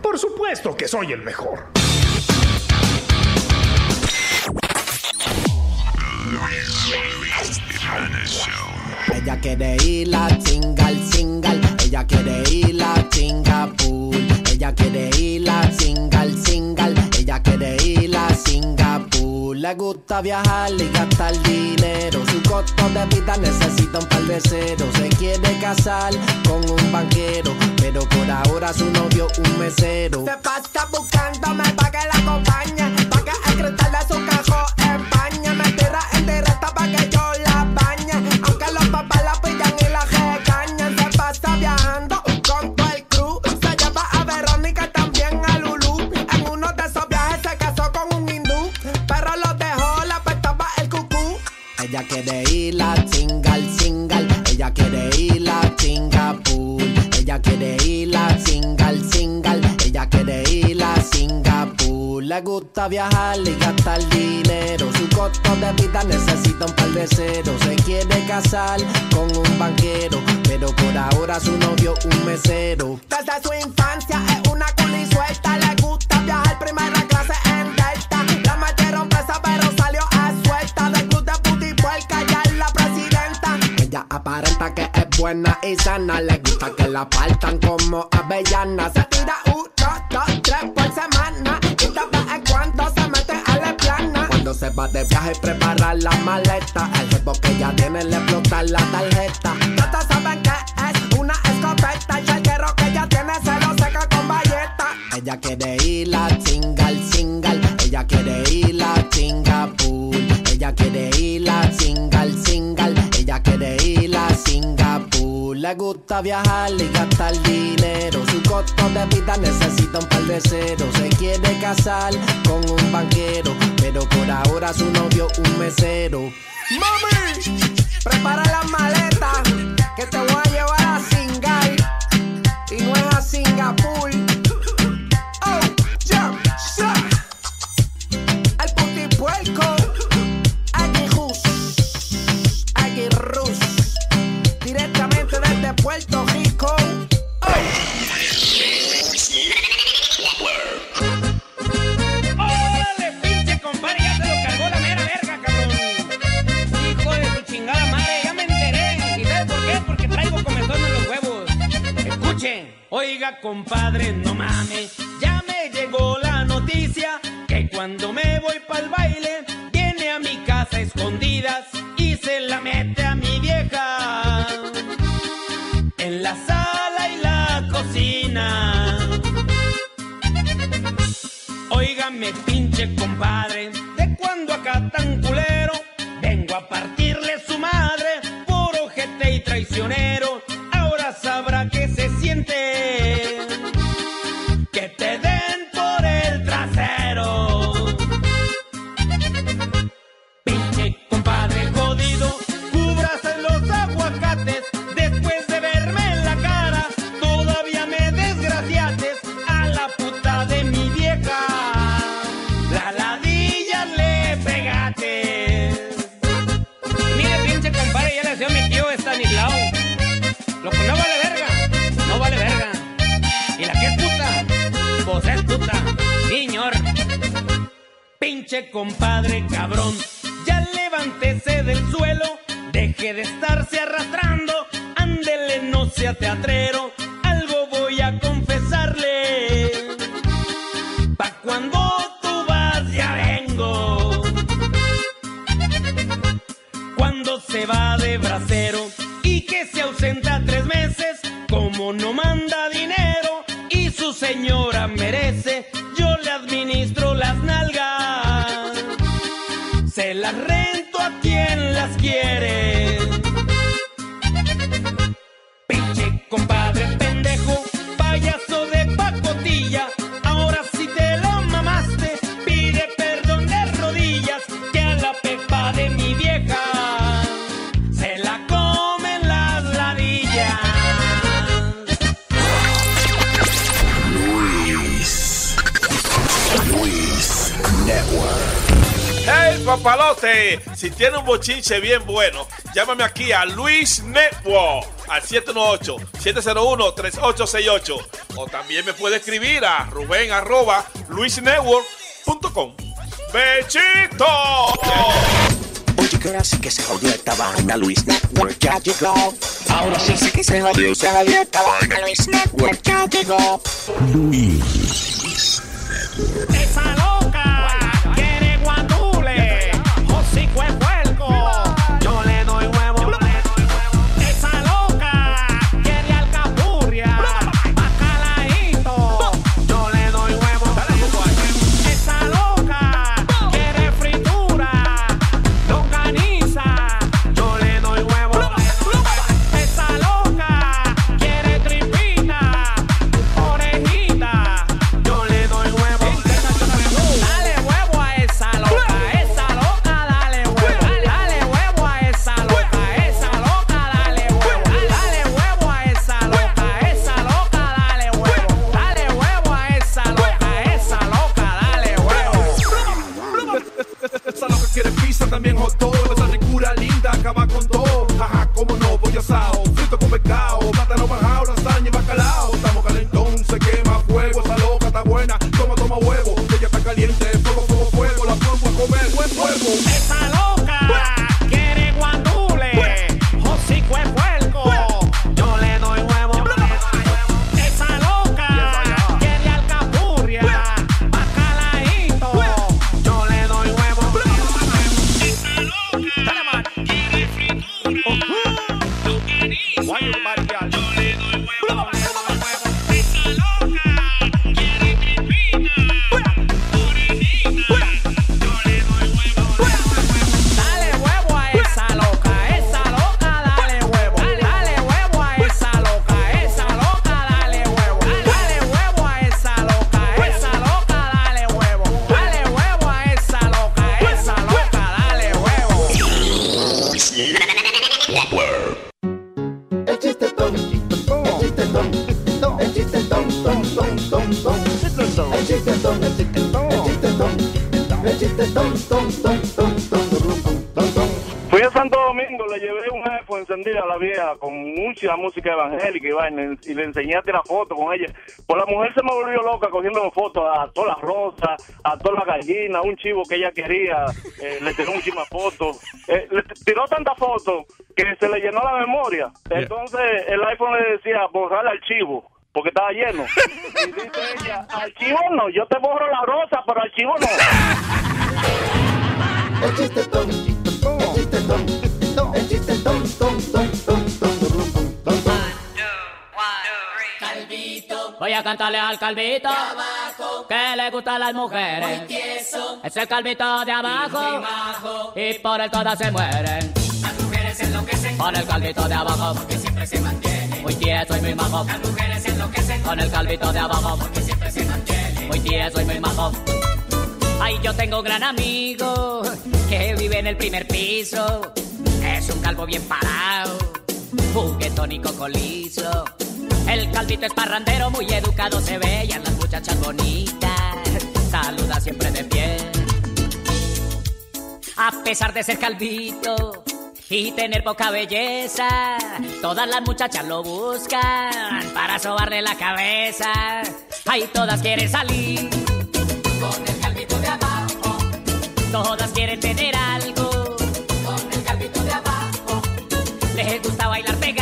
Por supuesto que soy el mejor. Ella quiere ir a single, single. Ella quiere ir a Singapur. Ella quiere ir a single, Singapur. Le gusta viajar y gastar dinero. Su costo de vida necesita un par de ceros. Se quiere casar con un banquero. Pero por ahora su novio un mesero. Se pasa buscándome pa' que la acompañe. Le gusta viajar y gastar dinero. Su costo de vida necesita un par de ceros. Se quiere casar con un banquero. Pero por ahora su novio un mesero. Desde su infancia es una culi suelta. Le gusta viajar primera clase en Delta. La metieron presa pero salió a suelta. Del club de puti puerca ya es la presidenta. Ella aparenta que es buena y sana. Le gusta que la faltan como avellana. Se tira uno, dos, tres se va de viaje prepara la maleta. El jefe que ya tiene le explota la tarjeta. Todos saben que es una escopeta. Y el guerro que ella tiene se lo seca con bayeta. Ella quiere ir a single, single. Le gusta viajar y gastar dinero. Su costo de vida necesita un par de ceros. Se quiere casar con un banquero. Pero por ahora su novio un mesero. ¡Mami! Prepara las maletas. Que te voy a llevar a Singai. Y no es a Singapur. Oiga, compadre, no mames. Ya me llegó la noticia que cuando me voy pa'l baile, viene a mi casa escondidas y se la mete a mi vieja. En la sala y la cocina. Óigame, pinche compadre, de cuando Compadre cabrón, ya levántese del suelo, deje de estarse arrastrando, ándele, no sea teatrero, papalote! Si tiene un bochinche bien bueno, llámame aquí a Luis Network al 718-701-3868. O también me puede escribir a Rubén arroba luisnetwork.com. ¡Bechito! Oye, que ahora sí que se jodió esta vaina, Luis Network ya llegó. Ahora sí, sí que se jodió, se jodió esta vaina, Luis Network ya llegó. Esa loca voy asado. Frito con pescado, plátano bajado, lasaña y bacalao. Estamos calentón, se quema fuego. Esa loca está buena, toma, toma huevo. Ella está caliente, fuego, fuego, fuego. La pongo a comer, buen fuego. Mucha música evangélica y vaina, y le enseñé a tirar fotos con ella. Pues la mujer se me volvió loca cogiendo fotos a todas las rosas, a todas las gallinas, un chivo que ella quería, eh, le tiró muchísimas fotos. Eh, le tiró tantas fotos que se le llenó la memoria. Entonces el iPhone le decía, borrar el archivo. Porque estaba lleno. Y dice ella, archivo no, yo te borro la rosa, pero archivo no. El chiste ton, el chiste ton, el chiste ton, ton, ton, ton, ton, Voy a cantarle al calvito que le gustan las mujeres. Es el calvito de abajo y por él todas se mueren. Las mujeres enloquecen con el calvito de abajo porque siempre se mantiene. Muy tieso y muy majo. Las mujeres enloquecen con el calvito de abajo porque siempre se mantiene. Muy tieso y muy majo. Ay, yo tengo un gran amigo que vive en el primer piso. Es un calvo bien parado, juguetón y cocolizo. El calvito es parrandero, muy educado se ve y a las muchachas bonitas saluda siempre de pie. A pesar de ser calvito y tener poca belleza, todas las muchachas lo buscan para sobarle la cabeza. Ay, todas quieren salir con el calvito de abajo. Todas quieren tener algo con el calvito de abajo. Les gusta bailar pegado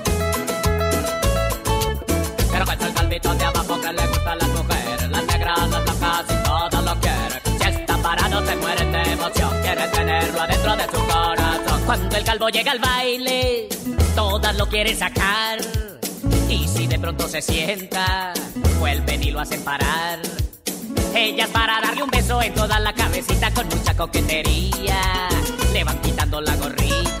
Calvito de abajo que le gustan las mujeres, las negras, las blancas y todas lo quieren. Si está parado se mueren de emoción, quieren tenerlo adentro de su corazón. Cuando el calvo llega al baile, todas lo quieren sacar. Y si de pronto se sienta, vuelven y lo hacen parar. Ellas para darle un beso en toda la cabecita con mucha coquetería. Le van quitando la gorrita.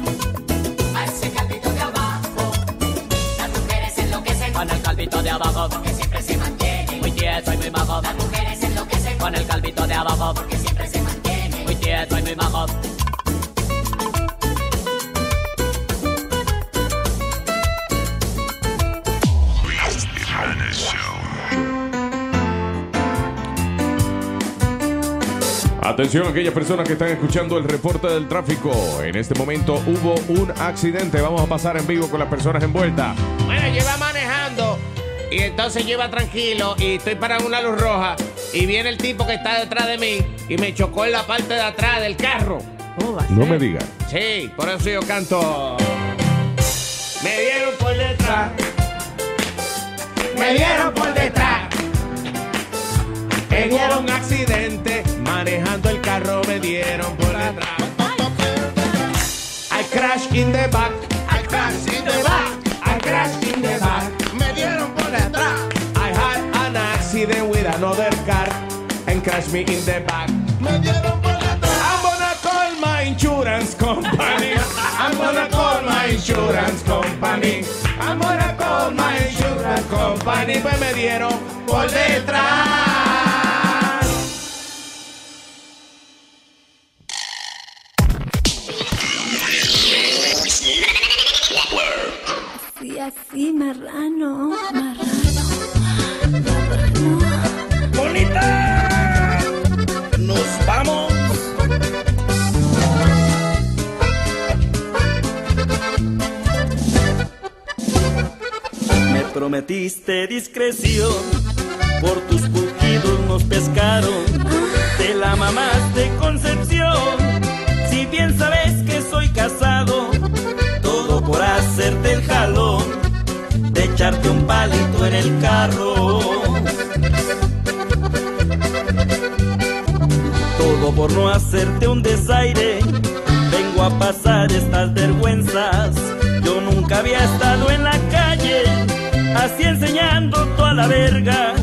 Con el calvito de abajo. Porque siempre se mantiene. Muy tieso y muy majo. Atención a aquellas personas que están escuchando el reporte del tráfico. En este momento hubo un accidente. Vamos a pasar en vivo con las personas envueltas. Bueno, yo iba manejando y entonces yo iba tranquilo y estoy parado en una luz roja y viene el tipo que está detrás de mí y me chocó en la parte de atrás del carro. No me digas. Sí, por eso yo canto. Me dieron por detrás. Me dieron por detrás. En un accidente, manejando el carro me dieron por detrás. I crash in the back. I crash in the back. I crash in the back. Me dieron por detrás. I had an accident with another car and me in the back. Me dieron por detrás. I'm gonna call my insurance company. I'm gonna call my insurance company. I'm gonna call my insurance company. Pues me dieron por detrás. Sí, así, marrano. ¡Nos vamos! Me prometiste discreción, por tus pujidos nos pescaron, te la mamaste Concepción. Si bien sabes que soy casado, todo por hacerte el jalón, de echarte un palito en el carro. Por no hacerte un desaire. Vengo a pasar estas vergüenzas. Yo nunca había estado en la calle, así enseñando toda la verga.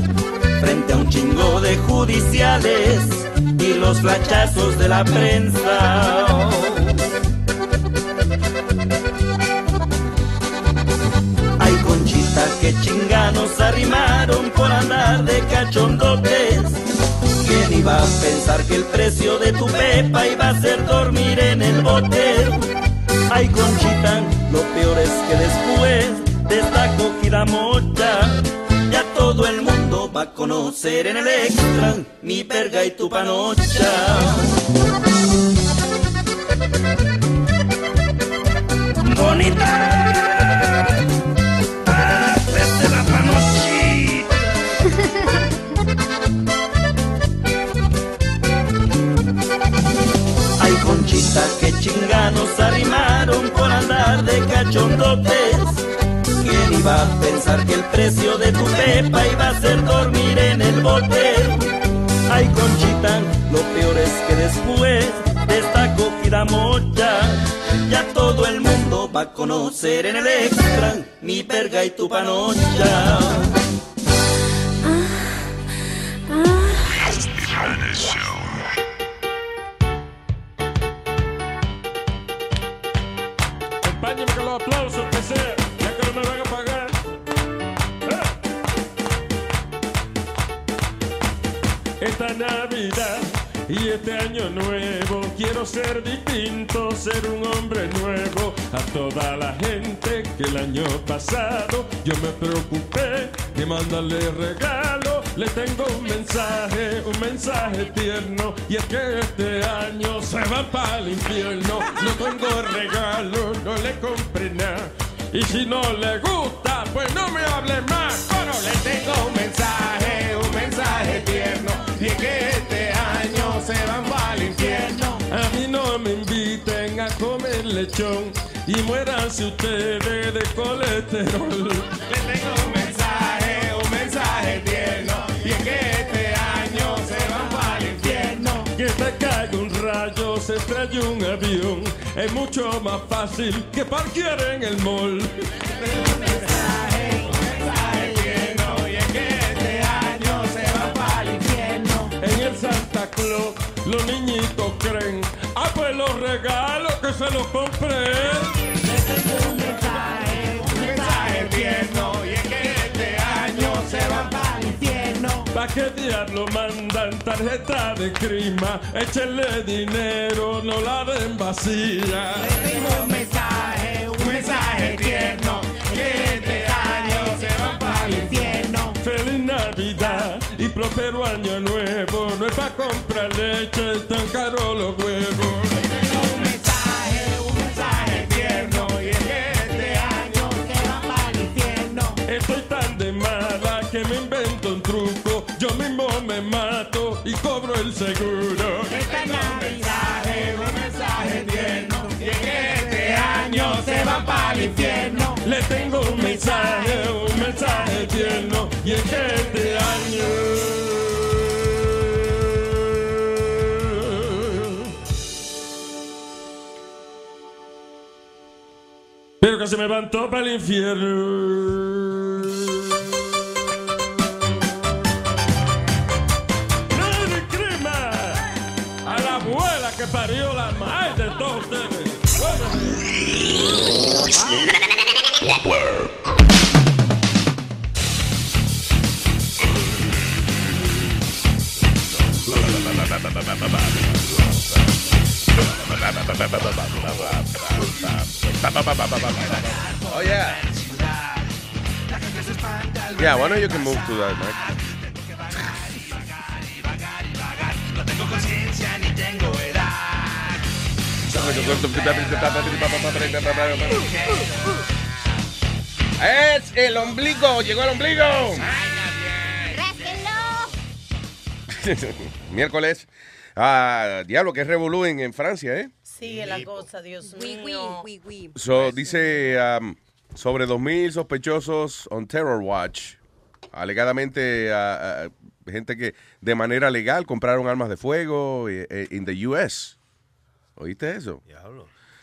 Frente a un chingo de judiciales y los flachazos de la prensa. Ay, conchita, que chinganos arrimaron por andar de cachondotes. ¿Quién iba a pensar que el precio de tu pepa iba a ser dormir en el bote? Ay, Conchita, lo peor es que después de esta cogida mocha, ya todo el mundo va a conocer en el extra mi verga y tu panocha. Bonita, Ay, Conchita, que chinganos arrimaron por andar de cachondotes. ¿Quién iba a pensar que el precio de tu pepa iba a ser dormir en el bote? Ay, Conchita, lo peor es que después de esta cogida mocha, ya todo el mundo va a conocer en el extra mi verga y tu panocha. Acompáñame con los aplausos, que sea, ya que no me van a pagar. Eh. Esta Navidad Y este año nuevo quiero ser distinto, ser un hombre nuevo. A toda la gente que el año pasado yo me preocupé de mandarle regalo. Le tengo un mensaje, un mensaje tierno. Y es que este año se va para el infierno. No tengo regalo, no le compré nada. Y si no le gusta, pues no me hable más. Bueno, le tengo un mensaje, un mensaje tierno. Y es que este año se van para el infierno. A mí no me inviten a comer lechón y muéranse ustedes de colesterol. Se estrella un avión, es mucho más fácil que parquear en el mall. En el Santa Claus los niñitos creen, ah pues los regalos que se los compré. Infierno. ¿Pa' qué diablo mandan tarjeta de crima? Échenle dinero, no la den vacía. Tengo un mensaje, un mensaje tierno. Que este año se van para el infierno. Feliz Navidad y próspero año nuevo. No es pa' comprar leche, tan caro los huevos. Seguro. Este es un mensaje, un mensaje tierno. Y es que este año se van para el infierno. Le tengo un mensaje, un mensaje tierno. Y es que este año. Pero que se me van todos para el infierno. Oh yeah. Yeah, why don't you can move to that, Mike? Es el ombligo, llegó el ombligo. Miércoles. Ah, diablo, que es revolú en, en Francia, ¿eh? Sigue la cosa, Dios mío. So, dice um, sobre 2.000 sospechosos on Terror Watch. Alegadamente, ah, gente que de manera legal compraron armas de fuego eh, eh, in the U.S. ¿Oíste eso?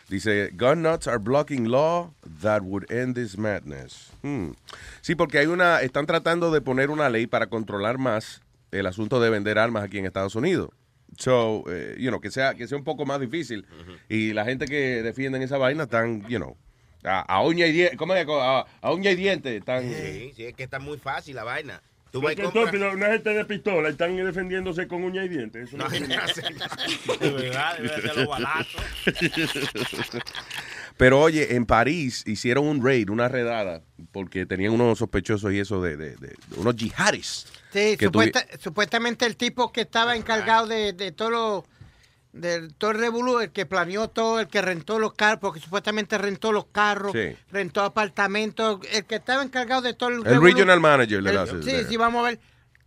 Dice, gun nuts are blocking law that would end this madness. Hmm. Sí, porque hay una, están tratando de poner una ley para controlar más el asunto de vender armas aquí en Estados Unidos. So, eh, you know, que sea, que sea un poco más difícil. Y la gente que defienden esa vaina están, you know, a, a uña y diente, ¿cómo es? A, a uña y diente. Están, Sí, sí, es que está muy fácil la vaina. Tú vas compras. estúpido, una gente de pistola y están defendiéndose con uña y dientes. Eso no, No, De verdad, debe ser los balazos. Pero oye, en París hicieron un raid, una redada, porque tenían unos sospechosos y eso de, de- de- de unos yihadis. Sí, supuesta- supuestamente el tipo que estaba encargado de, de todo lo, de todo el revolú, el que planeó todo, el que rentó los carros, porque supuestamente rentó los carros, Sí. rentó apartamentos, el que estaba encargado de todo el El revolú. regional manager le El- das, Sí, de- sí, vamos a ver.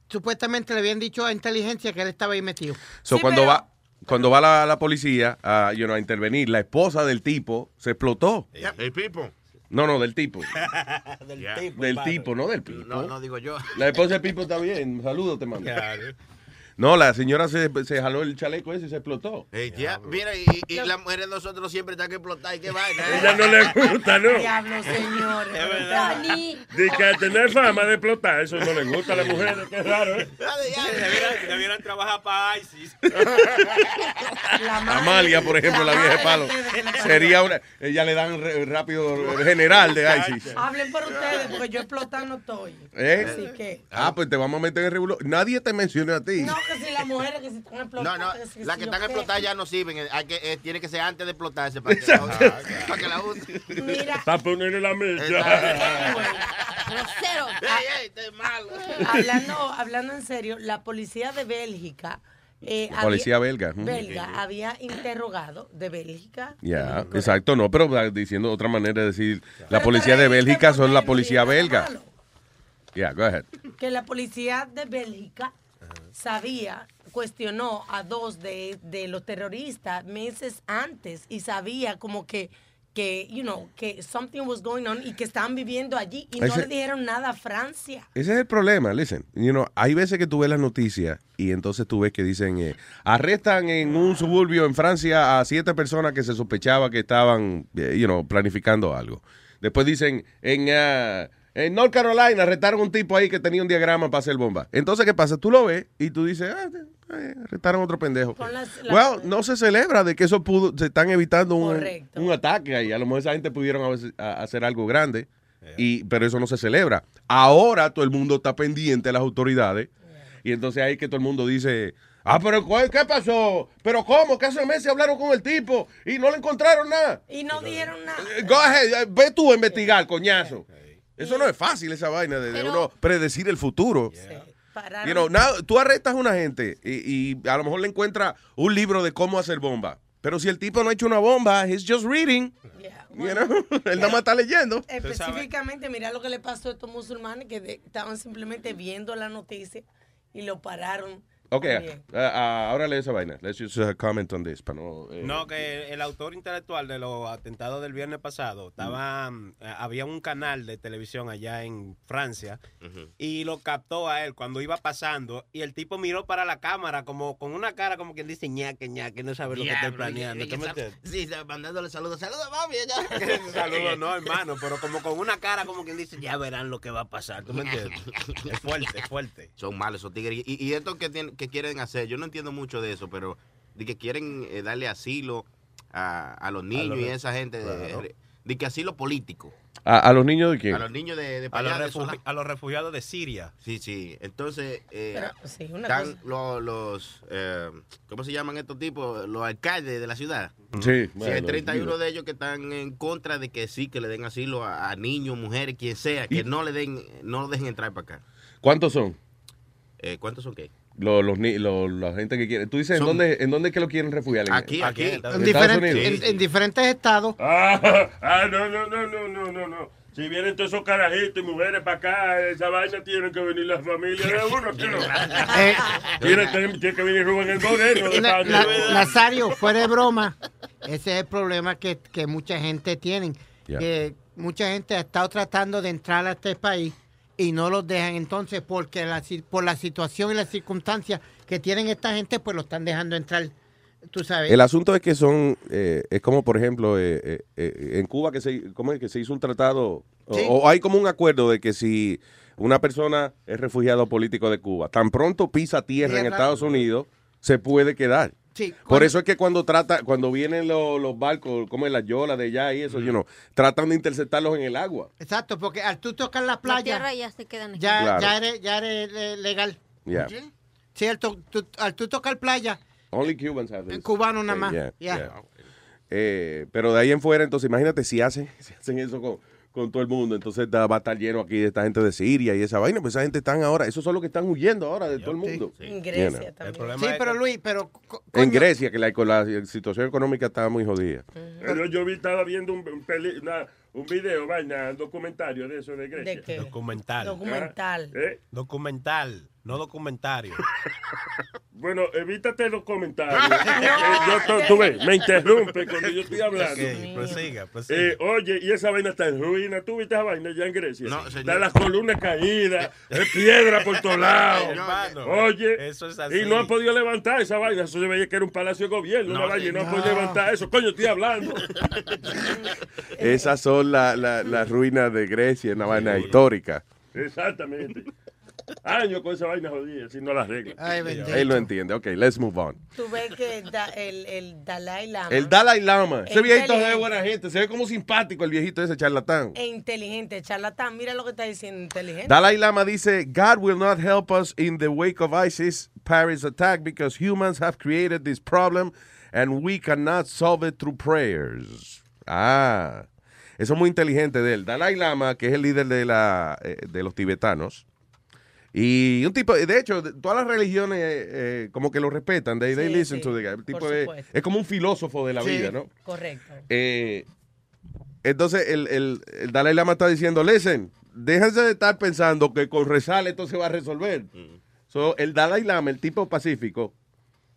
Supuestamente le habían dicho a inteligencia que él estaba ahí metido. So, cuando va cuando va la, la policía a, you know, a intervenir, la esposa del tipo se explotó. El Pipo. No, no, del tipo. Del tipo, Del tipo, no del Pipo. No, no digo yo. La esposa del Pipo está bien. Saludos, te mando. No, la señora se, se jaló el chaleco ese y se explotó. Ya, mira, y, y las mujeres de nosotros siempre están que explotar y qué vaina. ¿eh? Ella no le gusta, ¿no? Diablo, señor. Es verdad. Dani. De que a tener fama de explotar, eso no le gusta a las mujeres, qué raro, ¿eh? Debieran, debieran trabajar para ISIS. Amalia, por ejemplo, la vieja de palo. Sería una. Ella le dan rápido general de ISIS. Hablen por ustedes, porque yo explotar no estoy. ¿Eh? Así que. Ah, pues te vamos a meter en revuelo. Nadie te mencionó a ti. No, que si las mujeres que si están No, explotadas. no, que si- las que están explotadas ya no sirven. eh, Hay que, eh, tiene que ser antes de explotarse para que, la, para que la usen. Mira. Para ponerle la mesa. Grosero. Ey, ey, este es malo. hablando, hablando en serio, la policía de Bélgica. eh, La policía belga, había interrogado de Bélgica. Ya, exacto, no, pero ah, diciendo otra manera de decir, la policía de Bélgica son la policía belga. Yeah, go ahead. que la policía de Bélgica sabía, cuestionó a dos de, de los terroristas meses antes y sabía como que, que, you know, que something was going on y que estaban viviendo allí y no Ese- le dijeron nada a Francia. Ese es el problema, listen. You know, hay veces que tú ves las noticias y entonces tú ves que dicen, eh, arrestan en un suburbio en Francia a siete personas que se sospechaba que estaban, eh, you know, planificando algo. Después dicen, en, ah, en North Carolina arrestaron un tipo ahí que tenía un diagrama para hacer bomba. Entonces, ¿qué pasa? Tú lo ves y tú dices, ah, eh, arrestaron a otro pendejo. Las- las- Well, no se celebra de que eso pudo, se están evitando un, un ataque ahí. A lo mejor esa gente pudieron a veces a- hacer algo grande, y, pero eso no se celebra. Ahora todo el mundo está pendiente de las autoridades, y entonces ahí que todo el mundo dice, ah, pero ¿cuál- ¿qué pasó? ¿Pero cómo? Que hace meses hablaron con el tipo y no le encontraron nada. Y no dijeron nada. Eh, Go ahead, eh, ve tú a investigar, coñazo. Eso no es fácil, esa vaina de, de Pero- uno predecir el futuro. Pararon- You know, now, tú arrestas a una gente y, y a lo mejor le encuentras un libro de cómo hacer bomba. Pero si el tipo no ha hecho una bomba, he's just reading. You know? Él nada más está leyendo. Específicamente, mira lo que le pasó a estos musulmanes que de- estaban simplemente viendo la noticia y lo pararon. Ok, ah, ah, ahora lee esa vaina. Let's just uh, comment on this. Para no, eh, No, que el autor intelectual de los atentados del viernes pasado estaba, mm, había un canal de televisión allá en Francia y lo captó a él cuando iba pasando y el tipo miró para la cámara como con una cara como quien dice ñaque ñaque, no sabe lo que está planeando. y- y- ¿tú me y- entiendes? Sí, mandándole saludos. Saludos, mami. Saludos, no, hermano, pero como con una cara como quien dice, ya verán lo que va a pasar, ¿tú me entiendes? Es fuerte, es fuerte. Son malos esos tigres. Y, y esto que, tienen, que quieren hacer, yo no entiendo mucho de eso, pero de que quieren eh, darle asilo a, a los niños los- y esa gente. De, claro. de que asilo político. ¿A, a los niños de quién? A los niños de, de A para los, de a los refugiados de Siria. Sí, sí. Entonces, eh, Pero, sí, una están cosa- lo- los, eh, ¿cómo se llaman estos tipos? Los alcaldes de la ciudad. Sí, Sí, bueno, hay 31 digo. de ellos que están en contra de que sí, que le den asilo a, a niños, mujeres, quien sea, que Y- no le den, no lo dejen entrar para acá. ¿Cuántos son? Eh, ¿Cuántos son qué? Los, los, ni- los- la gente que quiere. ¿Tú dices en dónde, en dónde es que lo quieren refugiar? ¿En- Aquí, aquí. ¿En diferentes- en- en diferentes estados. Ah, ah, no, no, no, no, no, no, no. Si vienen todos esos carajitos y mujeres para acá, esa vaina tiene que venir la familia de uno. Eh, Tiene, tiene- tiene que venir Rubén el Moreno. de Nazario, fuera de broma, ese es el problema que, que mucha gente tiene. Que mucha gente ha estado tratando de entrar a este país y no los dejan entonces porque la, por la situación y las circunstancias que tienen esta gente, pues lo están dejando entrar. Tú sabes. El asunto es que son, eh, es como por ejemplo eh, eh, eh, en Cuba que se, ¿cómo es? que se hizo un tratado, o- Sí. o, hay como un acuerdo de que si una persona es refugiado político de Cuba, tan pronto pisa tierra en. Estados Unidos, se puede quedar. Sí, Por eso es que cuando trata, cuando vienen los, los barcos, como en las yolas de allá y eso, you know, tratan de interceptarlos en el agua. Exacto, porque al tú tocar la La playa, tierra ya se quedan aquí. ya, Claro. ya eres, ya eres legal. Yeah. Cierto, tú- al tú tocar playa, Only Cubans have this. cubano nada Eh, más. yeah, Yeah. yeah. Eh, pero de ahí en fuera, entonces imagínate si hacen, si hacen eso con, con todo el mundo, entonces da- va a estar lleno aquí de esta gente de Siria y esa vaina, pues esa gente están ahora, esos son los que están huyendo ahora de todo el mundo. En You Grecia también. problema Sí, pero que- Luis, pero En Grecia, que la, situación económica está muy jodida. Pero yo vi, estaba viendo un, un, peli- una- un video, vaina, un documentario de eso de Grecia. ¿De qué? Documental. Documental. ¿Eh? Documental, no documentario. Bueno, evítate los comentarios. Eh, yo to- tú ves, me interrumpe cuando yo estoy hablando. Ok, prosiga, prosiga. Eh, oye, y esa vaina está en ruina. ¿Tú viste esa vaina ya en Grecia? No, señor. Está las columnas caídas, es piedra por todos lados. Hermano, Oye, eso es así. y no han podido levantar esa vaina. Eso se veía que era un palacio de gobierno, No, una vaina, y no han podido levantar eso. Coño, estoy hablando. Esas son la- la- las ruinas de Grecia, una vaina histórica. Exactamente. Años con esa vaina jodida, si no la arregla. Ay, bendito. Él lo entiende. Ok, let's move on. Tú ves que da- el, el Dalai Lama El Dalai Lama. Ese Es viejito es de inteligente. buena gente. Se ve como simpático el viejito ese charlatán. es inteligente, charlatán. Mira lo que está diciendo, inteligente. Dalai Lama dice, God will not help us in the wake of ISIS Paris attack because humans have created this problem and we cannot solve it through prayers. Ah, eso es muy inteligente de él. Dalai Lama, que es el líder de, la, eh, de los tibetanos. Y un tipo, de hecho, todas las religiones eh, eh, como que lo respetan. They, they Sí, listen sí, to the guy. El tipo es, es como un filósofo de la Sí, vida, ¿no? Correcto. Eh, entonces el, el, el Dalai Lama está diciendo, listen, déjense de estar pensando que con rezar esto se va a resolver. So, el Dalai Lama, el tipo pacífico,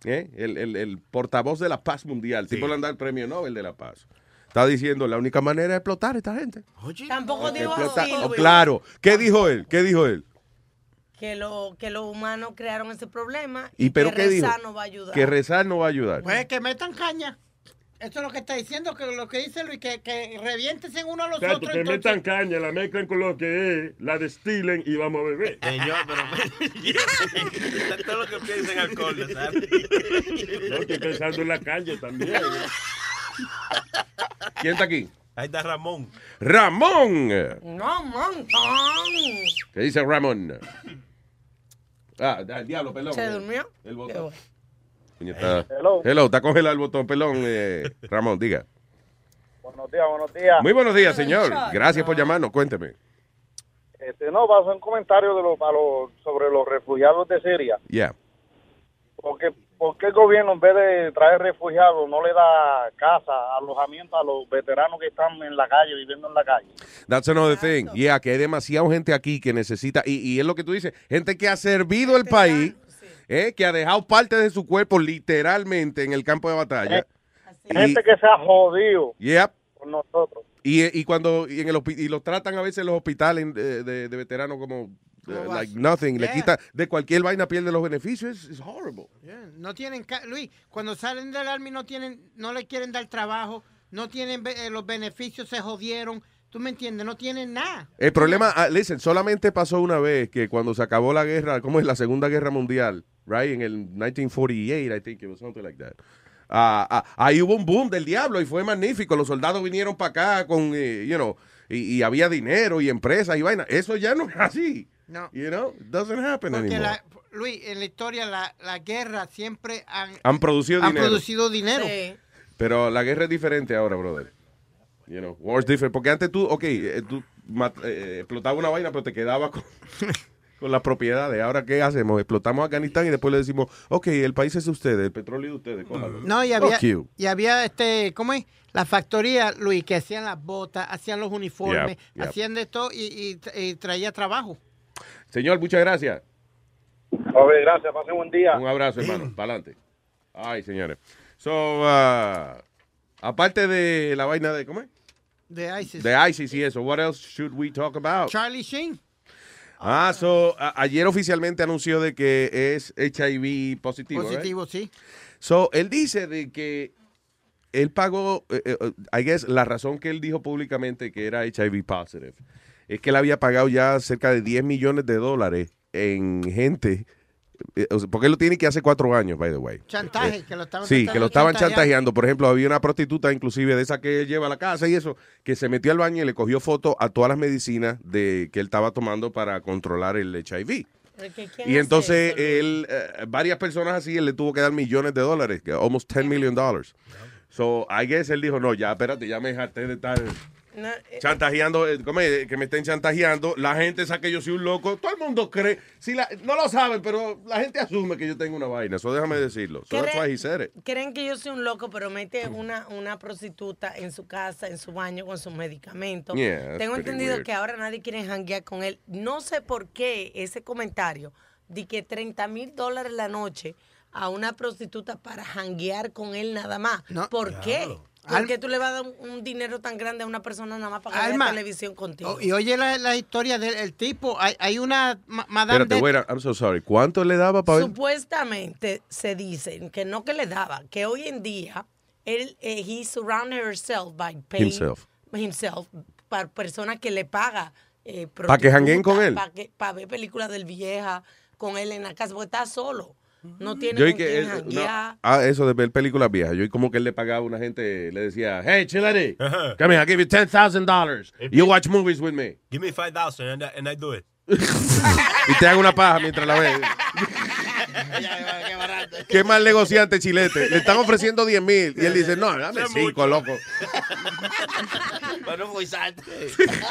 ¿eh? el, el- el portavoz de la paz mundial, el tipo le han dado el premio Nobel de la paz, está diciendo, la única manera de explotar a esta gente. Tampoco Que dijo así, Oh, claro. ¿Qué dijo él? ¿Qué dijo él? Que, lo, que los humanos crearon ese problema ¿Y pero que qué dijo? rezar no va a ayudar. Que rezar no va a ayudar. Pues que metan caña. Eso es lo que está diciendo, que lo que dice Luis, que, que reviéntese uno a los Exacto, otros. que entonces- metan caña, la mezclan con lo que es, la destilen y vamos a beber. Señor, pero todo lo que piensa en alcohol, ¿sabes? No, estoy pensando en la caña también. ¿Quién está aquí? Ahí está Ramón. Ramón. No, montón. ¿Qué dice Ramón? Ah, da- el diablo, pelón. ¿Se eh. durmió? El botón. está- Hello. Hello, está congelado el botón, pelón. eh, Ramón, diga. Buenos días, buenos días. Muy buenos días, señor. Gracias por llamarnos. Cuénteme. Este, no, va a hacer un comentario de los, a los- sobre los refugiados de Siria. Yeah. Porque, ¿Por qué el gobierno, en vez de traer refugiados, no le da casa, alojamiento a los veteranos que están en la calle, viviendo en la calle? That's another thing. Yeah, que hay demasiada gente aquí que necesita, y, y es lo que tú dices, gente que ha servido el país, eh, que ha dejado parte de su cuerpo literalmente en el campo de batalla. Y, Gente que se ha jodido yep. con nosotros. y, y cuando y en el y los tratan a veces en los hospitales de, de- de veteranos como eh, like nothing, le Yeah. quita de cualquier vaina pierde los beneficios, es horrible. Yeah, No tienen, Luis, cuando salen del army no tienen, no le quieren dar trabajo, no tienen eh, los beneficios, se jodieron. ¿Tú me entiendes? No tienen nada. El problema, ah, listen, solamente pasó una vez que cuando se acabó la guerra, ¿cómo es la Segunda Guerra Mundial? Right, en el 1948, I think it was something like that. Ah, ah, ahí hubo un boom del diablo y fue magnífico. Los soldados vinieron para acá con, eh, you know, y, y había dinero y empresas y vaina. Eso ya no es así. No. You know, it doesn't happen Porque, anymore. la, Luis, en la historia, la, la guerra siempre han, Han producido han dinero. producido dinero. Pero la guerra es diferente ahora, brother. You know, war's different. Porque antes tú, ok, eh, tú mat- eh, explotabas una vaina, pero te quedabas con, con las propiedades. Ahora, ¿qué hacemos? Explotamos Afganistán y después le decimos, ok, el país es de ustedes, el petróleo es de ustedes, cójalo. No, y había, y había este, ¿cómo es? La factoría, Luis, que hacían las botas, hacían los uniformes, Yep, yep. hacían de todo y, y- y traía trabajo. Señor, muchas gracias. A ver, gracias, pasen buen día. Un abrazo, hermano. Para adelante. Ay, señores. So, uh, aparte de la vaina de, ¿cómo es? De ISIS. De ISIS y eso, what else should we talk about? Charlie Sheen. Ah, so, ayer oficialmente anunció de que es HIV positivo. right? Positivo, sí. So, él dice de que él pagó, eh, eh, I guess, la razón que él dijo públicamente que era HIV positive es que él había pagado ya cerca de 10 millones de dólares en gente, eh, porque él lo tiene que hace cuatro años, by the way. Chantaje, que lo estaban Sí, que lo estaban chantajeando. Por ejemplo, había una prostituta, inclusive de esa que él lleva a la casa y eso, que se metió al baño y le cogió foto a todas las medicinas de que él estaba tomando para controlar el HIV. Y entonces él, eh, varias personas así, él le tuvo que dar millones de dólares, que almost 10 million dollars. So, I guess él dijo, no, ya, espérate, ya me dejaste de estar No, eh, chantajeando, eh, ¿cómo es? que me estén chantajeando. La gente sabe que yo soy un loco. Todo el mundo cree, si la- no lo saben, pero la gente asume que yo tengo una vaina. Eso déjame decirlo. So it. Creen que yo soy un loco, pero mete una, una prostituta en su casa, en su baño, con sus medicamentos. Yeah, Tengo entendido weird. que ahora nadie quiere janguear con él. No sé por qué ese comentario de que 30 mil dólares la noche a una prostituta para janguear con él nada más. ¿Por qué? ¿Por qué tú le vas a dar un, un dinero tan grande a una persona nada más para que vea televisión contigo? Oh, y oye la, la historia del el tipo. Hay, hay una ma- madame Espérate, de- wait, I'm so sorry. ¿Cuánto le daba para ver? Supuestamente se dice que no que le daba, que hoy en día él eh, he surrounded herself by paying Himself. himself para personas que le paga eh, ¿Pa' que jangueen con él? Para ver películas del vieja con él en la casa, porque está solo. No tiene Yo con que él- no, ah, eso de ver películas viejas. Yo y como que él le pagaba a una gente, le decía, hey, Chilani, come here, I'll give you $10,000. You watch movies with me. Give me 5,000 and, I- and I do it. Y te hago una paja mientras la ves. Qué mal negociante chilete. Le están ofreciendo 10 mil. Y él dice, no, dame 5, loco. Pero muy santo.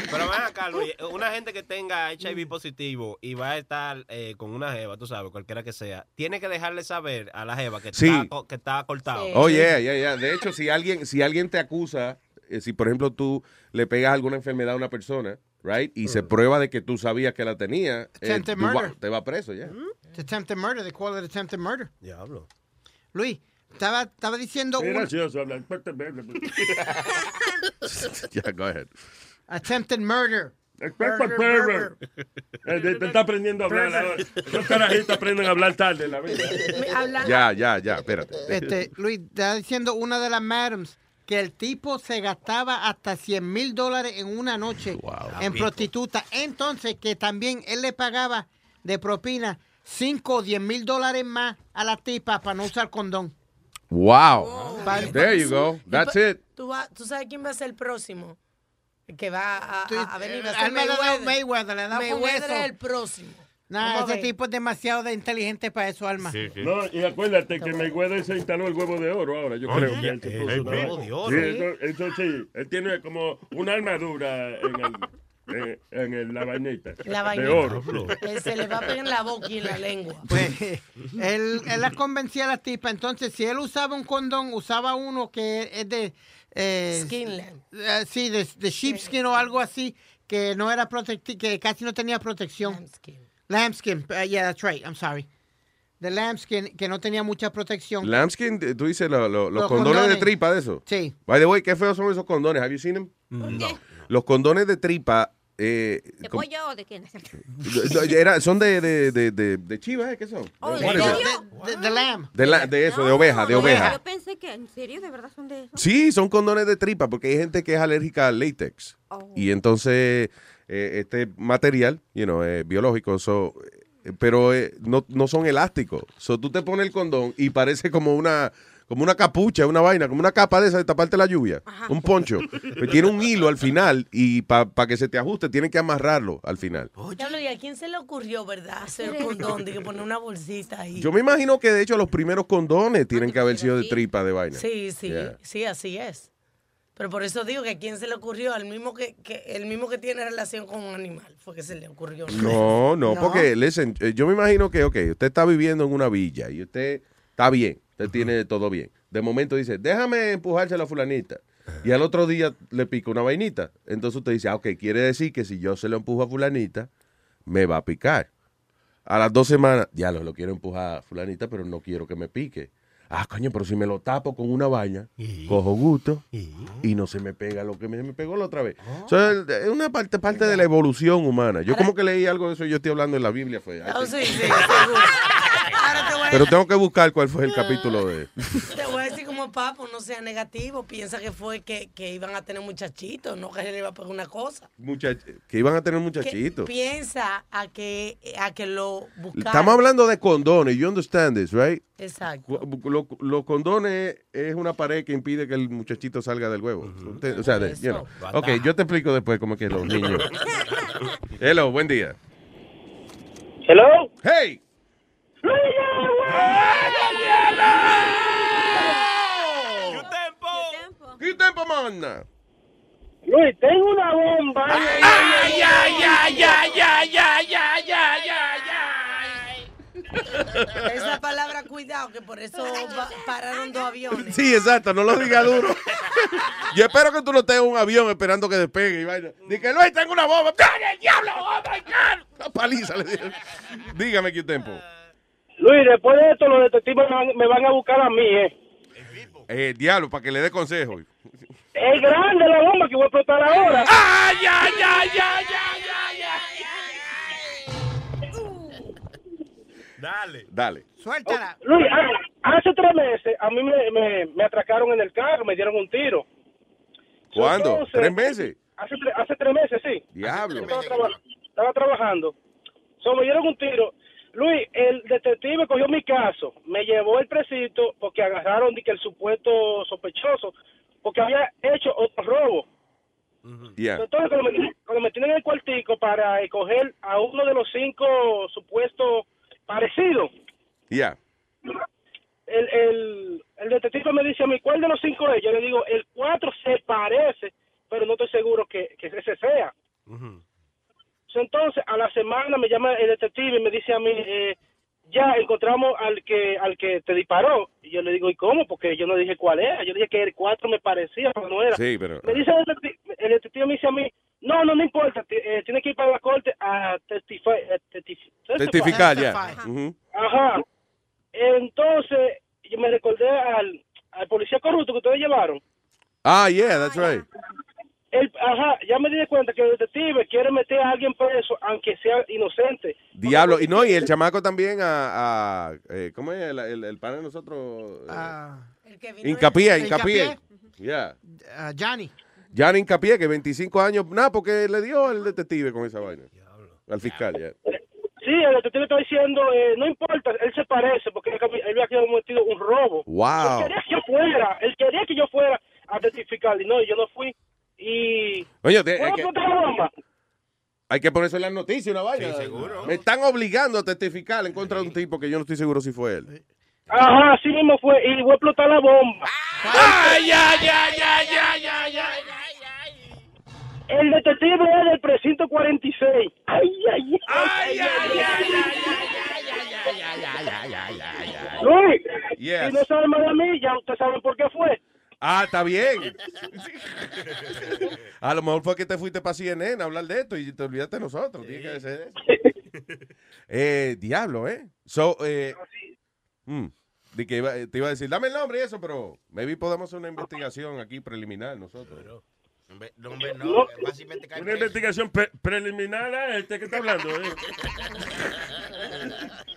Pero ven acá, Luis. Una gente que tenga HIV positivo y va a estar eh, con una jeva, tú sabes, cualquiera que sea, tiene que dejarle saber a la jeva que, Sí. está, que está cortado. Oh, yeah, yeah, yeah. De hecho, si alguien, si alguien te acusa, eh, si por ejemplo tú le pegas alguna enfermedad a una persona, right, y se prueba de que tú sabías que la tenía, eh, tú va- murder. te va preso, ya. It's attempted murder. They call it attempted murder. Diablo. Luis, estaba, estaba diciendo Es un gracioso hablar. Ya, go ahead. attempted murder. Eh, Te te está aprendiendo a hablar. Los carajitos aprenden a hablar tarde en la vida. Ya, ya, ya, espérate. Este, Luis, estaba diciendo una de las madams que el tipo se gastaba hasta 100 mil dólares en una noche en Pico. prostituta. Entonces, que también él le pagaba de propina 5 o 10 mil dólares más a la tipa para no usar condón. Wow. Vale. There you go. That's it. ¿Tú, va- ¿Tú sabes quién va a ser el próximo? El que va a, a, a venir. Va a ser Alma le da Mayweather. Mayweather, le da Mayweather es el próximo. Nah, ese tipo es demasiado de inteligente para eso, Alma. No, y acuérdate que Mayweather se instaló el huevo de oro ahora. Yo Oye, creo que él se el puso huevo de oro. Sí, eso, eso sí. Él tiene como una armadura en, el, en, en el- la vainita. La De vainita. oro. Eh, Se le va a pegar en la boca y en la lengua. Pues él, él la convencía a la tipa. Entonces, si él usaba un condón, usaba uno que es de. Eh, Skinland. eh, sí, de, de sheepskin o algo así, que no era protecti que casi no tenía protección. Lambskin. Uh, yeah, that's right. I'm sorry. De lambskin, que no tenía mucha protección. Lambskin, eh, tú dices lo- lo- los, Los condones, de tripa de eso. Sí. By the way, qué feos son esos condones. Have you seen them? No. Los condones de tripa eh, ¿De pollo o de quién? no, era- son de, de, de, de, de chivas, ¿eh? ¿qué son? Oh, serio? De, de lamb. De, la- de eso, de oveja, de oveja. Yo pensé que, ¿en serio? ¿De verdad son de eso? Sí, son condones de tripa porque hay gente que es alérgica al látex. Y entonces eh, este material, you know, es biológico, so, eh, pero eh, no, no son elásticos. So, tú te pones el condón y parece como una como una capucha, una vaina, como una capa de esa de taparte la lluvia, un poncho. Pero tiene un hilo al final y para que se te ajuste tienes que amarrarlo al final. Diablo, ¿y a quién se le ocurrió, verdad, hacer el condón? De que poner una bolsita ahí. Yo me imagino que de hecho los primeros condones tienen que haber sido de tripa de vaina. Sí, sí, Yeah. sí, así es. Pero por eso digo que a quién se le ocurrió, al mismo que, que el mismo que tiene relación con un animal, fue que se le ocurrió. No, no, porque, listen, eh, yo me imagino que, ok, usted está viviendo en una villa y usted está bien, usted tiene todo bien. De momento dice, déjame empujárselo a fulanita. Y al otro día le pica una vainita. Entonces usted dice, ah, ok, quiere decir que si yo se lo empujo a fulanita, me va a picar. A las dos semanas, ya lo, lo quiero empujar a fulanita, pero no quiero que me pique. Ah, coño, pero si me lo tapo con una vaina, cojo gusto y no se me pega lo que me, me pegó la otra vez. So, es una parte, parte de la evolución humana. Yo como que leí algo de eso, yo estoy hablando en la Biblia. Fue, Oh, sí, sí, seguro. Ahora te voy, a, pero tengo que buscar cuál fue el capítulo de... te voy a decir como papo, no sea negativo, piensa que fue que, que iban a tener muchachitos, no que se le iba a una cosa. muchach- que iban a tener Que muchachitos. piensa a que, a que lo buscaron. Estamos hablando de condones, you understand this, right? Exacto. Cu- Lo- Los condones es una pared que impide que el muchachito salga del huevo. O sea, de- you know. Ok, yo te explico después cómo es que los niños. Hello, buen día. Hello. Hey. Luis, tengo una bomba. ay, ay, ay, ay, ay, ay, ay, ay, Esa palabra, cuidado, que por eso pararon dos aviones. Sí, exacto, no lo diga duro. Yo espero que tú no tengas un avión esperando que despegue y vaina. Dice Luis, tengo una bomba. ¡Ay, el diablo! ¡Oh, my God! Una paliza le dieron. Dígame qué tiempo. Luis, después de esto, los detectives me van, a buscar a mí, ¿eh? Eh, diablo, para que le dé consejo. Es grande la bomba que voy a explotar ahora. ay, ay, ay, ay, ay, ay, Dale. Dale. Suéltala. Luis, ha- hace tres meses a mí me, me, me atracaron en el carro, me dieron un tiro. ¿Cuándo? Entonces, ¿Tres meses? hace, hace tres meses, sí. Diablo. Estaba, traba- estaba trabajando. So, me dieron un tiro. Luis, el detective cogió mi caso, me llevó el precinto porque agarraron de que el supuesto sospechoso, porque había hecho otro robo. Yeah. Entonces, cuando me, cuando me tienen en el cuartico para escoger a uno de los cinco supuestos parecidos, Yeah. el, el, el detective me dice a mí, ¿cuál de los cinco es? Yo le digo, el cuatro se parece, pero no estoy seguro que, que ese sea. So, Entonces, a la semana me llama el detective y me dice a mí, eh, ya encontramos al que al que te disparó. Y yo le digo, ¿y cómo? Porque yo no dije cuál era. Yo dije que el cuatro me parecía, pero no era. Sí, pero. Me dice el detective, el detective me dice a mí, no, no, no importa, eh, tienes que ir para la corte a testificar. Testificar, ya. Ajá. Entonces, yo me recordé al, al policía corrupto que ustedes llevaron. Ah, yeah, that's right. El, ajá, ya me di cuenta que el detective quiere meter a alguien preso, aunque sea inocente. Diablo. Y no, y el chamaco también a. a eh, ¿Cómo es el, el, el pana de nosotros? Eh, Hincapié, hincapié. Yeah. Ah, Johnny. Ya hincapié que 25 años, nada, porque le dio al detective con esa vaina. Al fiscal, ya. Sí, el detective está diciendo, eh, no importa, él se parece, porque él, él había cometido un robo. Wow. Él quería que yo fuera, él quería que yo fuera a testificar, y no, y yo no fui. Y... Oye, te- ¿Puedo es que- explotar la bomba? Hay que ponerse en las noticias una vaina. Sí, seguro. Me están obligando a testificar en contra de un tipo que yo no estoy seguro si fue él. Ajá, así mismo fue, y voy a explotar la bomba. ¡Ay, ay, ay, ay, ay, ay, ay! El detective es del precinto 46. Ay, ay, ay, ay, Luis, Yes. si no sabe más de mí, ya usted sabe por qué fue. Ah, está bien. A lo mejor fue que te fuiste para CNN a hablar de esto y te olvidaste de nosotros. Tiene que ser eso. eh, diablo, ¿eh? So, eh, mm, de que iba- te iba a decir, dame el nombre y eso, pero maybe podemos hacer una investigación aquí preliminar nosotros. No, hombre, no. Cae Una preso. investigación pre- preliminar a este que está hablando. ¿eh?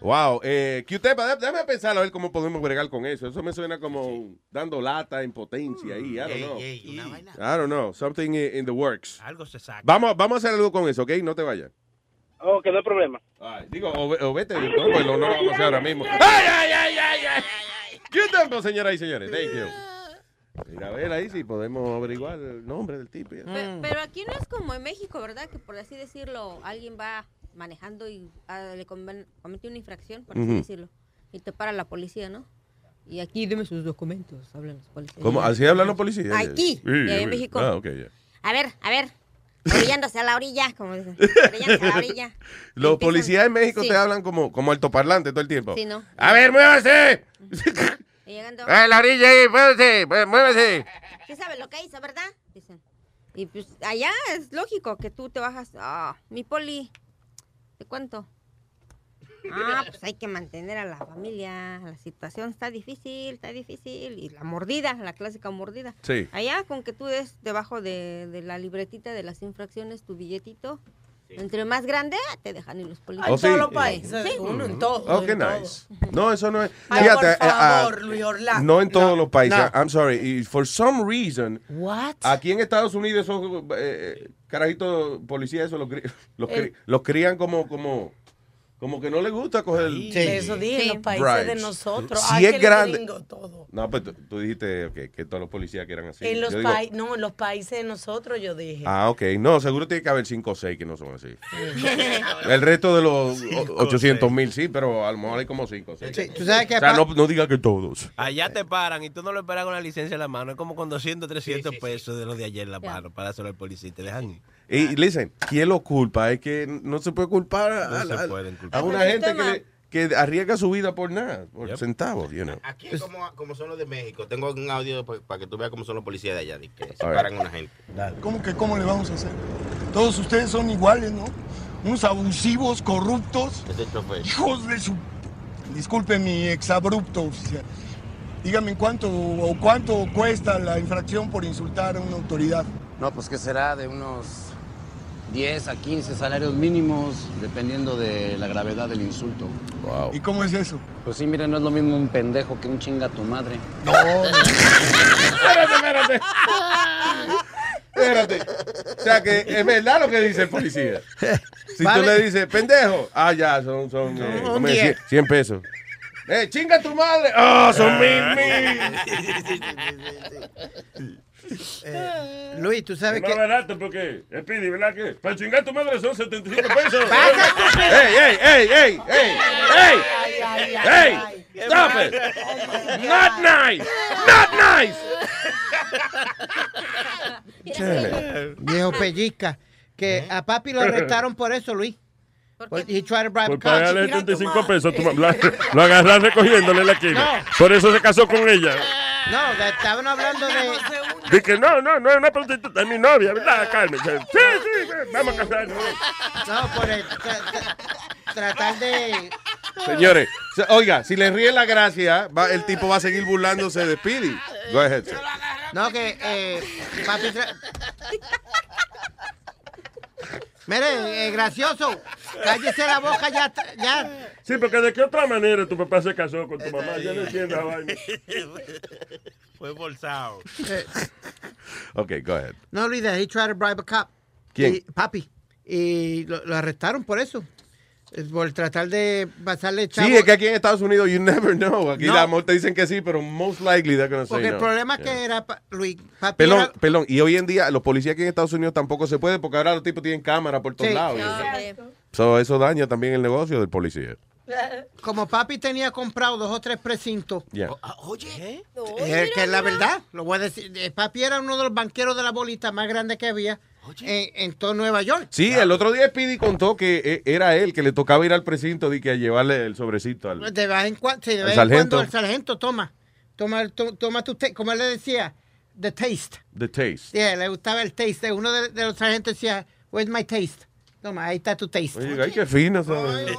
Wow, eh, Q-Tepa, dé- déjame pensar a ver cómo podemos bregar con eso. Eso me suena como dando lata, impotencia ahí. I don't Ey, know. ey, una vaina. I don't know. Something in, the works. Algo se saca. Vamos, vamos a hacer algo con eso, ¿ok? No te vayas. Ok, no hay problema. Digo, o, ve- o vete, no, pues no, no lo vamos a hacer ahora mismo. ¡Ay, ay, ay, ay, ay! Q-Tepa, señoras y señores. Thank you. Mira, a ver ahí si podemos averiguar el nombre del tipo. ya. Pe- Pero aquí no es como en México, ¿verdad? Que por así decirlo, alguien va manejando y ah, le comete una infracción, por así Ujú. decirlo, y te para la policía, ¿no? Y aquí deme sus documentos, hablan los policías. ¿Cómo? ¿Así hablan los policías? Aquí, Sí, en. México. Ah, ok, ya. A ver, a ver, orillándose a la orilla, como dicen, orillándose a la orilla. Los policías en México Sí. te hablan como, como altoparlante todo el tiempo. Sí, ¿no? A ver, muévase. Llegando, A la orilla ahí, muévase, muévase. ¿sí sabes lo que hizo, verdad? Dicen. Y pues allá es lógico que tú te bajas, ah, mi poli, te cuento. Ah, pues hay que mantener a la familia, la situación está difícil, está difícil. Y la mordida, la clásica mordida. Sí. Allá con que tú des debajo de, de la libretita de las infracciones tu billetito, entre más grande te dejan ir los policías. En ¿Oh, todos los países, Sí. uno en todo. Oh, qué nice. No, eso no es. Ay, Fíjate, por eh, ah, favor, Luis Orlando. no en todos los países. no. I'm sorry. Y for some reason, What? aquí en Estados Unidos esos eh, carajitos policías esos los, los, los crían como como como que no les gusta coger Eso dije, en los países de nosotros. Si Ay, es que el grande. gringo todo. No, pues tú, tú dijiste ok, que todos los policías que eran así. en los Yo digo, países, no, en los países de nosotros yo dije. Ah, ok. No, seguro tiene que haber 5 o 6 que no son así. El resto de los 800 mil sí, pero a lo mejor hay como 5 o 6. Sí, tú sabes que o sea, no, no diga que todos. Allá te paran y tú no lo esperas con la licencia en la mano. Es como con 200, 300 pesos de los de ayer en la mano para hacerlo al policía y te dejan ir. Y listen, ¿quién lo culpa? Es que no se puede culpar a, No a- se a- pueden culpar. a una gente que, sistema. le- que arriesga su vida por nada, por centavos, you know. Aquí es como, como son los de México. Tengo un audio pa- para que tú veas cómo son los policías de allá. de que se A ver. paran a una gente. ¿Cómo que cómo le vamos a hacer? Todos ustedes son iguales, ¿no? Unos abusivos, corruptos, Es el chofer. hijos de su... Disculpe mi exabrupto oficial. Dígame cuánto o cuánto cuesta la infracción por insultar a una autoridad. No, pues que será de unos 10 a 15 salarios mínimos, dependiendo de la gravedad del insulto. Wow. ¿Y cómo es eso? Pues sí, mire, no es lo mismo un pendejo que un chinga tu madre. No, Espérate, espérate. Espérate. O sea que es verdad lo que dice el policía. Si Vale. tú le dices, pendejo, ah, ya, son, son eh, Un ¿cómo es? diez. 100, 100 pesos. Eh, chinga tu madre. Ah, son mil, mil. Eh, Luis, tú sabes Es más que. barato porque, Speedy, ¿verdad que? Para chingar tu madre son 75 pesos. ¡Ey, ey, ey, ey, ey! ¡Ey! ¡Ey! ¡Stop it! ¡Not nice! ¡Not nice! Viejo pellizca. Que a papi lo arrestaron por eso, Luis. Por, he tried to bribe Por pagarle 75 pesos, tu ma- la- lo agarras recogiéndole en la esquina. Por eso se casó con ella. No, de- estaban hablando de. Dije, no, no, no es una prostituta, es mi novia, ¿verdad, Carmen? Sí, sí, vamos a casarnos. No, por el- tra- tra- tratar de. Señores, se- oiga, si le ríe la gracia, va- el tipo va a seguir burlándose de Speedy. Go ahead, sir. No, que eh, papi. tra- Mire, eh, gracioso, cállese la boca ya. ya. Sí, porque de qué otra manera tu papá se casó con tu mamá. Yo no entiendo la vaina. Fue forzado. Ok, go ahead. No, Luis, he tried to bribe a cop. ¿Quién? Y- papi. Y lo, lo arrestaron por eso. Es Por tratar de pasarle chavo. Sí, es que aquí en Estados Unidos you never know. Aquí No. la amor te dicen que sí, pero most likely they're gonna say Porque el no. problema Yeah. que era, Luis, papi. Perdón, era- perdón. Y hoy en día los policías aquí en Estados Unidos tampoco se puede porque ahora los tipos tienen cámara por todos Sí. lados. So, eso daña también el negocio del policía. como papi tenía comprado dos o tres precintos. Yeah. Oye. Eh, que es la verdad, lo voy a decir. eh, Papi era uno de los banqueros de la bolita más grande que había en, en todo Nueva York. Sí, el otro día Speedy contó que eh, era él que le tocaba ir al precinto y que a llevarle el sobrecito al... De vez en cuando, sí, de El vez en sargento. cuando el sargento toma. Toma, to- toma tu como él le decía, the taste. The taste. Sí, le gustaba el taste. Uno de, de los sargentos decía, where's my taste? Toma, ahí está tu taste. Oye, ay, qué fino. ¿sabes?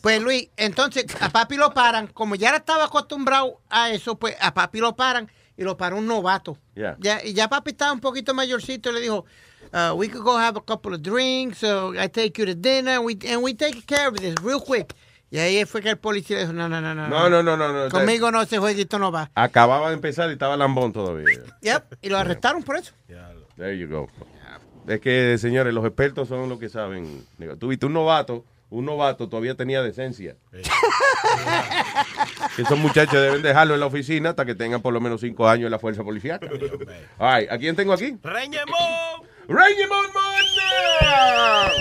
Pues Luis, entonces a papi lo paran, como ya estaba acostumbrado a eso, pues a papi lo paran y lo paró un novato. Yeah. Ya, y ya papi estaba un poquito mayorcito y le dijo, uh, we could go have a couple of drinks, so I take you to dinner, we, and we take care of this real quick. Y ahí fue que el policía dijo, no, no, no, no. No, no, no, no. no. Conmigo no, ese jueguito no va. Acababa de empezar y estaba lambón todavía. Yep, y lo arrestaron por eso. There you go. Es que, señores, los expertos son los que saben. Tú viste un novato, un novato todavía tenía decencia. Esos muchachos deben dejarlo en la oficina hasta que tengan por lo menos cinco años en la fuerza policial. Ay, ¿a quién tengo aquí? ¡Reñemón! ¡Reñemón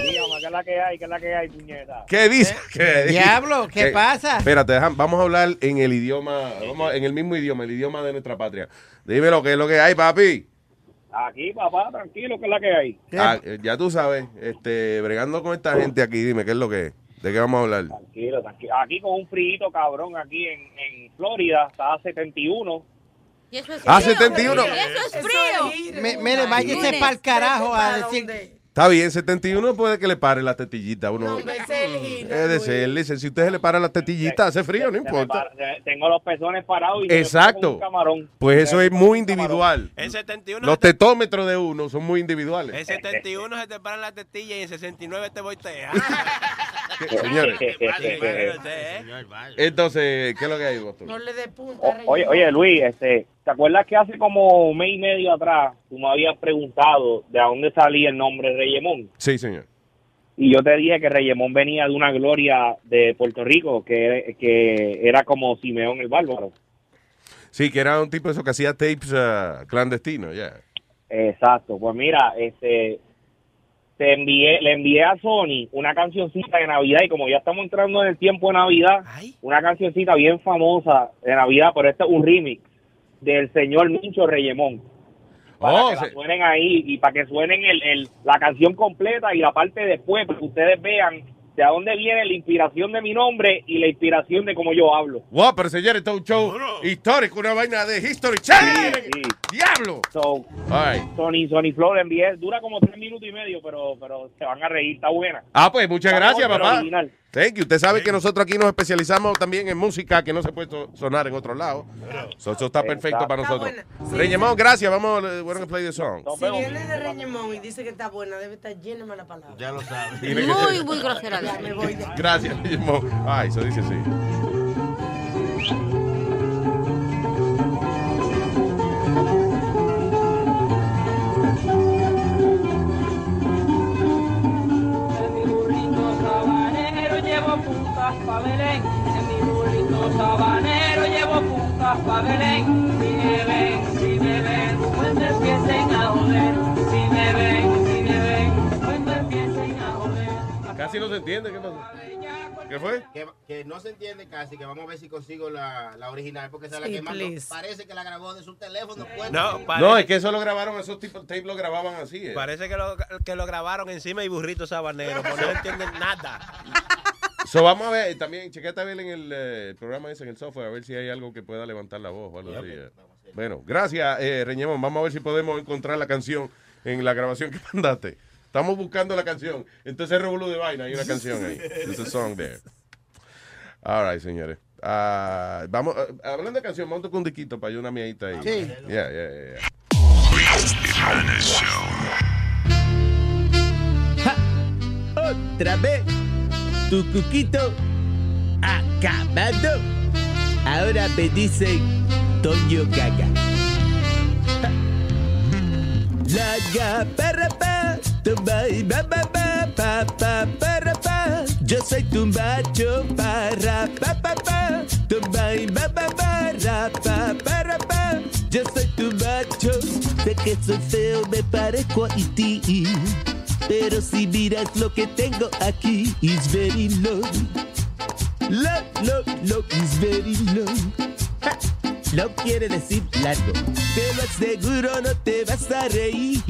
Dígame, ¿qué es la que hay? ¿Qué es la que hay, puñeta? ¿Qué dice? ¿Qué dice? Diablo, ¿qué pasa? Espérate, deja- vamos a hablar en el idioma, vamos a- en el mismo idioma, el idioma de nuestra patria. Dime lo que es lo que hay, papi. Aquí, papá, tranquilo, ¿qué es la que hay? Ah, eh, ya tú sabes, este, bregando con esta gente aquí, dime qué es lo que es. ¿De qué vamos a hablar? Tranquilo, tranquilo. Aquí con un frío cabrón, aquí en, en Florida, está a 71. Y eso es Ah, frío, 71. Eso es frío. Me- mire, váyase para el carajo a decir... Está bien, 71 puede que le pare la tetillita. Uno, ese es el es de ser, dicen, si usted se le para la tetillita, hace frío, no importa. para- tengo los pezones parados y Exacto. un camarón. Pues eso es muy individual. En 71 Los tetómetros de uno son muy individuales. En 71 se te paran las tetillas y en 69 te voltea. Señores. Entonces, ¿qué es lo que hay, Boston? No le dé punta. Oye, oye, Luis, este, ¿te acuerdas que hace como un mes y medio atrás tú me habías preguntado de dónde salía el nombre Reyemón? Sí, señor. Y yo te dije que Reyemón venía de una gloria de Puerto Rico, que, que era como Simeón el Bárbaro. Sí, que era un tipo de eso que hacía tapes ah, clandestinos, ya. Exacto, pues mira, este te envié, le envié a Sony una cancioncita de Navidad y como ya estamos entrando en el tiempo de Navidad, una cancioncita bien famosa de Navidad, pero este es un remix del señor Mincho Reyemón. Para Oh, que la suenen ahí y para que suenen el, el- la canción completa y la parte después, para que ustedes vean de a dónde viene la inspiración de mi nombre y la inspiración de cómo yo hablo. Wow, pero señores, esto es un show histórico, una vaina de History Channel. Sí, sí. ¡Diablo! So, Ay. Sony, Sony Flow envié, dura como tres minutos y medio, pero, pero se van a reír, está buena. Ah, pues muchas Está gracias, papá. original. Thank you. Usted sabe que nosotros aquí nos especializamos también en música que no se puede so- sonar en otro lado. So, eso está perfecto para nosotros. Sí, Reyemón, gracias. Vamos, eh, we're gonna play the song. Si viene de Reñemón y dice que está buena, debe estar llena de mala palabra. Ya lo sabes. Muy, muy grosera. Ya me voy de Gracias, Reyemón. Ay, eso dice así. ¿Qué fue? Que, que no se entiende casi, que vamos a ver si consigo la, la original, porque esa es la que más parece que la grabó de su teléfono. pues. No, No, es que eso lo grabaron, esos tipos de tape lo grababan así. eh. Parece que lo, que lo grabaron encima y burrito sabanero, pues no entienden nada. So, vamos a ver, también, chequete bien en el eh, programa ese, en el software, a ver si hay algo que pueda levantar la voz o algo así. eh. Bueno, gracias, eh, Reñemón. Vamos a ver si podemos encontrar la canción en la grabación que mandaste. Estamos buscando la canción. Entonces, Revolú de Vaina, hay una canción ahí. There's a song there. All right, señores. Ah, vamos, eh, hablando de canción, vamos a tocar un diquito para ayudar una miadita ahí. Sí. Yeah, yeah, yeah, yeah. Otra vez, tu cuquito acabado. Ahora me dicen Toño Gaga. Ga para pa, tumba y ba ba ba pa pa para pa. Yo soy tu macho para pa pa pa, tumba y ba ba ba ra pa para pa. Yo soy tu macho, sé que soy feo, me parezco a ti. Pero si miras lo que tengo aquí, is very low. Low, low, low, is very low. Ja, Low quiere decir largo. Te lo aseguro, no te vas a reír.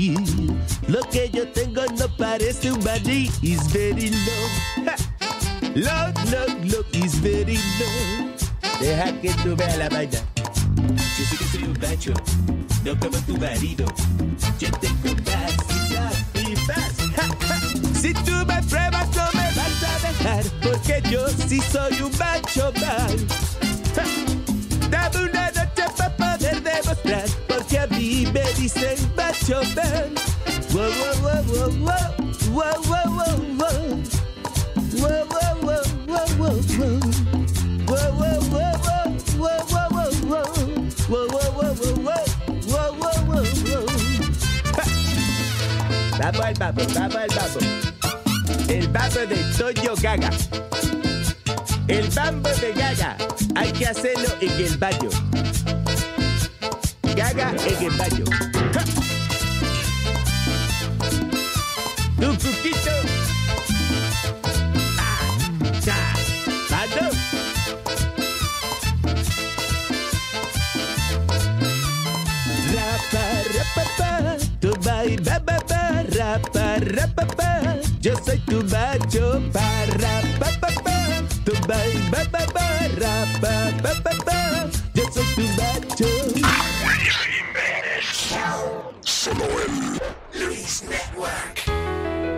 Lo que yo tengo no parece un maní, is very low. Ja, Low, low, low, is very low. Deja que tú veas la vaina. Yo sé que soy un macho, no como tu marido. Yo tengo gas y ja. Si tú me pruebas no me vas a dejar, porque yo sí soy un macho mal. Sabuna no te papá de demostrar, porque a mí me dicen macho man. Wow, wow, wow, wow, wow, wow, wow, wow. Wow, wow, wow, wow, wow, wow. Wow, wow, wow, wow, wow, wow, wow. Wow, wow, wow, wow, wow, wow, wow, wow. Babo el babo, babo el babo. El babo de Toyo Gaga. El bambo de Gaga. Hay que hacerlo en el baño. Gaga en el baño. Tu cuquito. Ah, ya. Mando. Rapa, rapapa, tu bai, ba, ba, ba, rapa, rapapa. Yo soy tu macho, pa, pa,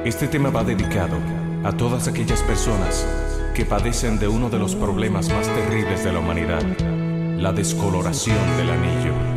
Este tema va dedicado a todas aquellas personas que padecen de uno de los problemas más terribles de la humanidad, la descoloración del anillo.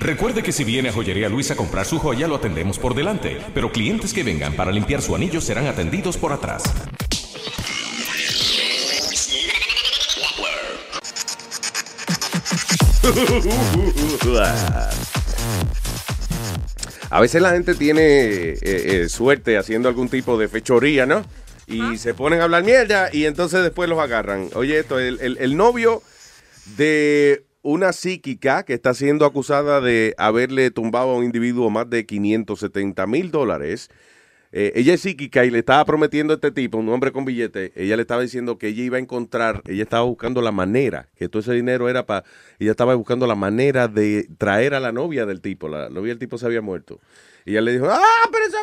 Recuerde que si viene a Joyería Luis a comprar su joya, lo atendemos por delante, pero clientes que vengan para limpiar su anillo serán atendidos por atrás. A veces la gente tiene eh, eh, suerte haciendo algún tipo de fechoría, ¿no? Y se ponen a hablar mierda y entonces después los agarran. Oye, esto, el, el- el novio de una psíquica que está siendo acusada de haberle tumbado a un individuo más de 570 mil dólares. Eh, ella es psíquica y le estaba prometiendo a este tipo, un hombre con billete, ella le estaba diciendo que ella iba a encontrar, ella estaba buscando la manera, que todo ese dinero era para, ella estaba buscando la manera de traer a la novia del tipo, la novia del tipo se había muerto. Y ella le dijo, ah, pero eso,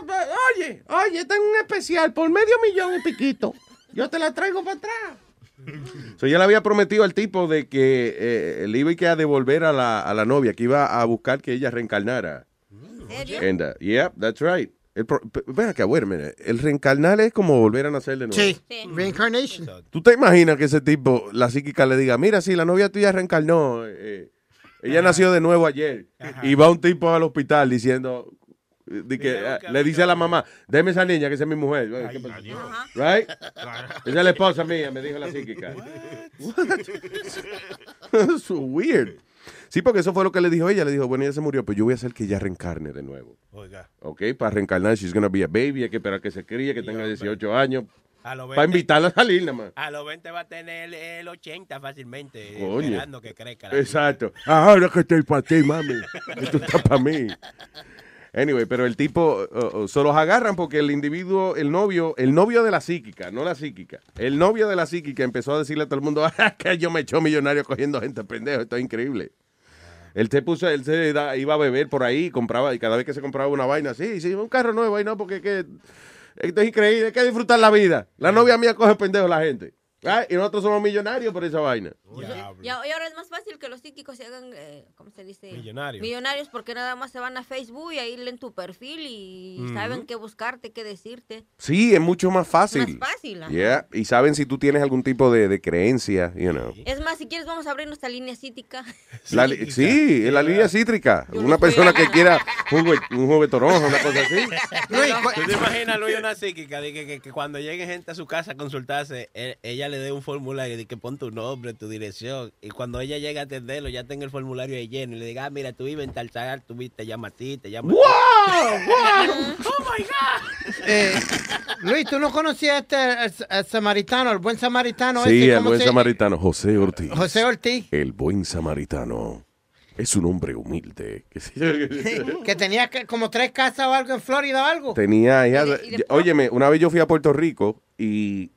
oye, oye, tengo un especial por medio millón y piquito, yo te la traigo para atrás. So, ella le había prometido al tipo de que eh, le iba a, que a devolver a la, a la novia, que iba a buscar que ella reencarnara. And, uh, yeah, that's right. El pro- ven acá, wait a minute. El reencarnar es como volver a nacer de nuevo. Sí. Reincarnation. ¿Tú te imaginas que ese tipo, la psíquica le diga, mira, si la novia tuya reencarnó, eh, ella nació de nuevo ayer, y va un tipo al hospital diciendo, de que, eh, le dice a la mamá, déme esa niña que esa es mi mujer. Right? Esa es la esposa mía, me dijo la psíquica. so weird. Sí, porque eso fue lo que le dijo ella. Le dijo, bueno, ella se murió, pues yo voy a hacer que ella reencarne de nuevo. Oiga. Ok, para reencarnar, she's gonna be a baby, hay que esperar que se críe, que tenga 18 años. A Para 20 invitarla a salir nada más. A los 20 va a tener el 80 fácilmente, Coño. esperando que crezca. la Exacto. Ahora que estoy para ti, mami. Esto está para mí. Anyway, pero el tipo uh, uh, se los agarran porque el individuo, el novio, el novio de la psíquica, no la psíquica, el novio de la psíquica empezó a decirle a todo el mundo, "Ah, que yo me echó millonario cogiendo gente pendejo, esto es increíble. Él se puso, él se da- iba a beber por ahí, compraba, y cada vez que se compraba una vaina, sí, sí, un carro nuevo, ahí no, porque es que, esto es increíble, hay que disfrutar la vida. La novia mía coge pendejo a la gente. Ay, Y nosotros somos millonarios por esa vaina. Y, a- y ahora es más fácil que los psíquicos se hagan, eh, ¿cómo se dice? Millonarios. Millonarios porque nada más se van a Facebook y ahí leen tu perfil y Ujú. saben qué buscarte, qué decirte. Sí, es mucho más fácil. Más fácil. Yeah, Y saben si tú tienes algún tipo de, de creencia, you know. Es más, si quieres vamos a abrir nuestra línea cítica. La li- sí, la línea cítrica. Una persona que quiera un, un jugo de toronja, una cosa así. ¿Tú te imaginas, Luis, una psíquica de que, que- que cuando llegue gente a su casa a consultarse, e- ella le dé un formulario de que pon tu nombre, tu dirección, y cuando ella llegue a atenderlo, ya tenga el formulario ahí lleno, y le diga, ah, mira, tú vives en tal tal, tú te llama a ti, te llama a ti. ¡Oh, my God! Eh, Luis, ¿tú no conocías a este el samaritano, el buen samaritano? Sí, ese? el ¿Cómo buen se- samaritano, José Ortiz. José Ortiz. El buen samaritano es un hombre humilde. que tenía como tres casas o algo en Florida o algo. Tenía, de- óyeme, una vez yo fui a Puerto Rico y,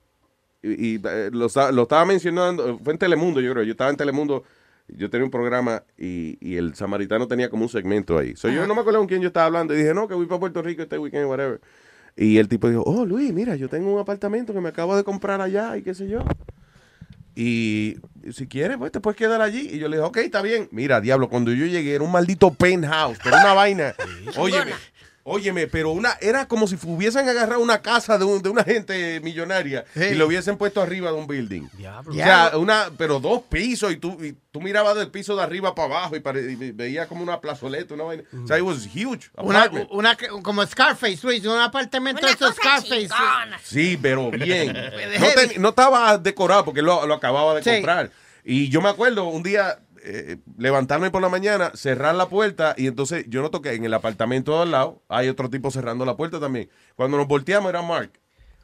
y, y, eh, lo, lo estaba mencionando, fue en Telemundo, yo creo, yo estaba en Telemundo, yo tenía un programa y, y el samaritano tenía como un segmento ahí. So, yo no me acuerdo con quién yo estaba hablando y dije, no, que voy para Puerto Rico este weekend, whatever. Y el tipo dijo, oh, Luis, mira, yo tengo un apartamento que me acabo de comprar allá y qué sé yo. Y si quieres, pues te puedes quedar allí. Y yo le dije, ok, está bien. Mira, diablo, cuando yo llegué era un maldito penthouse, pero una vaina. Óyeme, óyeme, pero una era como si hubiesen agarrado una casa de, un- de una gente millonaria y lo hubiesen puesto arriba de un building. O sea, una, pero dos pisos y tú, y tú mirabas del piso de arriba para abajo y, pare- y veías como una plazoleta, una vaina. O sea, it was huge. Una, una, como Scarface, Luis, un apartamento de Scarface. Sí, pero bien. No, ten- no estaba decorado porque lo, lo acababa de Sí. comprar. Y yo me acuerdo un día eh, levantarme por la mañana, cerrar la puerta y entonces yo no toqué en el apartamento de al lado. Hay otro tipo cerrando la puerta también. Cuando nos volteamos era Mark.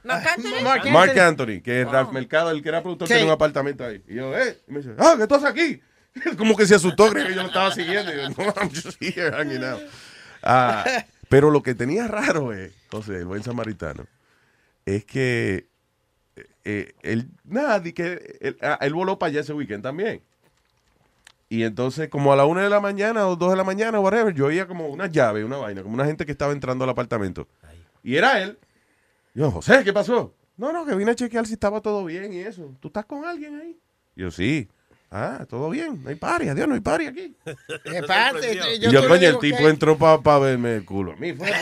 Marc Anthony. Mark Anthony, que es Ralph Mercado, el que era productor, Sí. tenía un apartamento ahí. Y yo, eh, y me dice, ah, ¿qué tú haces aquí? Como que se asustó, creo que yo lo estaba siguiendo. Y yo, no, I'm just here hanging out. Ah, pero lo que tenía raro, eh, José, el buen samaritano, es que eh, él, nada, que él, ah, él voló para allá ese weekend también. Y entonces, como a la una de la mañana o dos de la mañana, whatever, yo oía como una llave, una vaina, como una gente que estaba entrando al apartamento. Y era él. Yo, José, ¿qué pasó? No, no, que vine a chequear si estaba todo bien y eso. ¿Tú estás con alguien ahí? Yo, sí. Ah, todo bien. No hay pari, adiós, no hay pari aquí. Yo, coño, el tipo entró para verme el culo. A mí fue.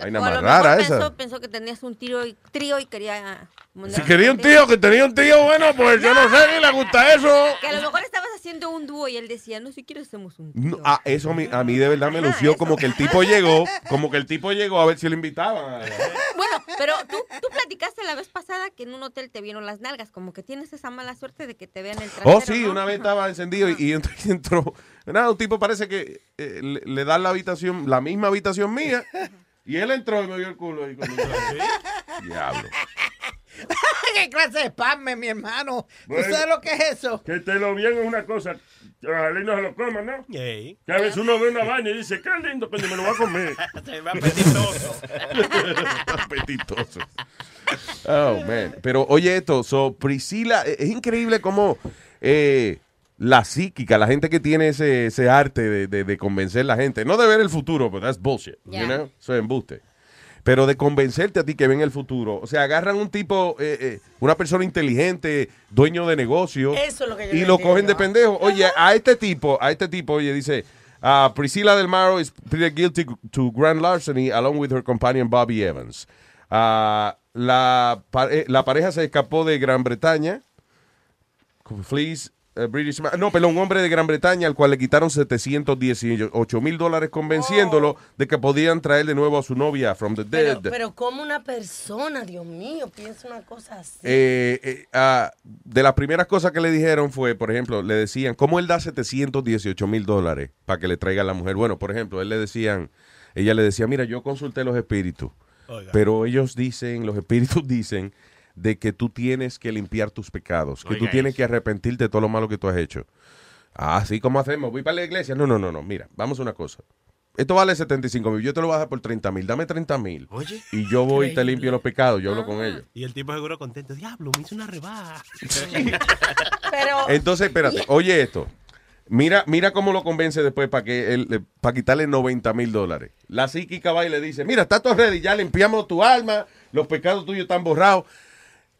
Vaina O a más rara mejor esa. pensó, pensó que tenías un trío y, trío y quería... Si quería un tío, que tenía un tío bueno, pues yo no sé, ni le gusta eso. Que a lo mejor estabas haciendo un dúo y él decía, no, si quieres hacemos un No, dúo. ah, eso a mí, a mí de verdad me lució como que el tipo llegó, como que el tipo llegó a ver si lo invitaban. Bueno, pero tú, tú platicaste la vez pasada que en un hotel te vieron las nalgas, como que tienes esa mala suerte de que te vean el trasero, Oh, sí, ¿no? una vez estaba encendido y, y entró, y entró- Nada, un tipo parece que eh, le, le dan la habitación, la misma habitación mía, y él entró y me vio el culo cuando entró. Diablo. ¿Qué clase de spam, mi hermano? Bueno. ¿Tú sabes lo que es eso? Que te lo bien es una cosa. Ojalá y no se lo coman, ¿no? Que a veces uno ve una vaina y dice, qué lindo, coño, me lo voy a comer. Se ve apetitoso. Apetitoso. Oh, man. Pero oye esto, so, Priscila, es increíble cómo eh, la psíquica, la gente que tiene ese, ese arte de, de- de convencer a la gente, no de ver el futuro, pero that's bullshit, Yeah. you know? Eso es embuste. Pero de convencerte a ti que ven el futuro. O sea, agarran un tipo, eh, eh, una persona inteligente, dueño de negocio, Eso es lo que yo y lo entiendo. cogen de pendejo. Oye, a este tipo, a este tipo, oye, dice, ah, Priscilla Del Maro is pleaded guilty to grand larceny along with her companion Bobby Evans. Ah, la, la pareja se escapó de Gran Bretaña. Flees, eh, British ma- no, perdón, un hombre de Gran Bretaña al cual le quitaron 718 mil dólares convenciéndolo de que podían traer de nuevo a su novia from the dead. Pero, pero como una persona, Dios mío, piensa una cosa así. Eh, eh, ah, de las primeras cosas que le dijeron fue, por ejemplo, le decían, ¿cómo él da 718 mil dólares para que le traiga a la mujer? Bueno, por ejemplo, él le decían, ella le decía, mira, yo consulté los espíritus, Oiga. pero ellos dicen, los espíritus dicen de que tú tienes que limpiar tus pecados, que tú tienes que arrepentirte de todo lo malo que tú has hecho. Ah, sí, ¿cómo hacemos? Voy para la iglesia. No, no, no, no. Mira, vamos a una cosa. Esto vale 75 mil. Yo te lo voy a dar por 30 mil. Dame 30 mil. Oye. Y yo voy y te limpio los pecados. Yo hablo con ellos. Y el tipo seguro contento. Diablo, me hizo una rebaja. Pero. Entonces, espérate, oye esto. Mira, mira cómo lo convence después para que él, para quitarle 90 mil dólares. La psíquica va y le dice, mira, está todo ready, ya limpiamos tu alma, los pecados tuyos están borrados.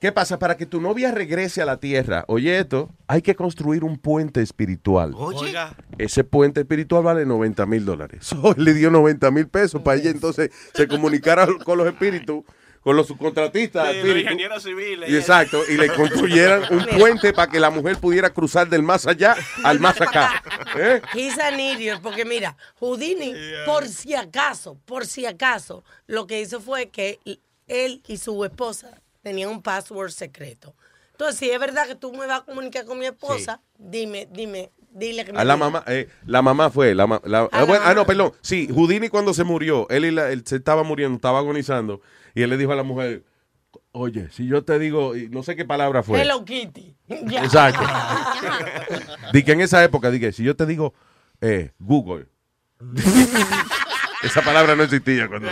¿Qué pasa? Para que tu novia regrese a la tierra, oye esto, hay que construir un puente espiritual. Oiga. Ese puente espiritual vale 90 mil dólares. So, le dio 90 mil pesos para ella entonces se comunicara con los espíritus, con los subcontratistas. Sí, los ingenieros civiles. Y exacto, y le construyeran un puente para que la mujer pudiera cruzar del más allá al más acá. ¿Eh? He's an idiot, porque mira, Houdini, por si acaso, por si acaso, lo que hizo fue que él y su esposa tenían un password secreto. Entonces, si es verdad que tú me vas a comunicar con mi esposa, dime, dime, dile que me A la mamá, eh, la mamá fue, la, ma- la- ah, bueno, ah, no, perdón, sí, Houdini cuando se murió, él, y la- él se estaba muriendo, estaba agonizando, y él le dijo a la mujer, oye, si yo te digo, y no sé qué palabra fue. Hello Kitty. Exacto. Di que en esa época, dije, si yo te digo eh, Google, esa palabra no existía cuando,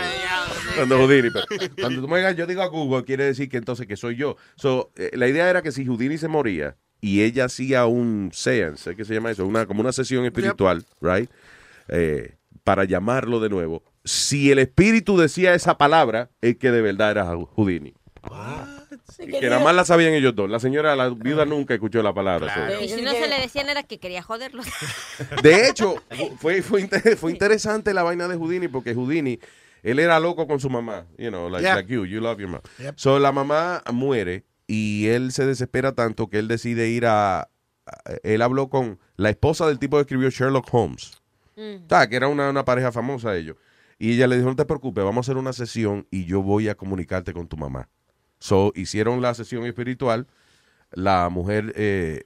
cuando Houdini. pero cuando tú me digas, yo digo a Google, quiere decir que entonces que soy yo. So, eh, la idea era que si Houdini se moría y ella hacía un seance, ¿qué se llama eso? Una, como una sesión espiritual, right? Eh, para llamarlo de nuevo. Si el espíritu decía esa palabra, es que de verdad era Houdini. Y que nada más la sabían ellos dos. La señora, la viuda, nunca escuchó la palabra. so. Y si no se le decían era que quería joderlos. De hecho, fue, fue, inter- fue interesante la vaina de Houdini porque Houdini, él era loco con su mamá. You know, like, Yeah. like you, you love your mom. Yep. So la mamá muere y él se desespera tanto que él decide ir a. Él habló con la esposa del tipo que escribió Sherlock Holmes. Ta, que era una, una pareja famosa ellos. Y ella le dijo, no te preocupes, vamos a hacer una sesión y yo voy a comunicarte con tu mamá. So, hicieron la sesión espiritual. La mujer eh,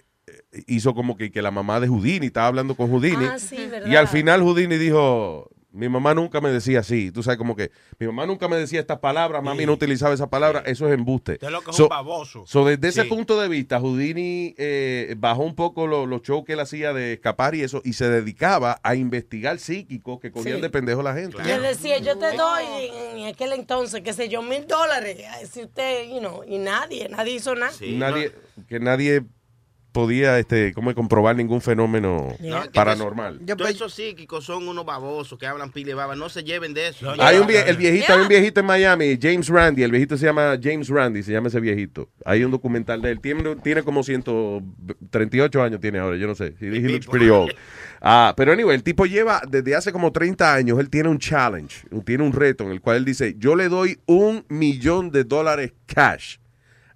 hizo como que, que la mamá de Houdini estaba hablando con Houdini. Ah, sí, ¿verdad? y al final Houdini dijo, mi mamá nunca me decía así. Tú sabes, como que mi mamá nunca me decía estas palabras, mami no utilizaba esa palabra. Eso es embuste. Usted lo que es So- un baboso. So, desde ese punto de vista, Houdini eh, bajó un poco lo- los shows que él hacía de escapar y eso, y se dedicaba a investigar psíquicos que cogían Sí. de pendejo a la gente. Le decía, yo te doy en aquel entonces, qué sé yo, mil dólares. Si usted, you know, y nadie, nadie hizo nada. nadie, que nadie podía este, como comprobar ningún fenómeno No, paranormal. Todos esos psíquicos son unos babosos que hablan pile baba. No se lleven de eso. Hay un vie- el viejito, hay un viejito en Miami, James Randy, el viejito se llama James Randy, se llama ese viejito. Hay un documental de él, tiene, tiene como 138 años tiene ahora, yo no sé. He, he looks pretty old. Ah, pero anyway, el tipo lleva desde hace como 30 años, él tiene un challenge, tiene un reto en el cual él dice, yo le doy un millón de dólares cash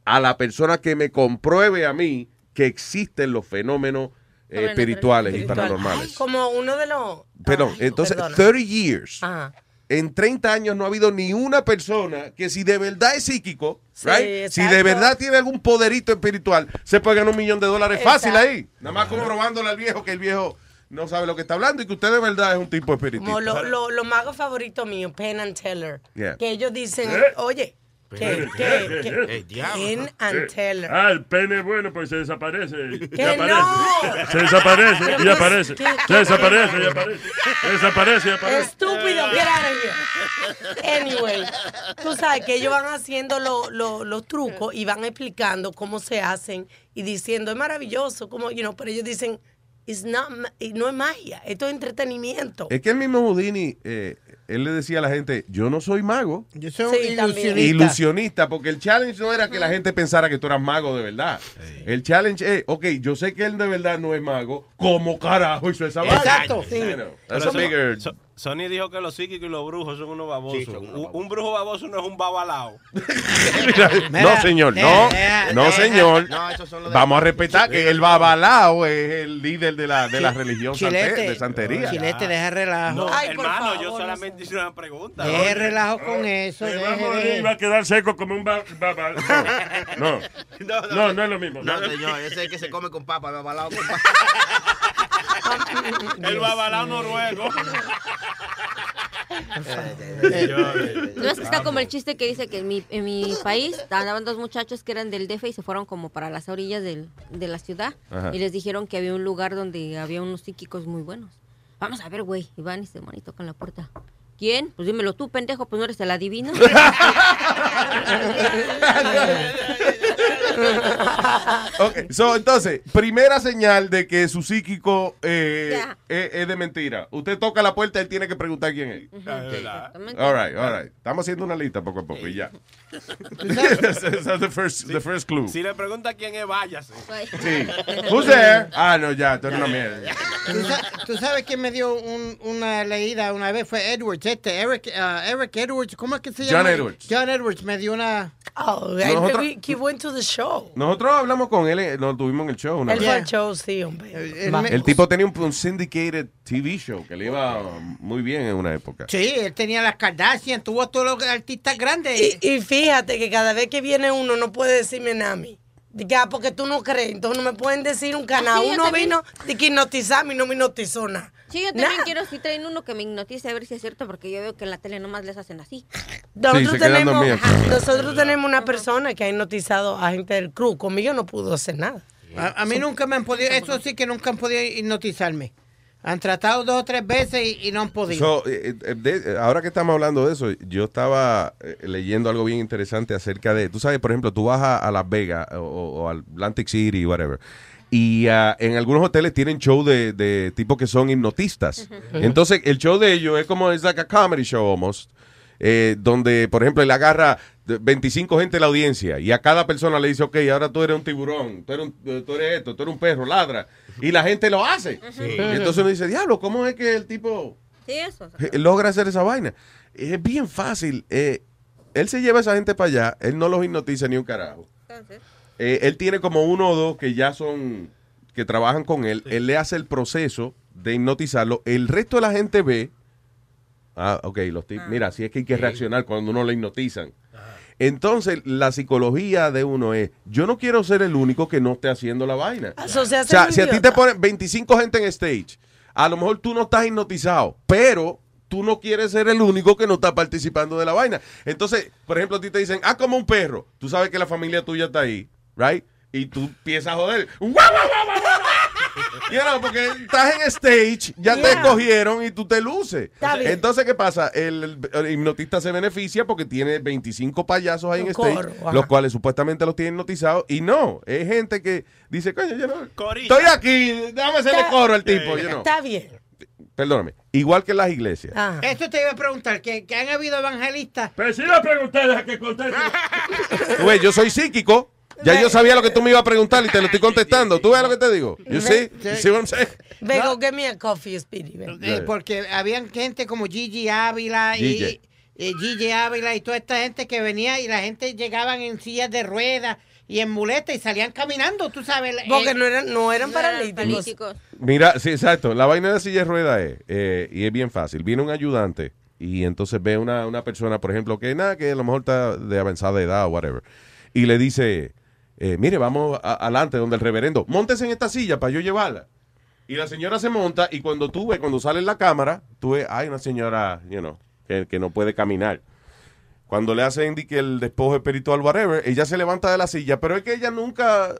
a la persona que me compruebe a mí que existen los fenómenos eh, espirituales y paranormales. Como uno de los... Perdón, entonces, perdona. 30 years. Ajá. En 30 años no ha habido ni una persona que si de verdad es psíquico, Sí, right? si de verdad tiene algún poderito espiritual, se puede ganar un millón de dólares fácil Exacto. ahí. Nada más comprobándole al viejo que el viejo no sabe lo que está hablando y que usted de verdad es un tipo espiritista. Como lo- lo- los magos favoritos míos, Penn and Teller. Yeah. Que ellos dicen, ¿Eh? oye, que, que, que, Penn and Teller. Ah, el pene es bueno, pues se desaparece. y ¡Que aparece. no! Se desaparece y aparece. ¿qué- Se qué- desaparece y aparece. Se desaparece y aparece. Estúpido, get out of here. Anyway, tú sabes que ellos van haciendo lo- lo- los trucos y van explicando cómo se hacen y diciendo, es maravilloso, como, you know, pero ellos dicen, It's not no es magia, esto es entretenimiento. Es que el mismo Houdini, eh, él le decía a la gente, yo no soy mago. Yo soy Sí, también. Ilusionista, porque el challenge no era que la gente pensara que tú eras mago de verdad. El challenge es, ok, yo sé que él de verdad no es mago, ¿cómo carajo hizo esa vaina? Exacto. Know, that's a bigger- So- Sony dijo que los psíquicos y los brujos son unos babosos. un, un brujo baboso no es un babalao. no, señor, no, no, señor. Vamos a respetar que el babalao es el líder de la, de la religión sante- de santería. Chilete, deja relajo. No, Ay, por hermano, favor, yo solamente hice una pregunta. Deje relajo con eso. Me deje, va a morir deje. y va a quedar seco como un ba- baba. No. No. no, no es lo mismo. No, señor, ese es el que se come con papa, el babalao con papa. El babalao noruego. No es que está como el chiste que dice que en mi, en mi país andaban dos muchachos que eran del DF y se fueron como para las orillas del- de la ciudad Ajá. y les dijeron que había un lugar donde había unos psíquicos muy buenos. Vamos a ver, güey. Y van y se van y tocan la puerta. ¿Quién? Pues dímelo tú, pendejo, pues no eres el adivino. Ok, so, entonces, primera señal de que su psíquico eh, Ya. es, es de mentira. Usted toca la puerta, él tiene que preguntar quién es. Exactamente. All right, all right. Estamos haciendo una lista poco a poco y ya. That's the first, the first clue. Si le pregunta quién es, váyase. Sí. Who's there? Ah, no, ya, tú eres una mierda. ¿Tú, sa- tú sabes quién me dio un- una leída una vez? Fue Edwards, este, Eric, ah, Eric Edwards, ¿cómo es que se llama? John Edwards. John Edwards me dio una... Oh, Nosotros- we, he went to the show. Nosotros hablamos con él, eh, lo tuvimos en el show una Él vez. fue al show, sí, hombre. Va. El tipo tenía un, un syndicated TV show que le iba muy bien en una época. Sí, él tenía las Kardashian, tuvo a todos los artistas grandes. Y, y fíjate que cada vez que viene uno no puede decirme Nami. Ya, porque tú no crees, entonces no me pueden decir un canal. Uno también. vino de que hipnotizarme y no me hipnotizó nada. Sí, yo también Nah. quiero si traen uno que me hipnotice a ver si es cierto, porque yo veo que en la tele nomás les hacen así. Nosotros, tenemos, nosotros tenemos una persona que ha hipnotizado a gente del crew. Conmigo no pudo hacer nada. A, a mí nunca me han podido, eso sí que nunca han podido hipnotizarme. Han tratado dos o tres veces y, y no han podido. So, eh, eh, de- ahora que estamos hablando de eso, yo estaba eh, leyendo algo bien interesante acerca de, tú sabes, por ejemplo, tú vas a, a Las Vegas o, o al Atlantic City, whatever, y ah, en algunos hoteles tienen show de, de tipos que son hipnotistas. Entonces, el show de ellos es como, es like a comedy show almost, eh, donde, por ejemplo, él agarra 25 gente de la audiencia y a cada persona le dice, ok, ahora tú eres un tiburón, tú eres, un- tú eres esto, tú eres un perro, ladra. Y la gente lo hace. Y entonces uno dice, diablo, ¿cómo es que el tipo Sí, eso. eh, logra hacer esa vaina? Es bien fácil. eh, él se lleva a esa gente para allá, él no los hipnotiza ni un carajo. Eh, él tiene como uno o dos que ya son, que trabajan con él. Él le hace el proceso de hipnotizarlo. El resto de la gente ve. Ah, ok, los tip- mira, así es que hay que reaccionar cuando uno le hipnotizan. Entonces, la psicología de uno es, yo no quiero ser el único que no esté haciendo la vaina. Eso se O sea, si a ti te ponen 25 gente en stage, a lo mejor tú no estás hipnotizado, pero tú no quieres ser el único que no está participando de la vaina. Entonces, por ejemplo, a ti te dicen, ah, como un perro. Tú sabes que la familia tuya está ahí, ¿right? Y tú empiezas a joder. ¡Guau, guau, guau, guau, guau! You know, porque estás en stage, ya te Yeah. escogieron y tú te luces. Está bien. Entonces, ¿qué pasa? El, el hipnotista se beneficia porque tiene 25 payasos ahí en stage, ajá. los cuales supuestamente los tienen hipnotizados. Y no, es gente que dice, coño, yo no, Corista. estoy aquí, déjame hacerle Está- coro al tipo, you know. Está bien. Perdóname. Igual que en las iglesias. Ah. Esto te iba a preguntar, que, que han habido evangelistas. Pero si la pregunté, deja que conteste. Güey, yo soy psíquico. Ya yo sabía lo que tú me ibas a preguntar y te lo estoy contestando. ¿Tú ves lo que te digo? You see? You see what I'm saying? Ve, go get me a coffee, Speedy. Eh, porque habían gente como Gigi Ávila y, Gigi. Ávila y toda esta gente que venía y la gente llegaban en sillas de ruedas y en muleta y salían caminando, tú sabes. Porque eh, no eran, no eran No paralíticos. Mira, sí, exacto. La vaina de la silla de rueda es, eh, y es bien fácil. Viene un ayudante y entonces ve una, una persona, por ejemplo, que nada, que a lo mejor está de avanzada edad o whatever, y le dice, eh, mire, vamos a- adelante donde el reverendo, montese en esta silla para yo llevarla. Y la señora se monta y cuando tú ves, cuando sale la cámara, tú ves, hay una señora, you know, que, no puede caminar. Cuando le hacen que el despojo espiritual, whatever, ella se levanta de la silla, pero es que ella nunca,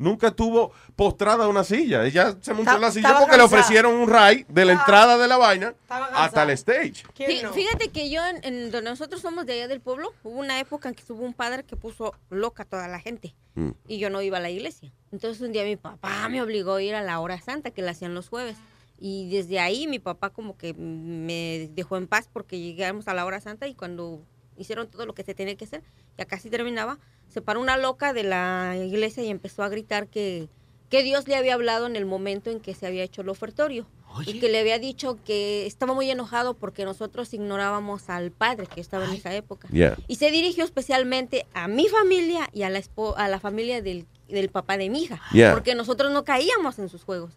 nunca estuvo postrada en una silla. Ella se montó en la silla porque le cansada. ofrecieron un ride de la entrada de la vaina hasta el stage. Fí- Fíjate que yo, en, en donde nosotros somos de allá del pueblo, hubo una época en que hubo un padre que puso loca a toda la gente Mm. y yo no iba a la iglesia. Entonces un día mi papá me obligó a ir a la hora santa que la hacían los jueves. Y desde ahí mi papá como que me dejó en paz porque llegamos a la hora santa y cuando hicieron todo lo que se tenía que hacer, ya casi terminaba, se paró una loca de la iglesia y empezó a gritar que, que Dios le había hablado en el momento en que se había hecho el ofertorio. Y que le había dicho que estaba muy enojado porque nosotros ignorábamos al padre que estaba en esa época. Yeah. Y se dirigió especialmente a mi familia y a la, espo- a la familia del, del papá de mi hija. Yeah. Porque nosotros no caíamos en sus juegos.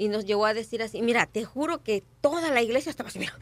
Y nos llegó a decir así, mira, te juro que toda la iglesia estaba así, mira.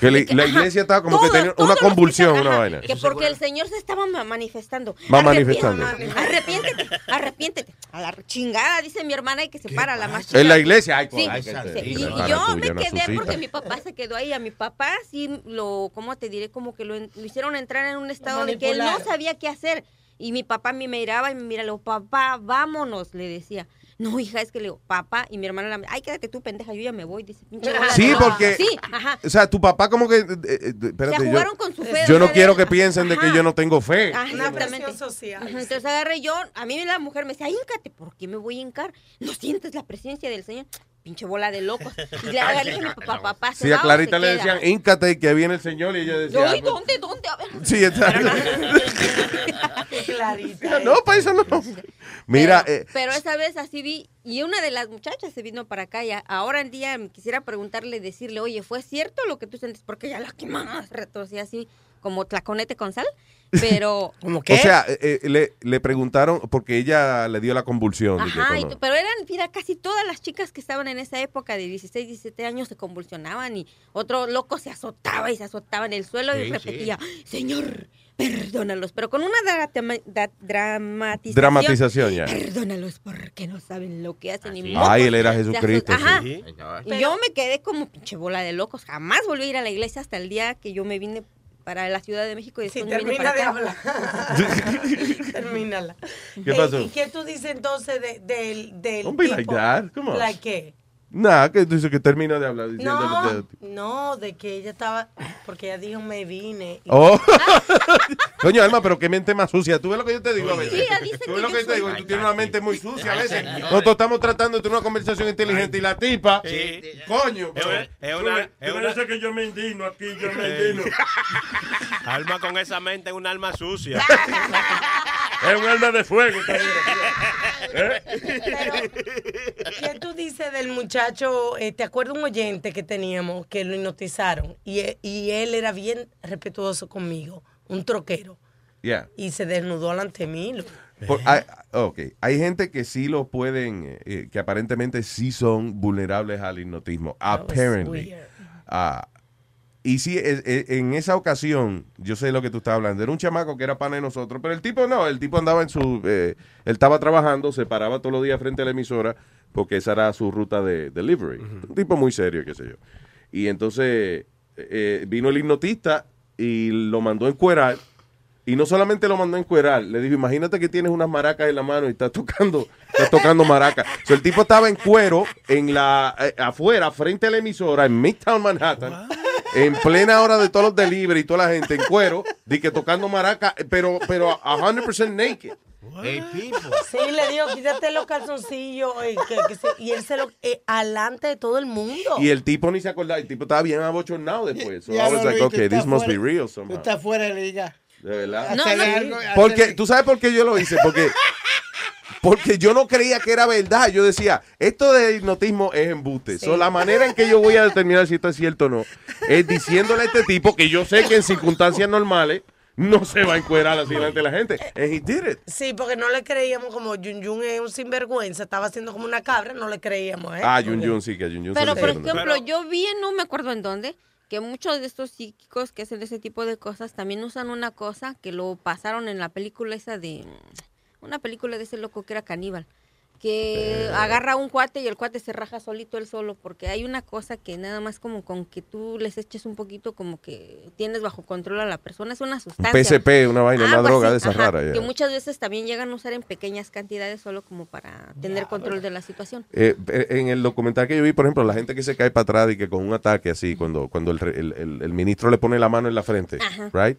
Que la, la Ajá. iglesia estaba como que tenía una convulsión, una vaina. Que porque el Señor se estaba ma- manifestando. Va manifestando. Arrepiéntete, arrepiéntete. A la chingada, dice mi hermana, y que se para la más chica. En la iglesia, ay, Sí, ay, sí, sí. Y, y yo me quedé porque mi papá se quedó ahí. A mi papá sí lo, ¿cómo te diré? Como que lo, hicieron entrar en un estado de que él no sabía qué hacer. Y mi papá me miraba y me mira, le digo, papá, vámonos, le decía. No, hija, es que le digo, papá, y mi hermana, la, ay, quédate tú, pendeja, yo ya me voy, dice, pinche bola Sí, loca". porque, Sí, ajá. o sea, tu papá como que, eh, eh, espérate, Se yo, jugaron con su fe, yo no quiero que piensen de que Ajá. yo no tengo fe. Ah, exactamente. presión social. Ajá, Entonces agarré yo, a mí la mujer me decía, híncate, ¿por qué me voy a hincar? ¿No sientes la presencia del Señor? Pinche bola de locos. Y le dije a mi papá, papá, ¿se Sí, a o Clarita se le queda? decían, íncate y que viene el Señor y ella decía, Yo, ¿y pues- dónde, dónde? A ver. Sí, está. Clarita. no, para eso no. Mira, pero, eh, pero esa vez así vi, y una de las muchachas se vino para acá, y a- ahora en día quisiera preguntarle, decirle, oye, ¿fue cierto lo que tú sientes? Porque ya la quemada retorcía así, como tlaconete con sal, pero... ¿Cómo o sea, eh, eh, le, le preguntaron, porque ella le dio la convulsión. dije, Ajá, y pero eran, mira, casi todas las chicas que estaban en esa época de 16, 17 años se convulsionaban y otro loco se azotaba y se azotaba en el suelo y Sí, repetía, Señor, perdónalos, pero con una dramatización. Dramatización, ya. Perdónalos porque no saben lo que hacen. y Ay, él era Jesucristo, Ajá. sí. Y yo me quedé como pinche bola de locos. Jamás volví a ir a la iglesia hasta el día que yo me vine para la Ciudad de México y Sí, termina de hablar. Termínala. ¿Qué Eh, pasó? ¿Y qué tú dices entonces de- del, del Don't be like tipo? that. Come on. Like qué? Nada, que dice que termina de hablar diciendo. No, de- no, de que ella estaba, porque ella dijo me vine. y- Oh. Coño, Alma, pero qué mente más sucia. ¿Tú ves lo que yo te digo a veces? Sí, ella dice ¿Tú que ves lo que yo te digo? Tú tienes una mente muy sucia a veces. Nosotros estamos tratando de tener una conversación inteligente y la tipa. Coño. Es una- es una- es una- Parece que yo me indigno aquí, yo me indigno. Alma con esa mente es un alma sucia. Es un alma de fuego también. ¿Qué tú dices del muchacho? eh, ¿Te acuerdas un oyente que teníamos que lo hipnotizaron? Y, e- y él era bien respetuoso conmigo, un troquero. Yeah. Y se desnudó delante mí. lo- Por- hay, ok, hay gente que sí lo pueden, eh, eh, que aparentemente sí son vulnerables al hipnotismo. Apparently. Ah, y sí, es- es- en esa ocasión, yo sé lo que tú estás hablando, era un chamaco que era pana de nosotros, pero el tipo no, el tipo andaba en su, eh, él estaba trabajando, se paraba todos los días frente a la emisora, porque esa era su ruta de delivery. Un tipo muy serio, qué sé yo. Y entonces eh, vino el hipnotista y lo mandó a encuerar. Y no solamente lo mandó a encuerar, le dijo, imagínate que tienes unas maracas en la mano y estás tocando, estás tocando maracas. So, el tipo estaba en cuero, en la, eh, afuera, frente a la emisora, en Midtown Manhattan, en plena hora de todos los delivery y toda la gente en cuero, di que tocando maracas, pero, pero a 100% naked. Sí, le dijo, quítate los calzoncillos. eh, que- que se- y él se lo, eh, alante de todo el mundo. Y el tipo ni se acordaba, el tipo estaba bien abochornado después. So Ya I was like, okay, tú this must be real Tú somehow. estás fuera de liga. De verdad. No, Hacerle no. algo- Porque, ¿tú sabes por qué yo lo hice? Porque, porque yo no creía que era verdad. Yo decía, esto de hipnotismo es embuste. So, la manera en que yo voy a determinar si esto es cierto o no es diciéndole a este tipo que yo sé que en circunstancias normales no se va a encuerar así delante de la gente. And he did it. Sí, porque no le creíamos como Jun Jun es un sinvergüenza, estaba haciendo como una cabra, no le creíamos, ¿eh? Ah, Jun Jun sí, que Jun Jun Pero, por ejemplo, yo vi, no me acuerdo en dónde, que muchos de estos psíquicos que hacen ese tipo de cosas también usan una cosa que lo pasaron en la película esa de... Una película de ese loco que era caníbal. Que agarra a un cuate y el cuate se raja solito él solo, porque hay una cosa que nada más como con que tú les eches un poquito como que tienes bajo control a la persona, es una Un sustancia. PSP, una vaina, una droga de esa ajá, rara. ya. Que muchas veces también llegan a usar en pequeñas cantidades solo como para tener control de la situación. Eh, eh, en el documental que yo vi, por ejemplo, la gente que se cae para atrás y que con un ataque así, cuando, cuando el, re- el- el- el ministro le pone la mano en la frente, Ajá. right?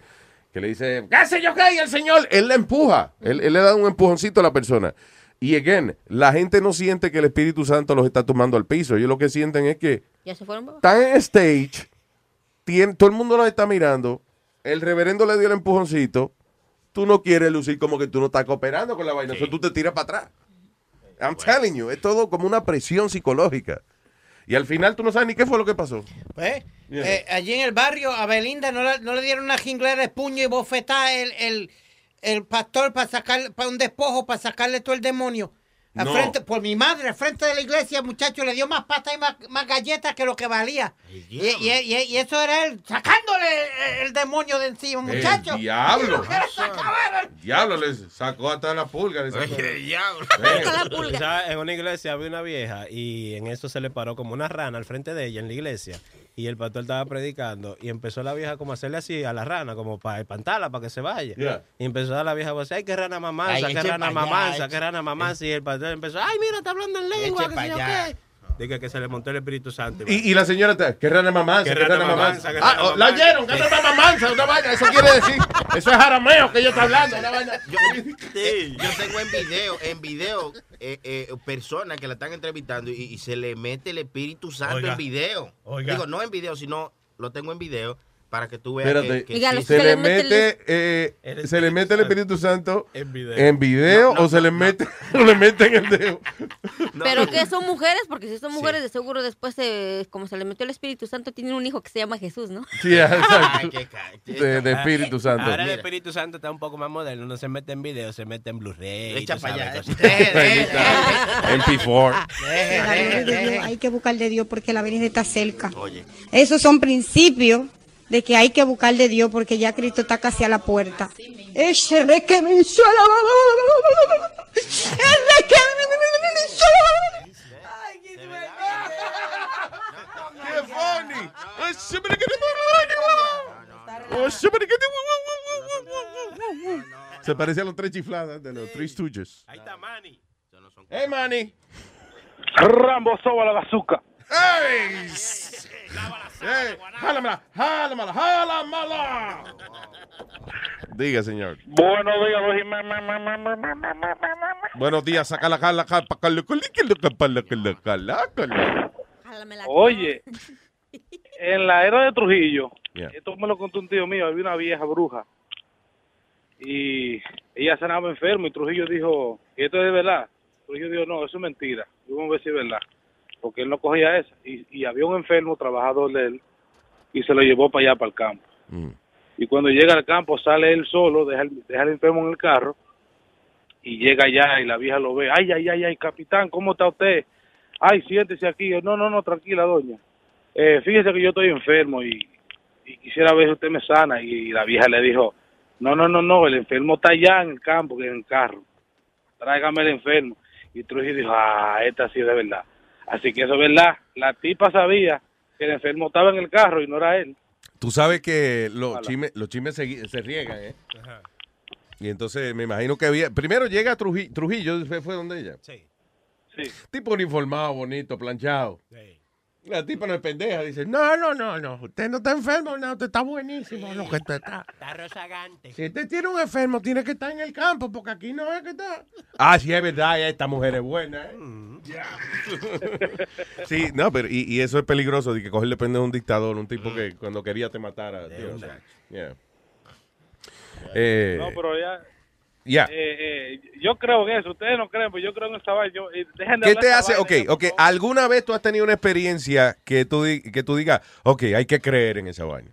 Que le dice, ¿qué se yo caiga el señor? Él le empuja, él, él le da un empujoncito a la persona. Y again, la gente no siente que el Espíritu Santo los está tomando al piso. Ellos lo que sienten es que Ya se fueron. babas? están en stage, todo el mundo los está mirando, el reverendo le dio el empujoncito, tú no quieres lucir como que tú no estás cooperando con la vaina, eso tú te tiras para atrás. I'm telling you, es todo como una presión psicológica. Y al final tú no sabes ni qué fue lo que pasó. Pues, Yeah. eh, allí en el barrio, a Belinda no le, no le dieron una jinglera de puño y bofetada el, el, el pastor para sacar para un despojo, para sacarle todo el demonio. Al No. frente, por mi madre, al frente de la iglesia, muchacho, le dio más pasta y más, más galletas que lo que valía. Y, y- y- y eso era él, sacándole el, el demonio de encima, muchacho. El diablo. ¿Qué era sacar? Diablo, le sacó hasta la pulga. Le sacó. O sea, en una iglesia había una vieja y en eso se le paró como una rana al frente de ella en la iglesia. Y el pastor estaba predicando y empezó la vieja como a hacerle así a la rana, como para espantarla, para que se vaya. Yeah. Y empezó a la vieja a decir, ay, qué rana mamanza, Ay, qué rana allá, mamanza, qué rana mamanza. Y el pastor empezó, ay, mira, está hablando en lengua, pa' sé yo qué. Dije que se le montó el Espíritu Santo. Y, y la señora está, qué rana mamanza, Qué qué rana rana mamanza. mamanza, qué Ah, rana oh, la mamanza. oyeron, qué rana mamanza, una vaina, eso quiere decir, eso es arameo que ella está hablando, una vaina. Yo, yo tengo en video, en video, eh, eh, personas que la están entrevistando y, y se le mete el Espíritu Santo Oiga. en video. Oiga. Digo, no en video, sino lo tengo en video para que tú veas Espérate, que, que sí. se, le mete, eh, se le mete el Espíritu Santo en video, en video o se le mete, le mete en el dedo. Pero que son mujeres, porque si son mujeres, de seguro después, eh, como se le metió el Espíritu Santo, tienen un hijo que se llama Jesús, ¿no? Sí, exacto. De, de Espíritu Santo. Ahora el Espíritu Santo está un poco más moderno, no se mete en video, se mete en Blu-ray. Echa tú pa' sabes, allá, cositas. MP4. La venida de Dios, hay que buscar de Dios porque la venida está cerca. Oye. Esos son principios de que hay que buscar de Dios porque ya Cristo está casi a la puerta. Ese que me hizo Se parece a los tres chifladas de los. Ahí está Manny. ¡Hey, Manny! Rambo soba la bazooka. ¡Jálamela! ¡Jálamela! ¡Jálamela! Diga, señor. Buenos días, Luis. Buenos días, saca la cala, cala, cala, cala, cala, cala, cala. Oye, en la era de Trujillo, Yeah. esto me lo contó un tío mío, había una vieja bruja. Y ella sanaba enfermo y Trujillo dijo, ¿y esto es de verdad? Trujillo dijo, no, eso es mentira. Y vamos a ver si es verdad. Porque él no cogía esa. Y, y había un enfermo, trabajador de él, y se lo llevó para allá, para el campo. Mm. Y cuando llega al campo, sale él solo, deja, el- deja al enfermo en el carro, y llega allá y la vieja lo ve. Ay, ay, ay, ay, capitán, ¿cómo está usted? Ay, siéntese aquí. No, no, no, tranquila, doña. Eh, fíjese que yo estoy enfermo y, y quisiera ver si usted me sana. Y la vieja le dijo, no, no, no, no, el enfermo está allá en el campo, que en el carro. Tráigame el enfermo. Y Trujillo dijo, ah, esta sí es de verdad. Así que eso es verdad. La tipa sabía que el enfermo estaba en el carro y no era él. Tú sabes que los Ojalá. chismes, los chismes se, se riegan, ¿eh? Y entonces me imagino que había. Primero llega Trujillo, Trujillo fue, fue donde ella. Sí. Sí. Tipo uniformado, bonito, planchado. La tipa no es pendeja, dice, no, no, no, no, usted no está enfermo, no, usted está buenísimo, lo que usted está. Está rozagante. Si usted tiene un enfermo, tiene que estar en el campo, porque aquí no es que está. Ah, sí, es verdad, esta mujer es buena, ¿eh? Sí, no, pero y, y eso es peligroso, de que cogerle pendejo a un dictador, un tipo que cuando quería te matara. tío. Yeah. Eh, No, pero ya... ya. eh, eh, yo creo en eso. Ustedes no creen, pero yo creo en esa vaina. Yo, eh, dejen de ¿Qué te hace? Ok, ok. ¿Alguna vez tú has tenido una experiencia que tú, que tú digas, ok, hay que creer en esa vaina?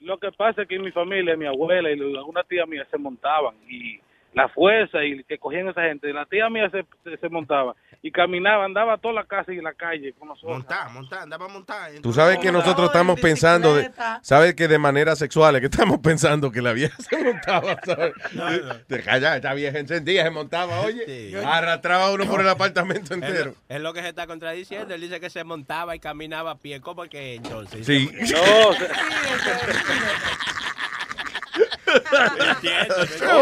Lo que pasa es que mi familia, mi abuela y algunas tías mías se montaban y la fuerza y que cogían esa gente, la tía mía se, se, se montaba y caminaba, andaba toda la casa y la calle con nosotros. Montar, montar, andaba a montar. Tú sabes que nosotros estamos pensando, de, sabes que de manera sexual, es que estamos pensando que la vieja se montaba, ¿sabes? Te calla, esta vieja encendía, se montaba, oye, arrastraba a uno por el apartamento entero. Es, lo- es lo que se está contradiciendo. Él dice que se montaba y caminaba a pie. ¿Cómo que entonces? Sí. No, Entiendo,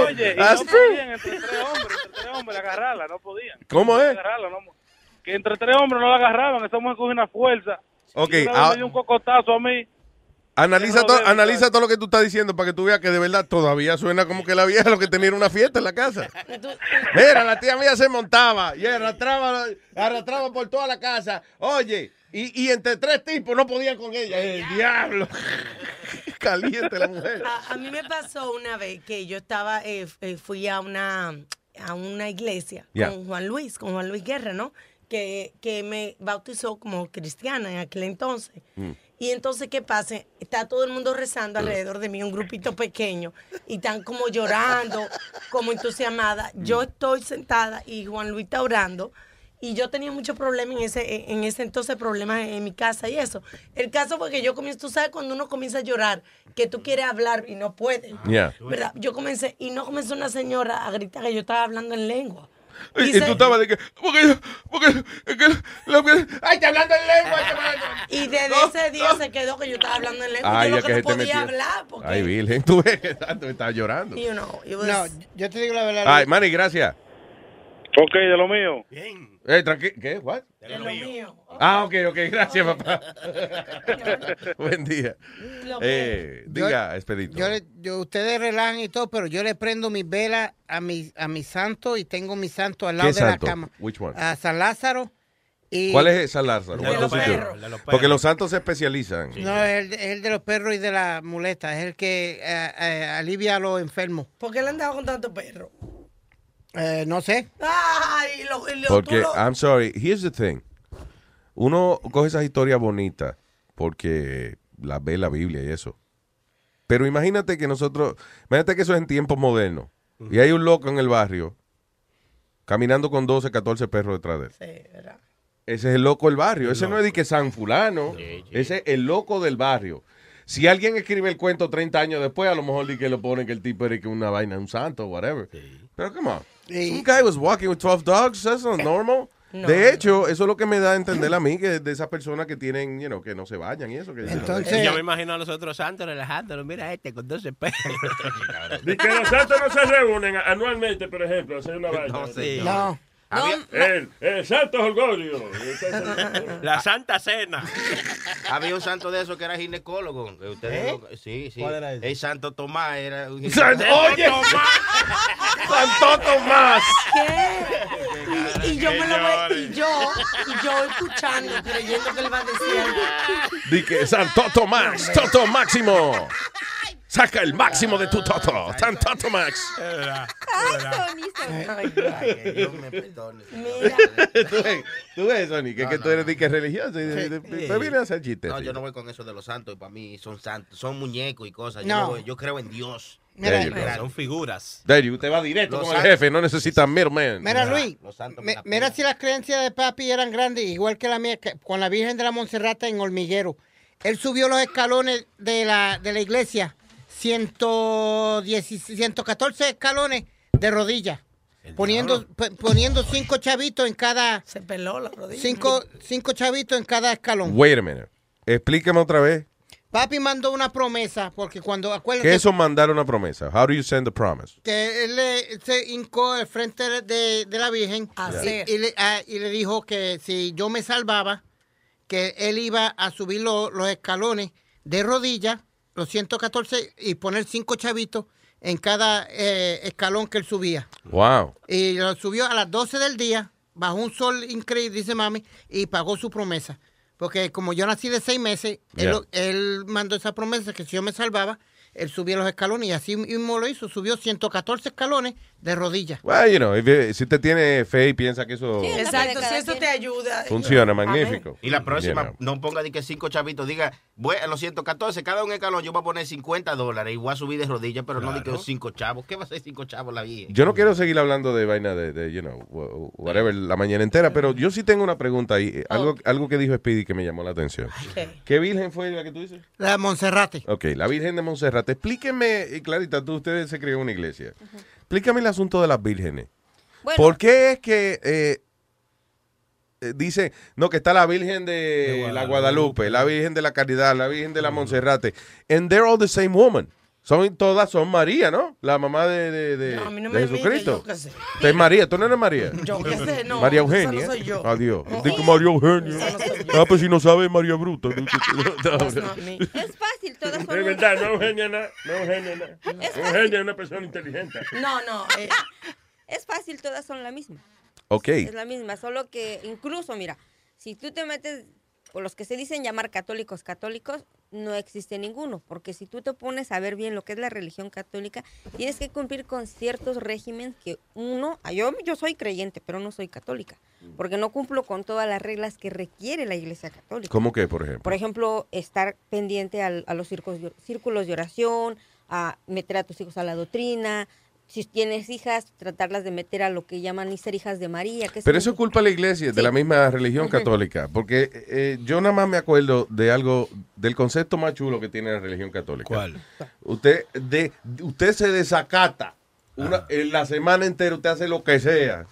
Oye, y no podían entre tres hombres, entre tres hombres agarrarla, no podían. ¿Cómo es? Agarrarla, no, que entre tres hombres no la agarraban, esa mujer cogió una fuerza. Ok, Y una vez ah- me dio un cocotazo a mí. Analiza, joder, analiza todo lo que tú estás diciendo para que tú veas que de verdad todavía suena como que la vieja lo que tenía una fiesta en la casa. Mira, la tía mía se montaba y arrastraba, arrastraba por toda la casa. Oye, y, y entre tres tipos no podían con ella. El diablo. Caliente la mujer. A, a mí me pasó una vez que yo estaba, eh, eh, fui a una, a una iglesia con Juan Luis, con Juan Luis Guerra, ¿no? Que, que me bautizó como cristiana en aquel entonces. Y entonces, ¿qué pasa? Está todo el mundo rezando alrededor de mí, un grupito pequeño, y están como llorando, como entusiasmada. Yo estoy sentada y Juan Luis está orando. Y yo tenía muchos problemas en ese, en ese entonces, problemas en mi casa y eso. El caso fue que yo comienzo, tú sabes cuando uno comienza a llorar, que tú quieres hablar y no puedes. ¿Verdad? Yo comencé, y no comenzó una señora a gritar que yo estaba hablando en lengua. Y, y se- tú estabas de que, porque, yo- porque, es que, lo que- ay, te hablando en lengua. Y desde ese día se quedó que yo estaba hablando en lengua. Ay, yo lo que no podía metió. hablar. Porque, Ay, Virgen, tú ves que tanto estaba llorando. you know, it was- No, yo te digo la verdad. Ay, Manny, gracias. Ok, de lo mío. Eh, tranqui- ¿Qué? What? de lo mío. Ah, ok, ok, gracias, papá. Buen día. Eh, Yo- diga, Expedito. Yo, le- yo- ustedes relajan y todo, pero yo le prendo mis velas a mi, a mi santo y tengo mi santo al lado ¿Qué de santo? la cama. Which one? A San Lázaro. Y ¿Cuál es San Lázaro? De los perros, de los Porque los santos se especializan. No, es el, es el de los perros y de la muleta. Es el que eh, eh, alivia a los enfermos. ¿Por qué le andaba con tanto perro? Eh, no sé. Ay, lo, y lo- tú Porque, lo- I'm sorry, here's the thing. Uno coge esas historias bonitas porque las ve la Biblia y eso. Pero imagínate que nosotros, imagínate que eso es en tiempos modernos. Y hay un loco en el barrio caminando con 12, 14 perros detrás de él. Sí, ¿verdad? Ese es el loco del barrio. Ese no es de que San Fulano. Ese es el loco del barrio. Si alguien escribe el cuento 30 años después, a lo mejor di que lo ponen que el tipo era que una vaina, un santo, whatever. Pero come on. Some guy was walking with 12 dogs. That's not normal. No, de hecho, eso es lo que me da a entender a mí, que de esas personas que tienen, you know, que no se vayan y eso. Que Y yo me imagino a los otros santos relajándolo. Mira este con 12 perros. Y que los santos no se reúnen anualmente, por ejemplo, a hacer una vaina. No, señor. No. Había- El, el Santo Holgorio. La Santa Cena. Había un santo de esos que era ginecólogo. que ustedes ¿Eh? lo- sí, sí. ¿Cuál era ese? El Santo Tomás era un San- Oye. ¡Santo Tomás! ¿Qué? Y, y yo me lo voy, y yo, y yo escuchando, creyendo que él va a decir algo. Di que Santo Tomás, Toto Máximo. Saca el máximo de tu Toto. San Toto Max. Dios me perdone. tú ves, tú ves, Sony, que, No, que no, tú eres no. di que religioso. y- Tú vienes a hacer chistes. No, yo no voy con eso de los santos. Para mí son santos, son muñecos y cosas. Yo, No. no voy- yo creo en Dios. There you go. Son figuras. You, usted va directo Los con el santos- jefe, no necesita middleman. Mira, Luis, Los santos me- mira si las creencias de papi eran grandes, igual que la mía, que- con la Virgen de la Monserrata en Hormiguero. Él subió los escalones de la, de la iglesia, 110, 114 escalones de rodillas, poniendo, poniendo cinco chavitos en cada... Se peló la rodilla. Cinco, cinco chavitos en cada escalón. Wait a minute. Explícame otra vez. Papi mandó una promesa, porque cuando, acuérdate... ¿Qué es eso mandar una promesa? How do you send a promise? que él le, se hincó al frente de, de- la Virgen Hacer. y, y le, ah, y le dijo que si yo me salvaba, que él iba a subir lo- los escalones de rodillas, los 114, y poner cinco chavitos en cada eh, escalón que él subía. Wow. Y lo subió a las 12 del día, bajo un sol increíble, dice mami, y pagó su promesa. Porque como yo nací de seis meses, él, Yeah. lo- él mandó esa promesa que si yo me salvaba, él subía los escalones y así mismo lo hizo. Subió 114 escalones de rodillas. Well, you know, if- si usted tiene fe y piensa que eso Exacto, si eso te ayuda. funciona, magnífico. Y la próxima, You know. no ponga de que cinco chavitos, diga, voy a los 114, cada un escalón yo voy a poner 50 dólares y voy a subir de rodillas, pero no de que cinco chavos. ¿Qué va a ser cinco chavos la vida? Yo no quiero seguir hablando de vaina de, de, you know, wha- whatever, la mañana entera, pero yo sí tengo una pregunta ahí. eh, Algo, algo que dijo Speedy que me llamó la atención. ¿Qué virgen fue la que tú dices? La Monserrate. Ok, la Virgen de Montserrat. Explíqueme, y Clarita, tú, ustedes se crió en una iglesia. Explícame el asunto de las vírgenes. Bueno. ¿Por qué es que eh, eh, dice, no, que está la Virgen de, la Guadalupe, la Virgen de la Caridad, la Virgen de la Monserrate, and they're all the same woman? Son, todas son María, ¿no? La mamá de, de, de- No, a mí no de me Jesucristo. yo es María, tú no eres María. Yo qué sé, no, María esa no Eugenia. soy yo. Adiós. No. Digo María Eugenia. Esa no soy yo. Ah, pues si no sabe, María Bruta. Es fácil, todas son. De verdad, no Eugenia, no, no Eugenia, no. Es Eugenia es una persona inteligente. No, no. eh, Es fácil, todas son la misma. Ok. Es la misma, solo que incluso, mira, si tú te metes, o los que se dicen llamar católicos católicos, no existe ninguno, porque si tú te pones a ver bien lo que es la religión católica, tienes que cumplir con ciertos regímenes que uno, ah, yo, yo soy creyente, pero no soy católica, porque no cumplo con todas las reglas que requiere la iglesia católica. ¿Cómo que, por ejemplo? Por ejemplo, estar pendiente al- a los círculos de, círculos de oración, a meter a tus hijos a la doctrina. Si tienes hijas, tratarlas de meter a lo que llaman ser hijas de María. Que Pero es eso es culpa de la iglesia, de la misma religión católica. Porque eh, yo nada más me acuerdo de algo, del concepto más chulo que tiene la religión católica. ¿Cuál? Usted, de, usted se desacata. Una, en la semana entera usted hace lo que sea.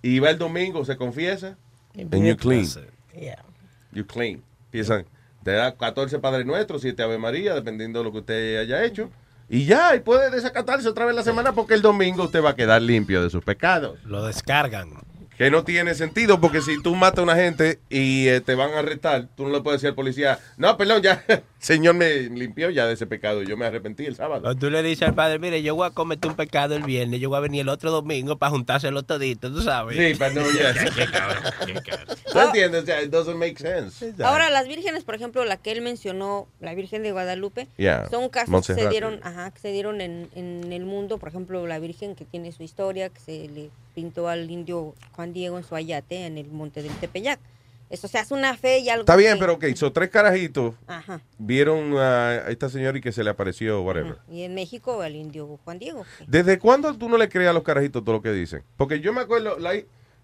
Y va el domingo, se confiesa. And you clean. Yeah. You clean. Empiezan, te da 14 Padre Nuestro, 7 Ave María, dependiendo de lo que usted haya hecho. Y ya, y puede desacatarse otra vez la semana porque el domingo usted va a quedar limpio de sus pecados. Lo descargan. Que no tiene sentido porque si tú matas a una gente y eh, te van a arrestar, tú no le puedes decir al policía, no, perdón, ya, señor me limpió ya de ese pecado, yo me arrepentí el sábado. O tú le dices al padre, mire, yo voy a cometer un pecado el viernes, yo voy a venir el otro domingo para juntárselo todito, tú sabes. Sí, pero no, ya. ¿Tú entiendes? O sea, it doesn't make sense. Ahora, las vírgenes, por ejemplo, la que él mencionó, la Virgen de Guadalupe, Yeah, son casos que se dieron, ajá, que se dieron en, en el mundo. Por ejemplo, la Virgen que tiene su historia, que se le pintó al indio Juan Diego en su ayate en el monte del Tepeyac. Eso se hace una fe y algo. Está bien, que- pero ok, son tres carajitos, Ajá. vieron a esta señora y que se le apareció, whatever. Y en México, el indio Juan Diego. ¿Desde cuándo tú no le crees a los carajitos todo lo que dicen? Porque yo me acuerdo, la-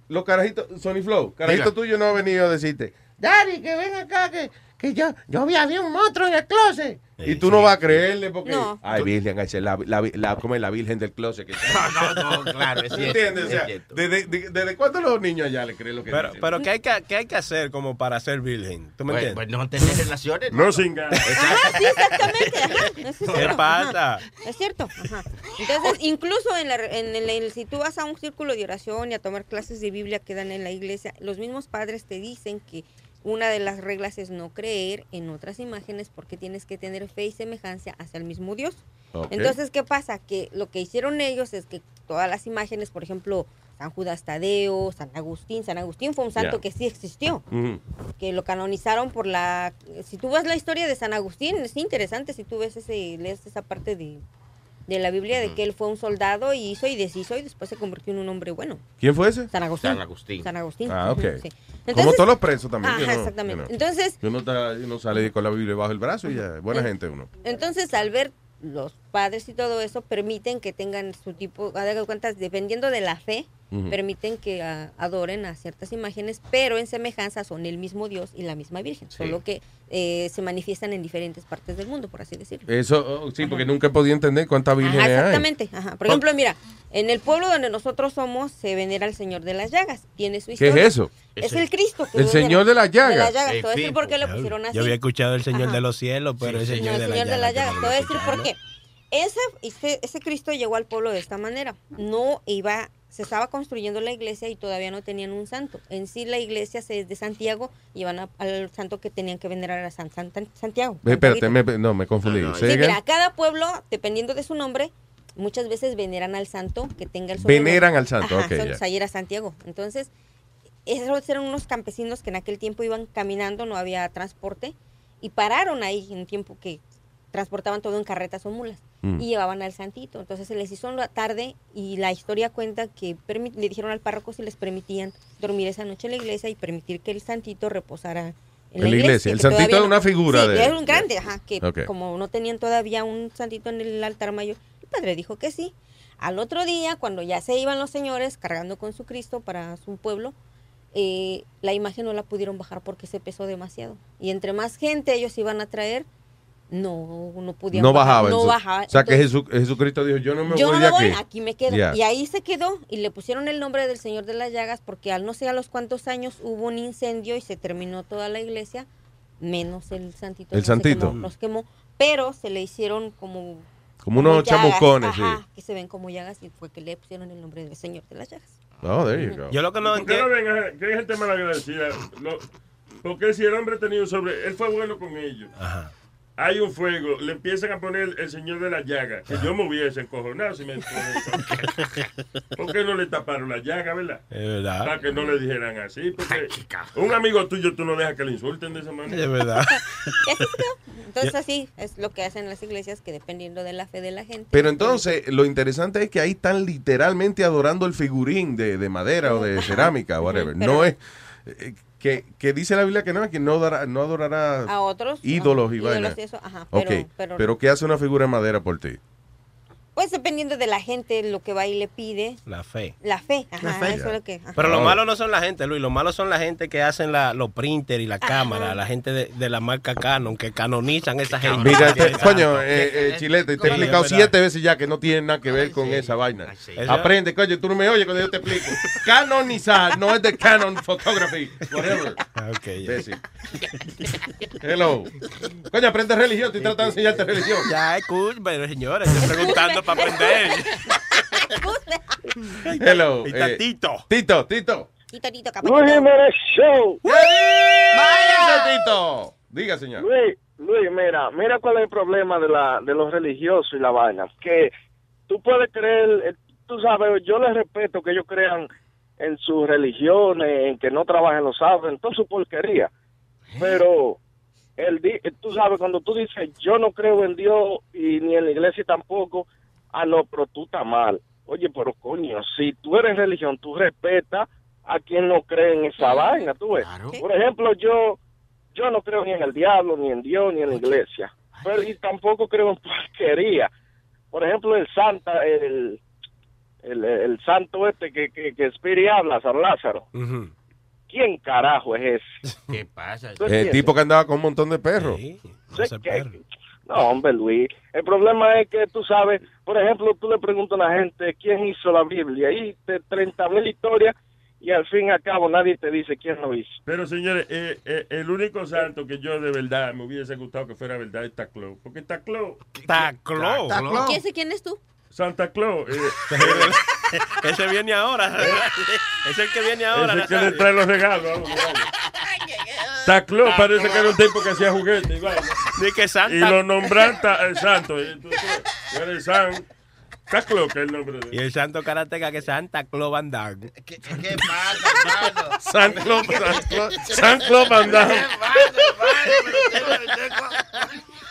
los carajitos, Sony Flow, carajito Diga. tuyo no ha venido a decirte, Daddy, que ven acá, que, que yo, yo vi, había un monstruo en el closet. y tú no vas a creerle porque, No. ay, Virgen, la, la, la- ¿cómo es la Virgen del closet? Que no, no, claro, es cierto, ¿Entiendes? ¿desde, de- ¿Desde cuándo los niños allá le creen lo que Pero, dicen? pero ¿qué, hay que, qué hay que hacer como para ser virgen? ¿Tú me Pues- entiendes? pues no tener relaciones. No sin ganas. Ah, sí, exactamente. Ajá, es ¿Qué pasa? ajá, es cierto. Ajá. Entonces, incluso en, la, en el, si tú vas a un círculo de oración y a tomar clases de Biblia que dan en la iglesia, los mismos padres te dicen que una de las reglas es no creer en otras imágenes porque tienes que tener fe y semejanza hacia el mismo Dios. Entonces, ¿qué pasa? Que lo que hicieron ellos es que todas las imágenes, por ejemplo, San Judas Tadeo, San Agustín, San Agustín fue un santo que sí existió que lo canonizaron por la si tú ves la historia de San Agustín es interesante si tú ves ese lees esa parte de, de la Biblia de que él fue un soldado y hizo y deshizo y después se convirtió en un hombre bueno ¿Quién fue ese? San Agustín San Agustín. San Agustín Ah, ok. Como todos los presos también. Ajá, no- exactamente. no. Entonces- uno, está- uno sale con la Biblia bajo el brazo y ya, buena En- gente uno. entonces al ver los padres y todo eso permiten que tengan su tipo de cuentas dependiendo de la fe permiten que ah, adoren a ciertas imágenes pero en semejanza son el mismo Dios y la misma Virgen solo que eh, se manifiestan en diferentes partes del mundo por así decirlo Eso, oh, sí, porque nunca he podido entender cuántas vírgenes Ajá, hay. exactamente. Ajá. Por ejemplo, mira, en el pueblo donde nosotros somos se venera al Señor de las Llagas. Tiene su ¿Qué es historia. eso? Es el Cristo. que El. Señor de las Llagas. De las decir por qué le pusieron así. Yo había escuchado el Señor Ajá. de los cielos, pero el No, Señor, el de, Señor de la las Llagas. Te voy a decir por qué. Ese, ese, ese Cristo llegó al pueblo de esta manera. No iba, se estaba construyendo la iglesia y todavía no tenían un santo. En sí la iglesia se es de Santiago y van a- al santo que tenían que venerar a San, San- San- Santiago. Espérate, me- no, me confundí. Mira, cada pueblo, dependiendo de su nombre, muchas veces veneran al santo que tenga el Veneran al santo, Ajá, ok, ahí era Santiago. Entonces, esos eran unos campesinos que en aquel tiempo iban caminando, no había transporte, y pararon ahí en un tiempo que transportaban todo en carretas o mulas Mm. y llevaban al santito. Entonces se les hizo la tarde y la historia cuenta que le dijeron al párroco si les permitían dormir esa noche en la iglesia y permitir que el santito reposara en la, En la iglesia. El santito no- una figura Sí, de- es un grande, ajá, que como no tenían todavía un santito en el altar mayor, el padre dijo que sí. Al otro día, cuando ya se iban los señores cargando con su Cristo para su pueblo, eh, la imagen no la pudieron bajar porque se pesó demasiado. Y entre más gente ellos iban a traer, no, no podían No bajar, bajaba. No entonces. bajaba. O sea que Jesu- Jesucristo dijo, yo no me yo voy no de me voy, aquí. aquí me quedo. Y ahí se quedó y le pusieron el nombre del Señor de las Llagas porque al no sé a los cuántos años hubo un incendio y se terminó toda la iglesia, menos el santito. El no santito. quemó, los quemó, pero se le hicieron como... Como unos llagas, chamucones, ajá, sí. que se ven como llagas y fue que le pusieron el nombre del Señor de las Llagas. Oh, there you go. Yo lo que no ¿Por qué no ven a- que hay gente malagradecida? Lo- porque si el hombre tenía un sobre, él fue bueno con ellos. Hay un fuego, le empiezan a poner el señor de la llaga, que yo me hubiese encojonado si me ¿Por qué no le taparon la llaga, verdad? Es verdad. Para que no le dijeran así, porque un amigo tuyo tú no dejas que le insulten de esa manera. Es verdad. Entonces así es lo que hacen las iglesias que dependiendo de la fe de la gente. Pero entonces, lo interesante es que ahí están literalmente adorando el figurín de, de madera o de cerámica, whatever. pero- no es eh, que, que dice la Biblia que no, que no adorará, no adorará A otros, ídolos ajá, y ídolos vainas. y eso, ajá, pero- pero, pero- ¿qué hace una figura de madera por ti? Pues dependiendo de la gente, lo que va y le pide, La fe. la fe, ajá, La fe. eso es lo que... ajá. Pero lo malo no son la gente, Luis. Lo malo son la gente que hacen la, los printers y la cámara. La gente de, de la marca Canon que canonizan esa gente. Mira, te- Exacto. coño, eh, eh, Chilete, te he explicado es siete veces ya que no tiene nada que ver con esa vaina. Aprende, coño, tú no me oyes cuando yo te explico. Canonizar, no es de Canon Photography, whatever. Ok, ya. Imbécil. Hello. Coño, aprende religión, estoy tratando de enseñarte religión. Ya, escucha, pero señores, estoy preguntando para aprender. Hello. Eh, Tito. Tito, Tito. Tito, Tito, Luis Jiménez Show. ¡Vaya, Tito! Diga, señor. Luis, Luis, mira, mira cuál es el problema de la de los religiosos y la vaina. Que tú puedes creer, eh, tú sabes, yo les respeto que ellos crean en sus religiones, en que no trabajen los sábados, en toda su porquería. Pero el di- eh, tú sabes, cuando tú dices yo no creo en Dios y ni en la iglesia tampoco, ah, no, pero tú estás mal. Oye, pero coño, si tú eres religión, tú respetas a quien no cree en esa vaina, tú ves. Por ejemplo, yo yo no creo ni en el diablo, ni en Dios, ni en la iglesia. Pero y tampoco creo en porquería. Por ejemplo, el Santa, el, el, el santo este que, que, que Spiri habla, San Lázaro. ¿Quién carajo es ese? ¿Qué pasa? El tipo que andaba con un montón de perros. Sé que- No, hombre, Luis. El problema es que tú sabes, por ejemplo, tú le preguntas a la gente quién hizo la Biblia y te 30 mil historias y al fin y al cabo nadie te dice quién lo hizo. Pero señores, eh, eh, el único santo que yo de verdad me hubiese gustado que fuera verdad es Taclo. Porque Taclo. Taclo. ¿Quién, es- ¿Quién es tú? Santa Claus. eh, Ese viene ahora. Es el que viene ahora. es el que le trae los regalos. vamos, vamos. Taclo parece que era un tipo que hacía juguetes. y que Santa. Y lo nombran eh, santo. tú eres San Taclo, que es el nombre de Y el santo karateca que es Santa Claus Van Damme. ¿Qué, qué pasa, hermano? San Claus San Claus- Van Damme.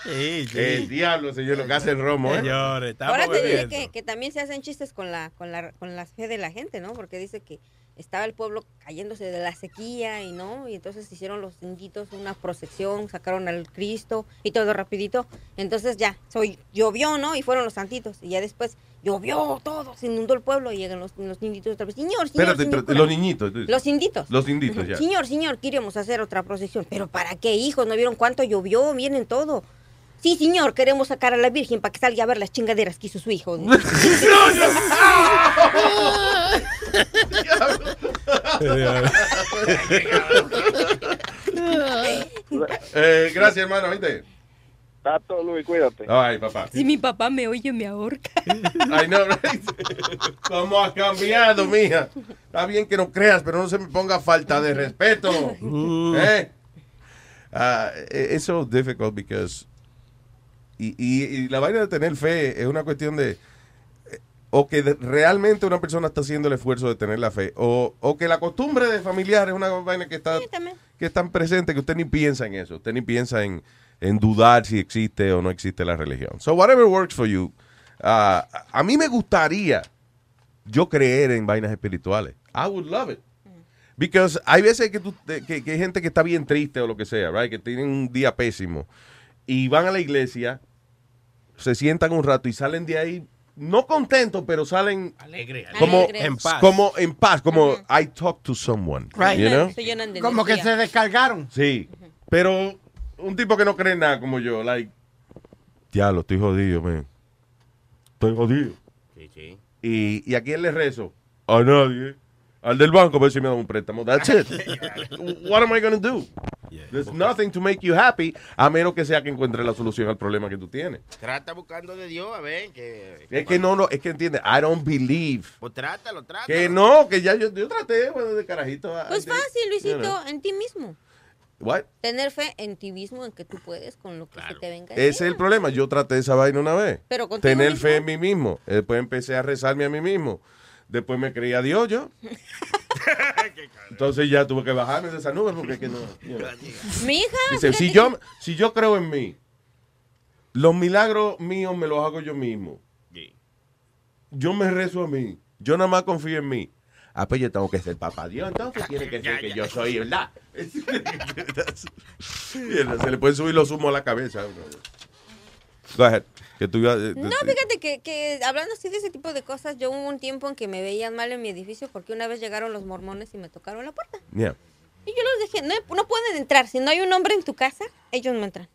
Sí, sí. El diablo, señor, lo que hace el romo, ¿eh? Señores, estamos Ahora te diré bebiendo. que, que también se hacen chistes con la, con la con la fe de la gente, ¿no? Porque dice que estaba el pueblo cayéndose de la sequía y no, y entonces hicieron los inditos una procesión, sacaron al Cristo y todo rapidito. Entonces ya, soy, llovió, ¿no? Y fueron los santitos. Y ya después llovió todo, se inundó el pueblo y llegan los, los inditos otra vez. Señor, señor, Espérate, señor, los niñitos. Los inditos. Los inditos, ya. Señor, señor, queremos hacer otra procesión. ¿Pero para qué, hijos? ¿No vieron cuánto llovió? Miren todo. Sí, señor, queremos sacar a la Virgen para que salga a ver las chingaderas que hizo su hijo. Eh, gracias, hermano, ¿viste? Tato, Luis, cuídate. Ay, papá. Si mi papá me oye, me ahorca. Ay, no, ¿Cómo has cambiado, mija? Está bien que no creas, pero no se me ponga falta de respeto. ¿Eh? Ah, it's so difficult because. Y, y- y la vaina de tener fe es una cuestión de. eh, O que de- realmente una persona está haciendo el esfuerzo de tener la fe. O, o que la costumbre de familiar es una vaina que está, que es tan presente que usted ni piensa en eso. Usted ni piensa en, en dudar si existe o no existe la religión. So whatever works for you. Ah, a mí me gustaría yo creer en vainas espirituales. I would love it. Because hay veces que, tú, que, que hay gente que está bien triste o lo que sea, right? Que tienen un día pésimo y van a la iglesia, se sientan un rato y salen de ahí no contentos, pero salen Alegre, como Alegres. en paz, como en paz, como I talk to someone, Right. you know? Como que se descargaron. Sí, pero un tipo que no cree en nada como yo, like, ya lo estoy jodido, man. Estoy jodido. Sí, sí. Y, y a quién le rezo? A nadie. Al del banco, a ver si me da un préstamo. That's it. What am I going to do? There's nothing to make you happy, a menos que sea que encuentre la solución al problema que tú tienes. Trata buscando de Dios, a ver, que... Es que no, no, es que entiende. I don't believe. Pues trátalo, trátalo. Que no, que ya yo, yo traté, bueno, de carajito. I Pues did, fácil, you Luisito, know. en ti mismo. What? Tener fe en ti mismo, en que tú puedes con lo que se te venga. Ese es el problema. Yo traté esa vaina una vez. Pero Tener mismo. fe en mí mismo. Después empecé a rezarme a mí mismo. Después me creí a Dios yo. Entonces ya tuve que bajarme de esa nube porque es que no. you know. Mi hija. Dice, si yo, si yo creo en mí, los milagros míos me los hago yo mismo. Yo me rezo a mí. Yo nada más confío en mí. Ah, pues yo tengo que ser papá Dios, entonces tiene que ser que yo soy, ¿verdad? Se le pueden subir los humos a la cabeza. Go ahead. Que tú ibas- eh, No, fíjate que, que hablando así de ese tipo de cosas, yo hubo un tiempo en que me veían mal en mi edificio porque una vez llegaron los mormones y me tocaron la puerta. Yeah. Y yo los dejé, no, no pueden entrar. Si no hay un hombre en tu casa, ellos no entran.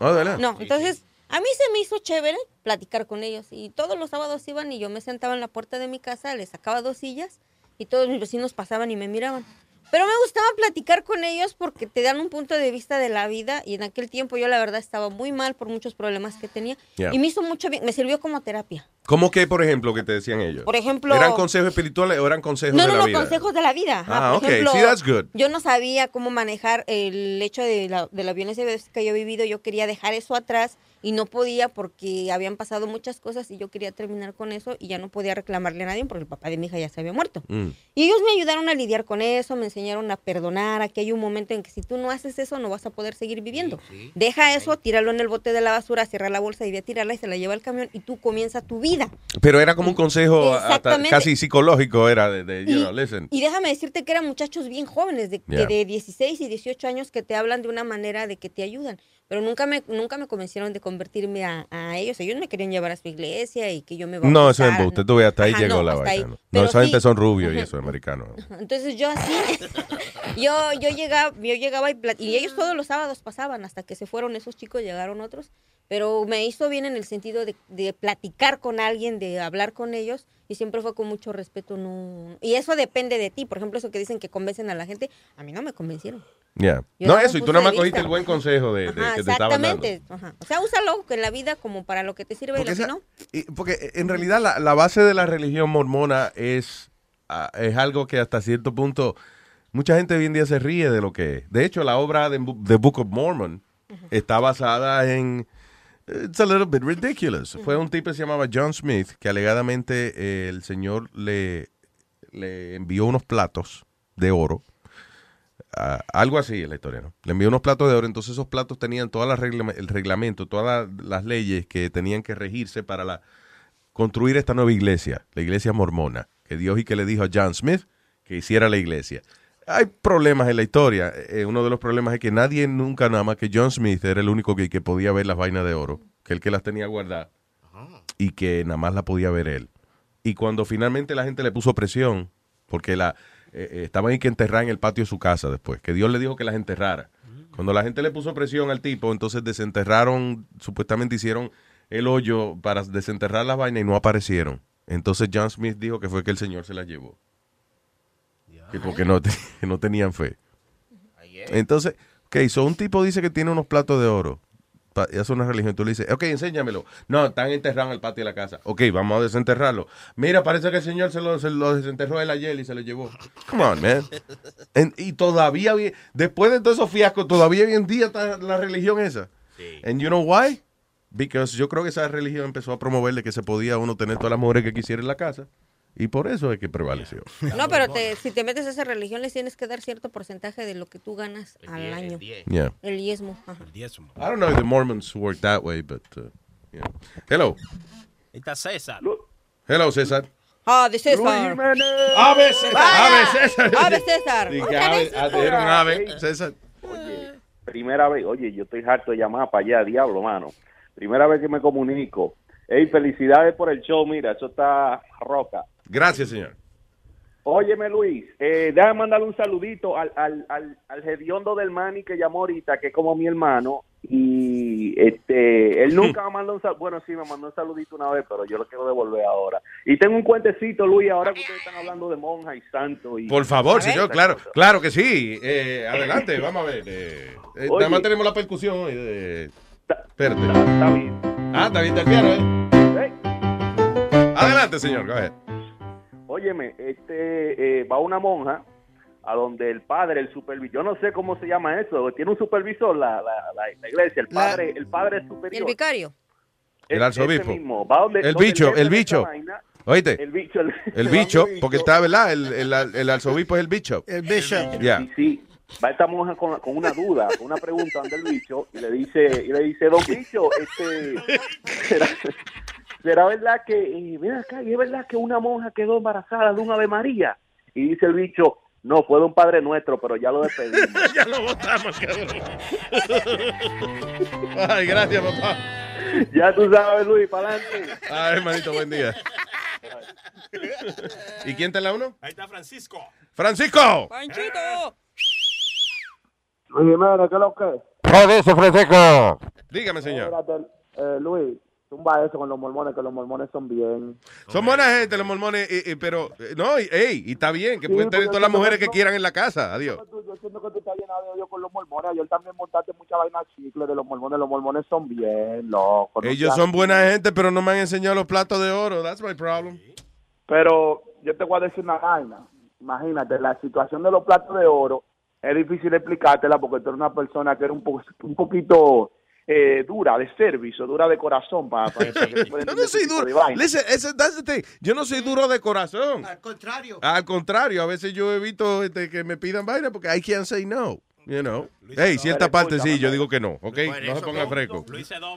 Oh, ¿de verdad? No, entonces a mí se me hizo chévere platicar con ellos y todos los sábados iban y yo me sentaba en la puerta de mi casa, les sacaba dos sillas y todos mis vecinos pasaban y me miraban. Pero me gustaba platicar con ellos porque te dan un punto de vista de la vida y en aquel tiempo yo la verdad estaba muy mal por muchos problemas que tenía Yeah. y me hizo mucho bien, me sirvió como terapia. ¿Cómo que, por ejemplo, que te decían ellos? Por ejemplo- ¿Eran consejos espirituales o eran consejos No, de no, la no, vida? consejos de la vida. Ajá, Ah, por ok. ejemplo, See, that's good. Yo no sabía cómo manejar el hecho de la, de la violencia que yo he vivido. Yo quería dejar eso atrás y no podía porque habían pasado muchas cosas y yo quería terminar con eso y ya no podía reclamarle a nadie porque el papá de mi hija ya se había muerto. Mm. Y ellos me ayudaron a lidiar con eso, me enseñaron a perdonar, a que hay un momento en que si tú no haces eso no vas a poder seguir viviendo. Deja eso, tíralo en el bote de la basura, cierra la bolsa y ve a tirarla y se la lleva al camión y tú comienza tu vida. Pero era como un consejo hasta casi psicológico, era de, de, you Y- know, listen. Y déjame decirte que eran muchachos bien jóvenes, de, Yeah. de 16 y 18 años, que te hablan de una manera de que te ayudan. Pero nunca me, nunca me convencieron de convertirme a, a ellos. Ellos me querían llevar a su iglesia y que yo me No, eso es embuste. Tú ves, hasta ahí Ajá, llegó no, la vaina. ahí. No, Pero esa sí- gente son rubios y eso, americanos. Entonces yo así, yo, yo llegaba, yo llegaba y, y ellos todos los sábados pasaban, hasta que se fueron esos chicos, llegaron otros, pero me hizo bien en el sentido de, de platicar con alguien, de hablar con ellos, y siempre fue con mucho respeto, no, y eso depende de ti, por ejemplo, eso que dicen que convencen a la gente, a mí no me convencieron. Yeah. Yo No, eso, y tú nada más cogiste el buen consejo de, de Ajá, que te estaban dando. exactamente, ajá. o sea, úsalo en la vida como para lo que te sirve y lo que no. Y- porque en realidad la, la base de la religión mormona es, ah, es algo que hasta cierto punto mucha gente hoy en día se ríe de lo que es. De hecho, la obra de The Book of Mormon está basada en... It's a little bit ridiculous. Fue un tipo que se llamaba John Smith que alegadamente eh, el señor le, le envió unos platos de oro. Algo así es la historia, ¿no? Le envió unos platos de oro, entonces esos platos tenían todas las regla- el reglamento, todas la- las leyes que tenían que regirse para la, construir esta nueva iglesia, la iglesia mormona, que Dios y que le dijo a John Smith que hiciera la iglesia. Hay problemas en la historia. Eh, uno de los problemas es que nadie nunca nada más que John Smith era el único que, que podía ver las vainas de oro, que el que las tenía guardadas y que nada más la podía ver él. Y cuando finalmente la gente le puso presión, porque la eh, eh, estaban ahí que enterrar en el patio de su casa después, que Dios le dijo que las enterrara. Cuando la gente le puso presión al tipo, entonces desenterraron, supuestamente hicieron el hoyo para desenterrar las vainas y no aparecieron. Entonces John Smith dijo que fue que el Señor se las llevó. Que porque no, te- no tenían fe. Entonces, ok, so un tipo dice que tiene unos platos de oro. Pa- hace una religión. Tú le dices, ok, enséñamelo. No, están enterrados en el patio de la casa. Ok, vamos a desenterrarlo. Mira, parece que el señor se lo, se lo desenterró él ayer y se lo llevó. Come on, man. Y todavía, después de todos esos fiascos, todavía hoy en día está la religión esa. And you know why? Because yo creo que esa religión empezó a promoverle que se podía uno tener todas las mujeres que quisiera en la casa. Y por eso es que prevaleció. No, pero te- si te metes a esa religión, les tienes que dar cierto porcentaje de lo que tú ganas al año. Yeah. El diezmo. ajá. I don't know if the Mormons work that way, but uh, yeah. Hello. Ahí está César. Hello, César. Ah, de César. Ave César. Ave César. Ave César. Ave, César. César. Primera vez, oye, yo estoy harto de llamar para allá, diablo, mano. Primera vez que me comunico. Ey, felicidades por el show, mira, eso está roca. Gracias, señor. Óyeme, Luis, eh, déjame mandarle un saludito al, al, al, al hediondo del Manny que llamó ahorita, que es como mi hermano, y este, él nunca me mandó un saludito, bueno, sí, me mandó un saludito una vez, pero yo lo quiero devolver ahora. Y tengo un cuentecito, Luis, ahora que ustedes están hablando de monja y santo. Y, Por favor, señor, claro, claro que sí. Eh, adelante, vamos a ver. eh, eh, Oye. nada más tenemos la percusión hoy. eh, espérate. Está bien. Ah, está bien, está el piano, ¿eh? Adelante, señor, go ahead. Óyeme, este, eh, va una monja a donde el padre, el supervisor, yo no sé cómo se llama eso, tiene un supervisor la, la, la, la iglesia, el padre, el padre superior. El vicario. El Ese arzobispo. mismo, va donde- El donde bicho, el bicho. vaina. Oíste. El bicho, el, El bicho, porque está, ¿verdad? El, el, el arzobispo es el bicho. El bishop. Ya. Sí, sí. Va esta monja con, con una duda, con una pregunta donde el bicho y le dice, y le dice, don bicho, este, ¿será, será verdad que, eh, ven acá, y es verdad que una monja quedó embarazada de un Ave María? Y dice el bicho, no, fue de un Padre Nuestro, pero ya lo despedimos. ya lo votamos, cabrón. Ay, gracias, papá. ya tú sabes, Luis, para adelante. Ay, hermanito, buen día. ¿Y quién te la uno? Ahí está Francisco. ¡Francisco! ¡Panchito! Jiménez, ¿qué es lo que es? ¿Qué dice, Francisco? Dígame, señor. Espérate, eh, Luis, tumba eso con los mormones, que los mormones son bien. Son buena gente los mormones, y- y- pero eh, no, y, ey, y está bien, que Sí, pueden tener todas las mujeres que quieran en la casa. Adiós. Yo siento que tú estás llenado de odio con los mormones. Ayer también montaste mucha vaina chicle de los mormones. Los mormones son bien locos. no Ellos son buena gente, pero no me han enseñado los platos de oro. That's my problem. Pero yo te voy a decir una vaina. Imagínate, la situación de los platos de oro es difícil explicártela porque tú eres una persona que era un, po- un poquito eh, dura de servicio, dura de corazón para, para, que Yo no soy duro. de vaina. Listen, ese- that's the thing. Yo no soy duro de corazón. Al contrario. Al contrario, a veces yo evito este, que me pidan vaina porque I can't say no. You know. Hey, cierta parte sí, yo digo que no, ¿ok? No se ponga fresco.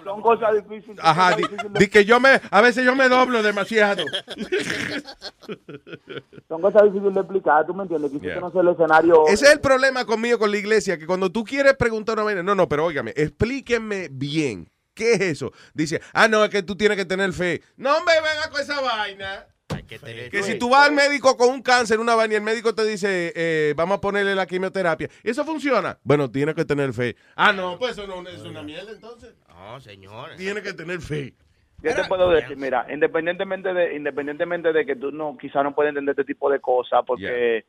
Son cosas difíciles. Ajá, di, di que yo me, a veces yo me doblo demasiado. Son cosas difíciles de explicar, ¿tú me entiendes? Quizás Yeah. no sea el escenario. Ese es el problema conmigo con la iglesia, que cuando tú quieres preguntar una vaina, no, no, pero óigame, explíquenme bien, ¿qué es eso? Dice, ah, no, es que tú tienes que tener fe. No me venga con esa vaina. Que si tú vas al médico con un cáncer, una vaina, y el médico te dice, eh, vamos a ponerle la quimioterapia, ¿y eso funciona? Bueno, tienes que tener fe. Ah, no, pues eso no es una mierda entonces. No, señor. Tienes que tener fe. Yo te puedo decir, mira, independientemente de independientemente de que tú no quizás no puedes entender este tipo de cosas porque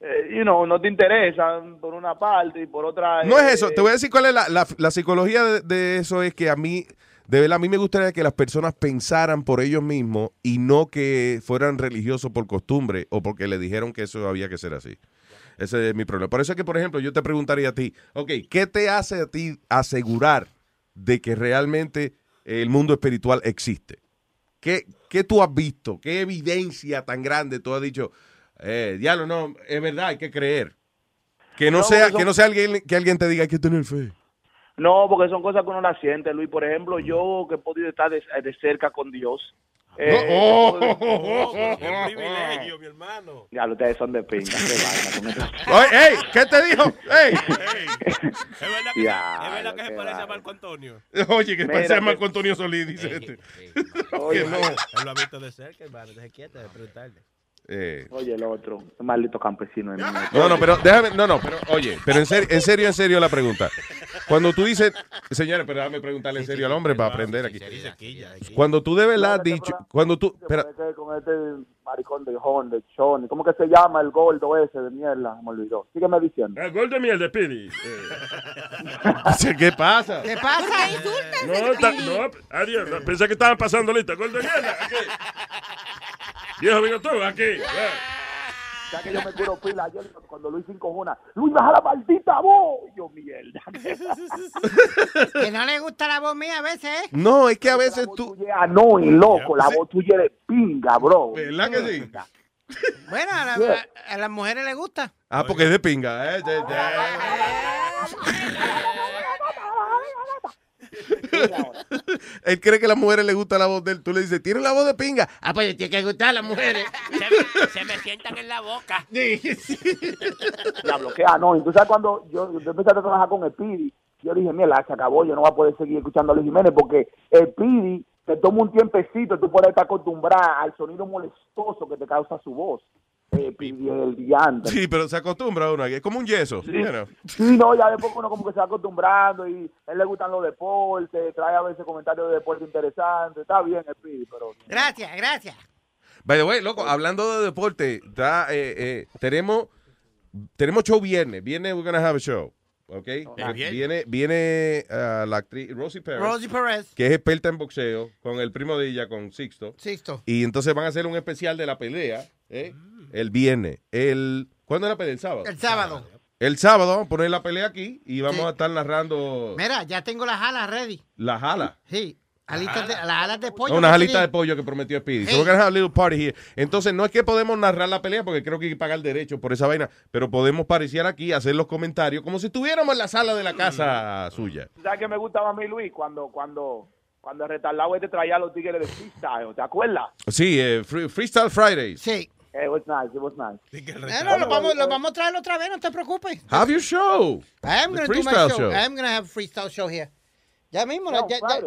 eh, you know, no te interesan por una parte y por otra No eh, es eso, te voy a decir cuál es la, la- la psicología de, de eso, es que a mí, de verdad, a mí me gustaría que las personas pensaran por ellos mismos y no que fueran religiosos por costumbre o porque le dijeron que eso había que ser así. Ese es mi problema. Por eso es que, por ejemplo, yo te preguntaría a ti, ok, ¿qué te hace a ti asegurar de que realmente el mundo espiritual existe? ¿Qué, qué tú has visto? ¿Qué evidencia tan grande tú has dicho? Eh, diablo, no, es verdad, hay que creer. Que no, No, sea, que no sea alguien, que alguien te diga hay que tener fe. No, porque son cosas que uno las siente, Luis. Por ejemplo, yo que he podido estar de, de cerca con Dios. eh, Oh, oh, oh, Qué privilegio, mi hermano. Ya, ustedes son de pinga. ey, ¿qué te dijo? Ey. Es verdad que, Ya, es verdad que se qué parece a. Marco Antonio. Oye, que Mira parece a Marco Antonio Solís, dice este. Oye, Que no. Él lo ha visto de cerca, hermano. Deje quieto de preguntarle. Eh, Oye, el otro, maldito campesino. de mierda. No, no, pero déjame, no, no, pero oye, pero en serio, en serio, en serio la pregunta. Cuando tú dices, señores, pero déjame preguntarle en serio al hombre para aprender aquí. Cuando tú de verdad has dicho, cuando tú, fue Con este maricón de John, de Choni. ¿Cómo que se llama el gordo ese de mierda? Me olvidó. Sígueme diciendo. El gol de miel de Piri. ¿qué pasa? ¿Qué pasa? No, ta- no, adiós. Pensé que estaban pasando lista. Gol de mierda. Aquí. Viejo bigotón, aquí. Ya que yo me curo pila ayer cuando Luis se encojona. Luis, baja la maldita voz. Yo, mierda. Que no le gusta la voz mía a veces, ¿eh? No, es que a veces tú... Ah, no, y loco, la voz tuya es de pinga, bro. ¿Verdad que sí? Bueno, a, la- Yeah. a- a las mujeres les gusta. Ah, porque es de pinga. eh, de- Él cree que a las mujeres le gusta la voz de él. Tú le dices, tiene la voz de pinga. Ah, pues tiene que gustar a las mujeres. Se me, se me sientan en la boca. Diablo, que ah, no. Entonces, cuando yo, yo empecé a trabajar con el Pidi, yo dije, mira, se acabó, yo no voy a poder seguir escuchando a Luis Jiménez porque el Pidi te toma un tiempecito, tú puedes estar acostumbrada al sonido molestoso que te causa su voz. Eh, el diante. Sí, pero se acostumbra uno. Es como un yeso. Sí, no, ya después uno como que se va acostumbrando y a él le gustan los deportes, trae a veces comentarios de deporte interesantes, está bien el Pidi, pero... Gracias, gracias. By the way, loco, hablando de deporte, está, eh, eh, tenemos, tenemos show viernes. Viernes we're gonna have a show. ¿Ok? Bien. Viene, viene ah, la actriz Rosie Perez. Rosie Perez. Que es experta en boxeo, con el primo de ella, con Sixto. Sixto. Y entonces van a hacer un especial de la pelea, ¿eh? El viernes. El, ¿Cuándo es la pelea? El sábado. El sábado. El sábado vamos a poner la pelea aquí y vamos Sí. a estar narrando Mira, ya tengo las alas ready. la jala. Sí. Alitas de, las alas de pollo. No, unas alitas de pollo que prometió Speedy. So Hey. we're gonna have a little party here. Entonces, no es que podemos narrar la pelea porque creo que hay que pagar derecho por esa vaina, pero podemos parecer aquí, hacer los comentarios como si estuviéramos en la sala de la casa suya. ¿Sabes qué me gustaba a mí, Luis? Cuando, cuando, cuando el retardado este traía a los tigres de freestyle, ¿te acuerdas? Sí, eh, Free- Freestyle Fridays. Sí. Eh, It was nice, it was nice. Eh, no, lo vamos, lo vamos a traer otra vez, no te preocupes. Have your show. I am going to do my freestyle show. show. I am going to have a freestyle show here. Ya mismo. No, ya- ya-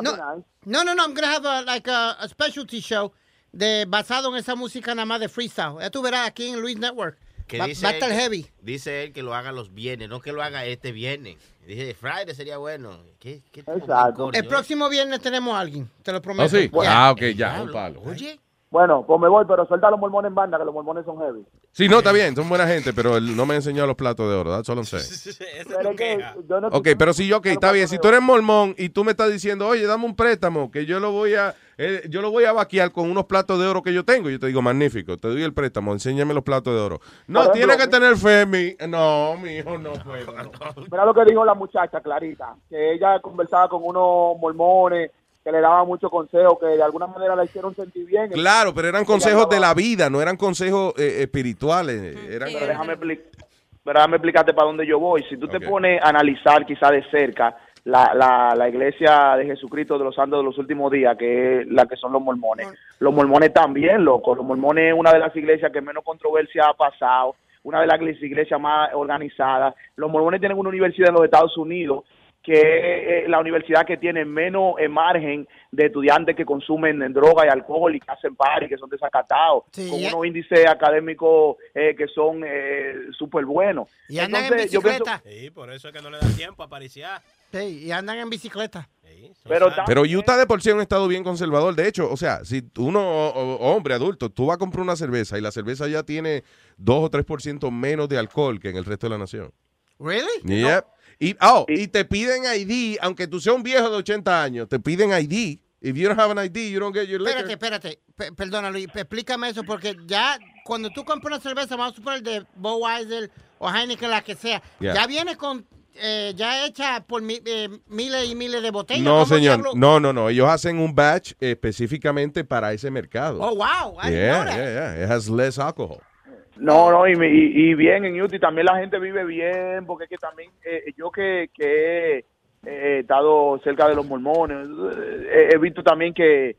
no, nice. no, no, no, I'm going to have a, like a, a specialty show de, basado en esa música nada más de freestyle. Ya tú verás aquí en Luis Network. Que Va, dice va a estar él que- heavy. Dice él que lo haga los viernes, no que lo haga este viernes. Dice, Friday sería bueno. ¿Qué, qué Exacto. El próximo viernes tenemos a alguien, te lo prometo. ¿Oh, sí? Yeah. Ah, ok, ya, un palo. Oye. Bueno, pues me voy, pero suelta a los mormones en banda, que los mormones son heavy. Sí, no, está bien, son buena gente, pero él no me enseñó los platos de oro, that's all I'm saying. Pero es que yo no Ok, pero si yo, ok, está bien, si tú eres mormón y tú me estás diciendo, oye, dame un préstamo, que yo lo voy a, eh, yo lo voy a vaquear con unos platos de oro que yo tengo, yo te digo, magnífico, te doy el préstamo, enséñame los platos de oro. No, tiene que tener fe en mí. No, mi hijo, no puedo. Mira lo que dijo la muchacha, Clarita, que ella conversaba con unos mormones que le daban muchos consejos, que de alguna manera la hicieron sentir bien. Claro, pero eran consejos de la vida, no eran consejos eh, espirituales. Eran, Pero déjame, pero déjame explicarte para dónde yo voy. Si tú te pones a analizar quizá de cerca la, la, la iglesia de Jesucristo de los santos de los últimos días, que es la que son los mormones, los mormones también, loco. Los mormones es una de las iglesias que menos controversia ha pasado, una de las iglesias más organizadas. Los mormones tienen una universidad en los Estados Unidos que es eh, la universidad que tiene menos eh, margen de estudiantes que consumen droga y alcohol y que hacen party, que son desacatados, Sí, con unos índices académicos eh, que son eh, súper buenos. Y andan en Entonces, yo pienso- bicicleta. Sí, por eso es que no le da tiempo a pariciar. Sí, y andan en bicicleta. Pero, Pero Utah de por sí es un estado bien conservador. De hecho, o sea, si uno, o- o- hombre adulto, tú vas a comprar una cerveza y la cerveza ya tiene 2 o 3% menos de alcohol que en el resto de la nación. ¿Really? Yep. Y, oh, y te piden ID, aunque tú seas un viejo de 80 años, te piden ID. If you don't have an ID, you don't get your liquor. Espérate, espérate. Pe- perdona, Luis, explícame eso, porque ya cuando tú compras una cerveza, vamos a suponer de Budweiser o Heineken, la que sea, Yeah. ya viene con, eh, ya hecha por mi- eh, miles y miles de botellas. No, ¿Cómo señor. diablo? No, no, no. Ellos hacen un batch específicamente para ese mercado. Oh, wow. I yeah, yeah, yeah. It has less alcohol. No, no, y, y, y bien en Utah también la gente vive bien, porque es que también eh, yo que, que he eh, estado cerca de los mormones, eh, he visto también que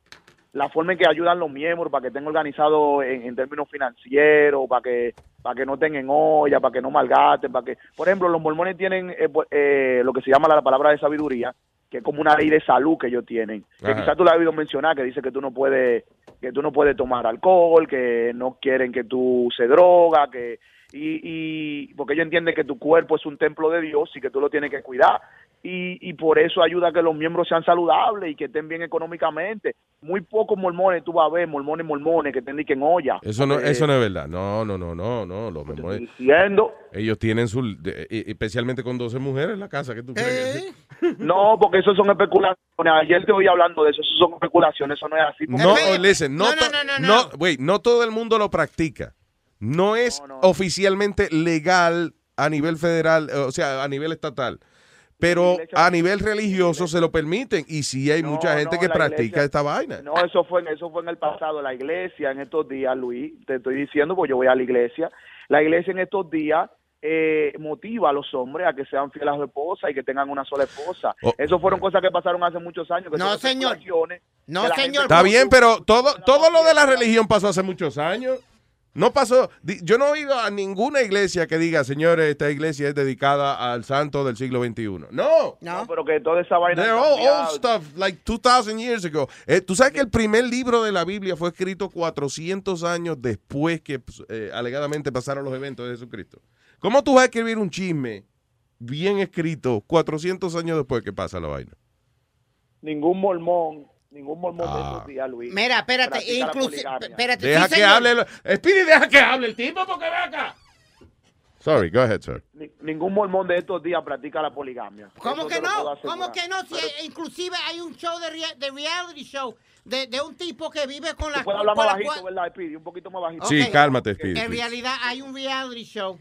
la forma en que ayudan los miembros para que estén organizados en, términos financieros, para que para que no en olla, para que no malgasten, para que, por ejemplo, los mormones tienen eh, pues, lo que se llama la palabra de sabiduría, que es como una ley de salud que ellos tienen. Que quizás tú la has oído mencionar, que dice que tú no puedes que tú no puedes tomar alcohol, que no quieren que tú se droga, que y, y porque ellos entienden que tu cuerpo es un templo de Dios y que tú lo tienes que cuidar. Y, y por eso ayuda a que los miembros sean saludables y que estén bien económicamente. Muy pocos mormones tú vas a ver, mormones, mormones, que estén ni que en olla. Eso no, Eh, eso no es verdad. No, no, no, no, no. Los mormones- diciendo. ellos tienen su, de- e- especialmente con 12 mujeres en la casa. que tú crees? No, porque eso son especulaciones. Ayer te oí hablando de eso, eso son especulaciones, eso no es así. No, listen, no, to- no, wait, no todo el mundo lo practica. No es oficialmente legal a nivel federal, o sea, a nivel estatal. Pero a nivel religioso se lo permiten y sí hay mucha gente no, que practica iglesia- esta vaina. No, eso fue, eso fue en el pasado. La iglesia en estos días, Luis, te estoy diciendo, pues yo voy a la iglesia. La iglesia en estos días eh, motiva a los hombres a que sean fieles a su esposa y que tengan una sola esposa. Oh. Eso fueron cosas que pasaron hace muchos años. Que No, son señor. No, señor. Está bien, pero todo, todo lo de la religión pasó hace muchos años. No pasó. Yo no he ido a ninguna iglesia que diga, señores, esta iglesia es dedicada al santo del siglo XXI. No. No, pero que toda esa vaina. They're all cambiado. old stuff, like 2000 years ago. Eh, Tú sabes que el primer libro de la Biblia fue escrito 400 años después que pues, eh, alegadamente pasaron los eventos de Jesucristo. ¿Cómo tú vas a escribir un chisme bien escrito 400 años después que pasa la vaina? Ningún mormón, ningún mormón de estos días, Luis. Mira, espérate, inclusive, espérate, Deja sí, que señor. hable. el- Speedy, deja que hable el tipo porque ve acá. Sorry, go ahead, sir. Ni- ningún mormón de estos días practica la poligamia. ¿Cómo Eso que no? ¿Cómo que no? Si hay- inclusive hay un show de, rea- de reality show de, de un tipo que vive con la puedes hablar más bajito, cua- ¿verdad, Speedy? Un poquito más bajito. Sí, cálmate, Speedy. En realidad hay un reality show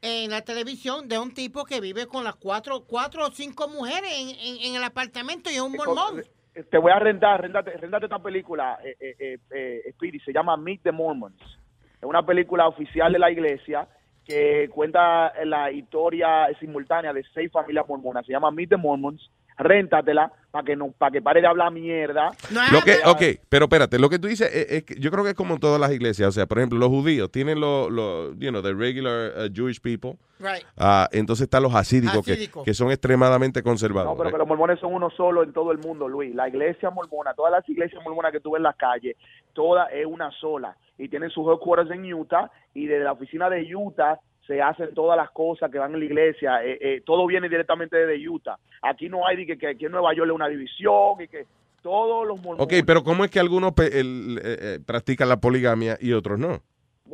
en la televisión de un tipo que vive con las cuatro, cuatro o cinco mujeres en, en- en el apartamento y es un mormón. Te voy a rentar, rentate, rentate esta película, eh, eh, eh, eh, Speedy, se llama Meet the Mormons. Es una película oficial de la iglesia que cuenta la historia simultánea de seis familias mormonas. Se llama Meet the Mormons. Réntatela para que no, para que pare de hablar mierda. Lo que, ok, pero espérate, lo que tú dices, es, es que yo creo que es como en todas las iglesias. O sea, por ejemplo, los judíos tienen los, los you know, the regular uh, Jewish people. Right. Ah, entonces están los hasídicos, que, que son extremadamente No, conservadores. pero que los mormones son uno solo en todo el mundo, Luis. La iglesia mormona, todas las iglesias mormonas que tú ves en las calles, toda es una sola. Y tienen sus headquarters en Utah y desde la oficina de Utah se hacen todas las cosas que van en la iglesia. Eh, eh, todo viene directamente desde Utah. Aquí no hay de que, que aquí en Nueva York es una división y que todos los mormones, Ok, pero ¿cómo es que algunos el- eh, eh, practican la poligamia y otros no?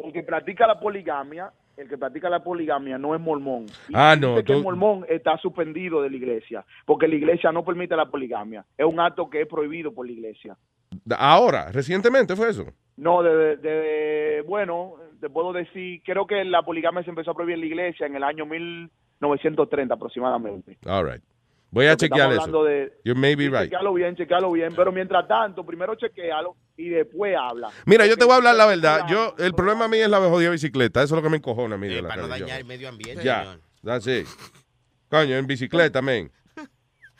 el que practica la poligamia, el que practica la poligamia no es mormón. Y Ah, no, dice que tú- es mormón está suspendido de la iglesia, porque la iglesia no permite la poligamia. Es un acto que es prohibido por la iglesia. Ahora, recientemente fue eso. No, de, de- bueno, te puedo decir, creo que la poligamia se empezó a prohibir en la iglesia en el año 1930 aproximadamente. All right. Voy a Porque chequear estamos eso. hablando de- You may be right. Chequealo bien, chequealo bien, pero mientras tanto, primero chequealo y después habla. Mira, yo te voy a hablar la verdad. Yo, el problema mío es la jodida bicicleta. Eso es lo que me encojona a mí de la para no dañar el medio ambiente, Ya, señor. that's it. Coño, en bicicleta, men.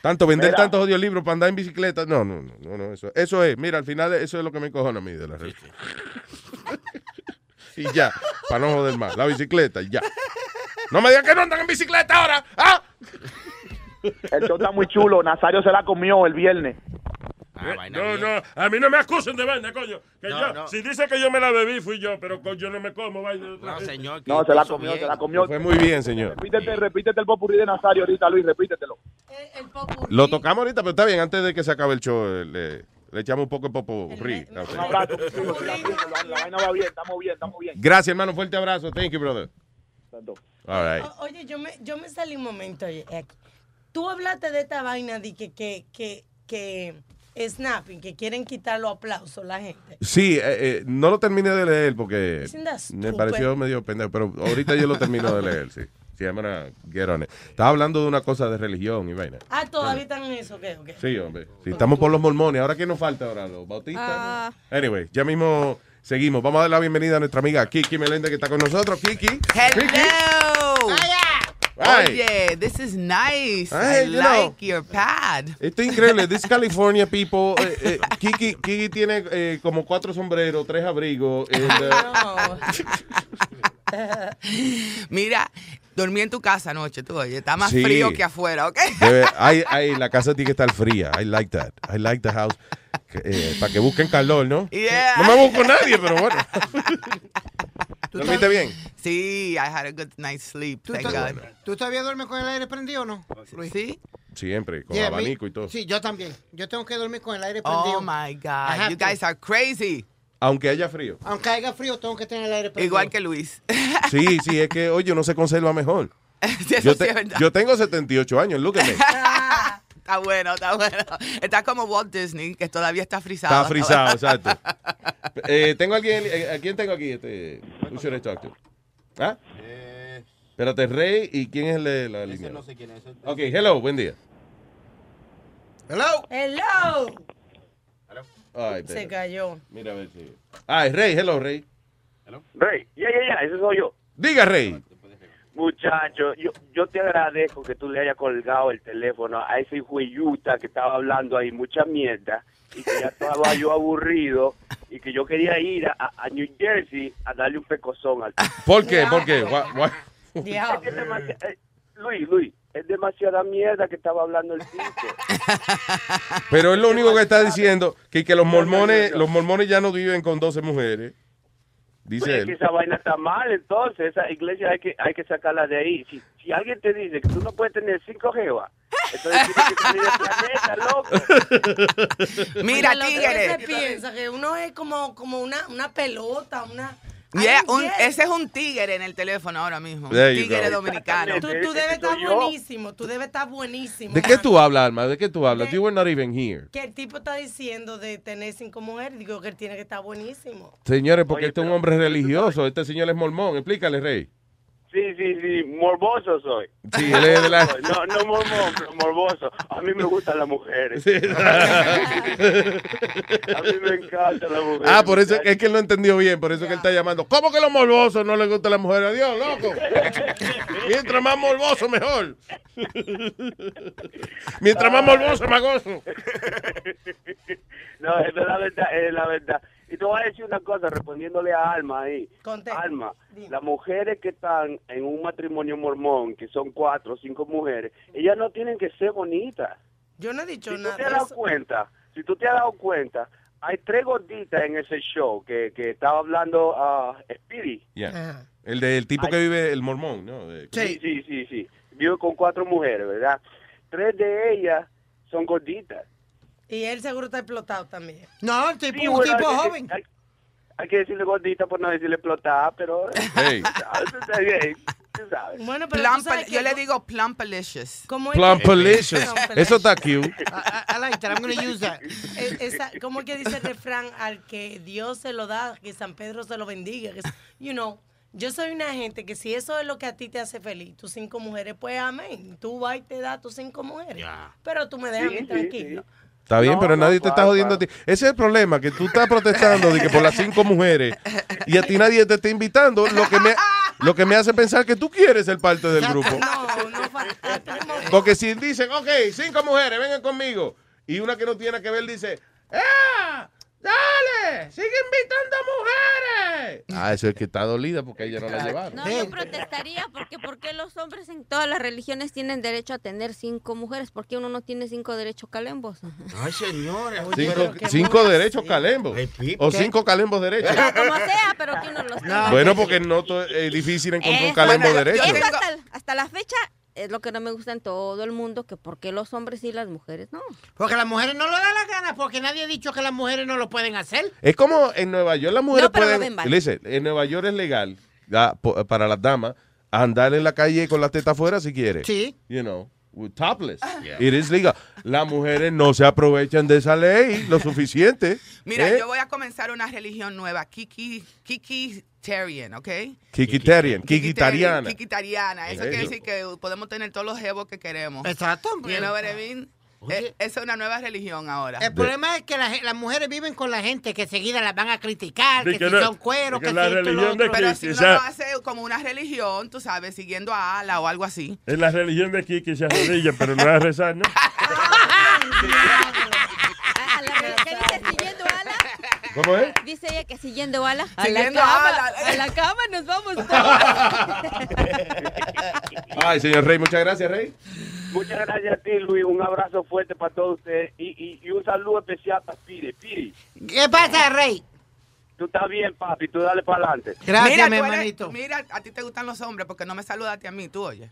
Tanto vender Mira. tantos jodidos libros para andar en bicicleta. No, no, no, no, no, eso, eso es. Mira, al final eso es lo que me encojona a mí de la religión. y ya, para no joder más. La bicicleta, y ya. No me digan que no andan en bicicleta ahora. ¡Ah! El show está muy chulo. Nazario se la comió el viernes. No, no, a mí no me acusen de vaina, coño. Que No, yo, no. si dice que yo me la bebí, fui yo, pero co- yo no me como vaina. gente. señor. No, se la comió, se la comió. Fue muy bien, señor. Repítete, repítete el popurrí de Nazario ahorita, Luis, repítetelo. Lo tocamos ahorita, pero está bien. Antes de que se acabe el show, eh, le, le echamos un poco de chulo, que la, vaina va bien, estamos bien, estamos bien. Gracias, hermano. Fuerte abrazo. Thank you, brother. All right. O- Oye, yo me, yo me salí un momento oye, aquí. Tú hablaste de esta vaina de que, que, que, que snapping, que quieren quitar los aplausos la gente. Sí, eh, eh, no lo terminé de leer porque me pareció medio pendejo, pero ahorita yo lo termino de leer, sí. Sí, I'm gonna get on it. Estaba hablando de una cosa de religión y vaina. Ah, todavía están en eso, ¿qué? ¿qué? Sí, hombre. Sí, estamos por los mormones. Ahora, ¿qué nos falta ahora? ¿Los bautistas? Ah. Anyway, ya mismo seguimos. Vamos a dar la bienvenida a nuestra amiga Kiki Meléndez que está con nosotros. Kiki. Hello. Hi. Oye, this is nice. Hey, I you know. like your pad. Esto es increíble. This California people. eh, eh, Kiki, Kiki tiene eh, como cuatro sombreros, tres abrigos. and, uh, Mira, dormí en tu casa anoche, tú oye, está más Sí. frío que afuera, ¿ok? Debe- ay, ay, la casa tiene que estar fría. I like that. I like the house. Eh, para que busquen calor, ¿no? Yeah. No me busco nadie, pero bueno. ¿Dormiste bien? Sí, I had a good night's sleep, ¿Tú, thank todavía- God. ¿Tú todavía duermes con el aire prendido o no? Luis? Sí. Siempre, con Yeah, me- abanico y todo. Sí, yo también. Yo tengo que dormir con el aire prendido. Oh my God, you to. guys are crazy. Aunque haya frío. Aunque haya frío, tengo que tener el aire prendido. Igual que Luis. Sí, sí, es que, oye, no se conserva mejor. eso Yo, sí te- verdad. yo tengo 78 años, look at me. Está bueno, está bueno. Está como Walt Disney, que todavía está frisado. Está frisado, exacto. Eh, tengo a alguien, eh, ¿a quién tengo aquí? Este, who should I talk to? ¿Ah? Espérate, Rey, ¿y quién es el de la línea? no sé quién es. Ok, hello, buen día. Hello. Hello. Ay, Se cayó. Mira a ver si. Ah, es Rey, hello, Rey. Rey, ya, ya, ya, ese soy yo. Diga, Rey. Muchacho, yo, yo te agradezco que tú le hayas colgado el teléfono a ese jueyuta que estaba hablando ahí mucha mierda y que ya estaba yo aburrido y que yo quería ir a, a New Jersey a darle un pecozón al ¿Por qué? ¿Por qué? Eh, Luis, Luis, es demasiada mierda que estaba hablando el tipo. Pero es lo único que está diciendo, que, que los mormones, los mormones ya no viven con 12 mujeres. Dice Oye, es que esa vaina está mal, entonces esa iglesia hay que hay que sacarla de ahí. Si, si alguien te dice que tú no puedes tener cinco jevas, entonces tienes que salir del planeta, loco. Mira, lo que tigre. se piensa que uno es como, como una, una pelota, una... Yeah, un- ese es un tigre en el teléfono ahora mismo. Un tigre dominicano. Tú, tú debes estar buenísimo, tú debes estar buenísimo. ¿De qué tú hablas, Alma? ¿De qué tú hablas? You were not even here. Que el tipo está diciendo de tener cinco mujeres, digo que él tiene que estar buenísimo. Señores, porque este es un hombre religioso. Este señor es mormón. Explícale, Rey. Sí, sí, sí, morboso soy. Sí, él es de la... No, no mormón, pero morboso. A mí me gustan las mujeres. A mí me encantan las mujeres. Ah, por eso es que él no entendió bien, por eso es que él está llamando. ¿Cómo que los morbosos no les gusta a las mujeres? Adiós, loco. Mientras más morboso, mejor. Mientras más morboso, más gozo. No, es la verdad, es la verdad. Y te voy a decir una cosa, respondiéndole a Alma ahí. Alma, las mujeres que están en un matrimonio mormón, que son cuatro o cinco mujeres, ellas no tienen que ser bonitas. Yo no he dicho Si tú nada te has dado eso. cuenta, si tú te has dado cuenta, hay tres gorditas en ese show que, que estaba hablando a Speedy. Yeah. El del tipo que vive el mormón, ¿no? Sí, sí, sí, sí. Vive con cuatro mujeres, ¿verdad? Tres de ellas son gorditas. Y él seguro está explotado también. No, el tipo, Sí, un bueno, tipo hay que- joven. Hay, hay que decirle gordita por no decirle explotada, pero... Hey. Bueno, pero Plump- yo le digo plumpalicious. ¿Cómo es que- Plumpalicious. Eso está cute. I, I like that. I'm going to use that. Esa- ¿Cómo es que dice el refrán? Al que Dios se lo da, que San Pedro se lo bendiga. Que, you know, yo soy una gente que si eso es lo que a ti te hace feliz, tus cinco mujeres, pues amén. Tú vas y te das tus cinco mujeres. Pero tú me dejas a mí Sí, sí, tranquilo. Está bien, No, pero no, nadie te está claro, jodiendo a ti. Ese es el problema, que tú estás protestando de que por las cinco mujeres y a ti nadie te está invitando, lo que me, lo que me hace pensar que tú quieres ser parte del grupo. No, no, Porque si dicen, ok, cinco mujeres, vengan conmigo, y una que no tiene que ver dice, ¡Ah! ¡Dale! ¡Sigue invitando mujeres! Ah, eso es que está dolida porque ella no la llevaron. No, yo protestaría porque ¿por qué los hombres en todas las religiones tienen derecho a tener cinco mujeres? ¿Por qué uno no tiene cinco derechos calembos? Ay, señora. Cinco, cinco derechos calembos. O cinco calembos derechos. Como sea, pero que uno los tenga. Bueno, porque no es difícil encontrar un calembo Bueno, derecho. eso hasta, hasta la fecha es lo que no me gusta en todo el mundo, que por qué los hombres y las mujeres no. Porque las mujeres no lo dan la gana, porque nadie ha dicho que las mujeres no lo pueden hacer. Es como en Nueva York las mujeres No, pero pueden... en Nueva York es legal ya, para las damas andar en la calle con la teta afuera si quiere. Sí. You know, with topless. It is legal. Las mujeres no se aprovechan de esa ley lo suficiente. Mira, ¿eh? yo voy a comenzar una religión nueva, Kiki, Kikitarian, ¿ok? Kikitarian, kikitariana. Kikitariana. Eso Eso. quiere decir que podemos tener todos los jevos que queremos. Exacto. You know what I mean? Eh, Esa es una nueva religión ahora. El problema es que la las mujeres viven con la gente que seguida las van a criticar, que, que si no- son cueros, que, que la si religión de. Pero si uno lo hace como una religión, tú sabes, siguiendo a Ala o algo así. En la religión de Kiki se arrodilla, pero no es a rezar, ¿no? A la re- ¿Qué dice siguiendo ala? ¿Cómo es? Dice ella que siguiendo ala. A Siguiendo la cama, ala. a la cama nos vamos Ay, señor Rey, muchas gracias, Rey. Muchas gracias a ti, Luis. Un abrazo fuerte para todos ustedes y, y, y un saludo especial para Piri. Piri, ¿Qué pasa, Rey? tú estás bien, papi. Tú dale para adelante. Gracias, mira, mi eres- hermanito. mira, a ti te gustan los hombres porque no me saludaste a mí, tú oye.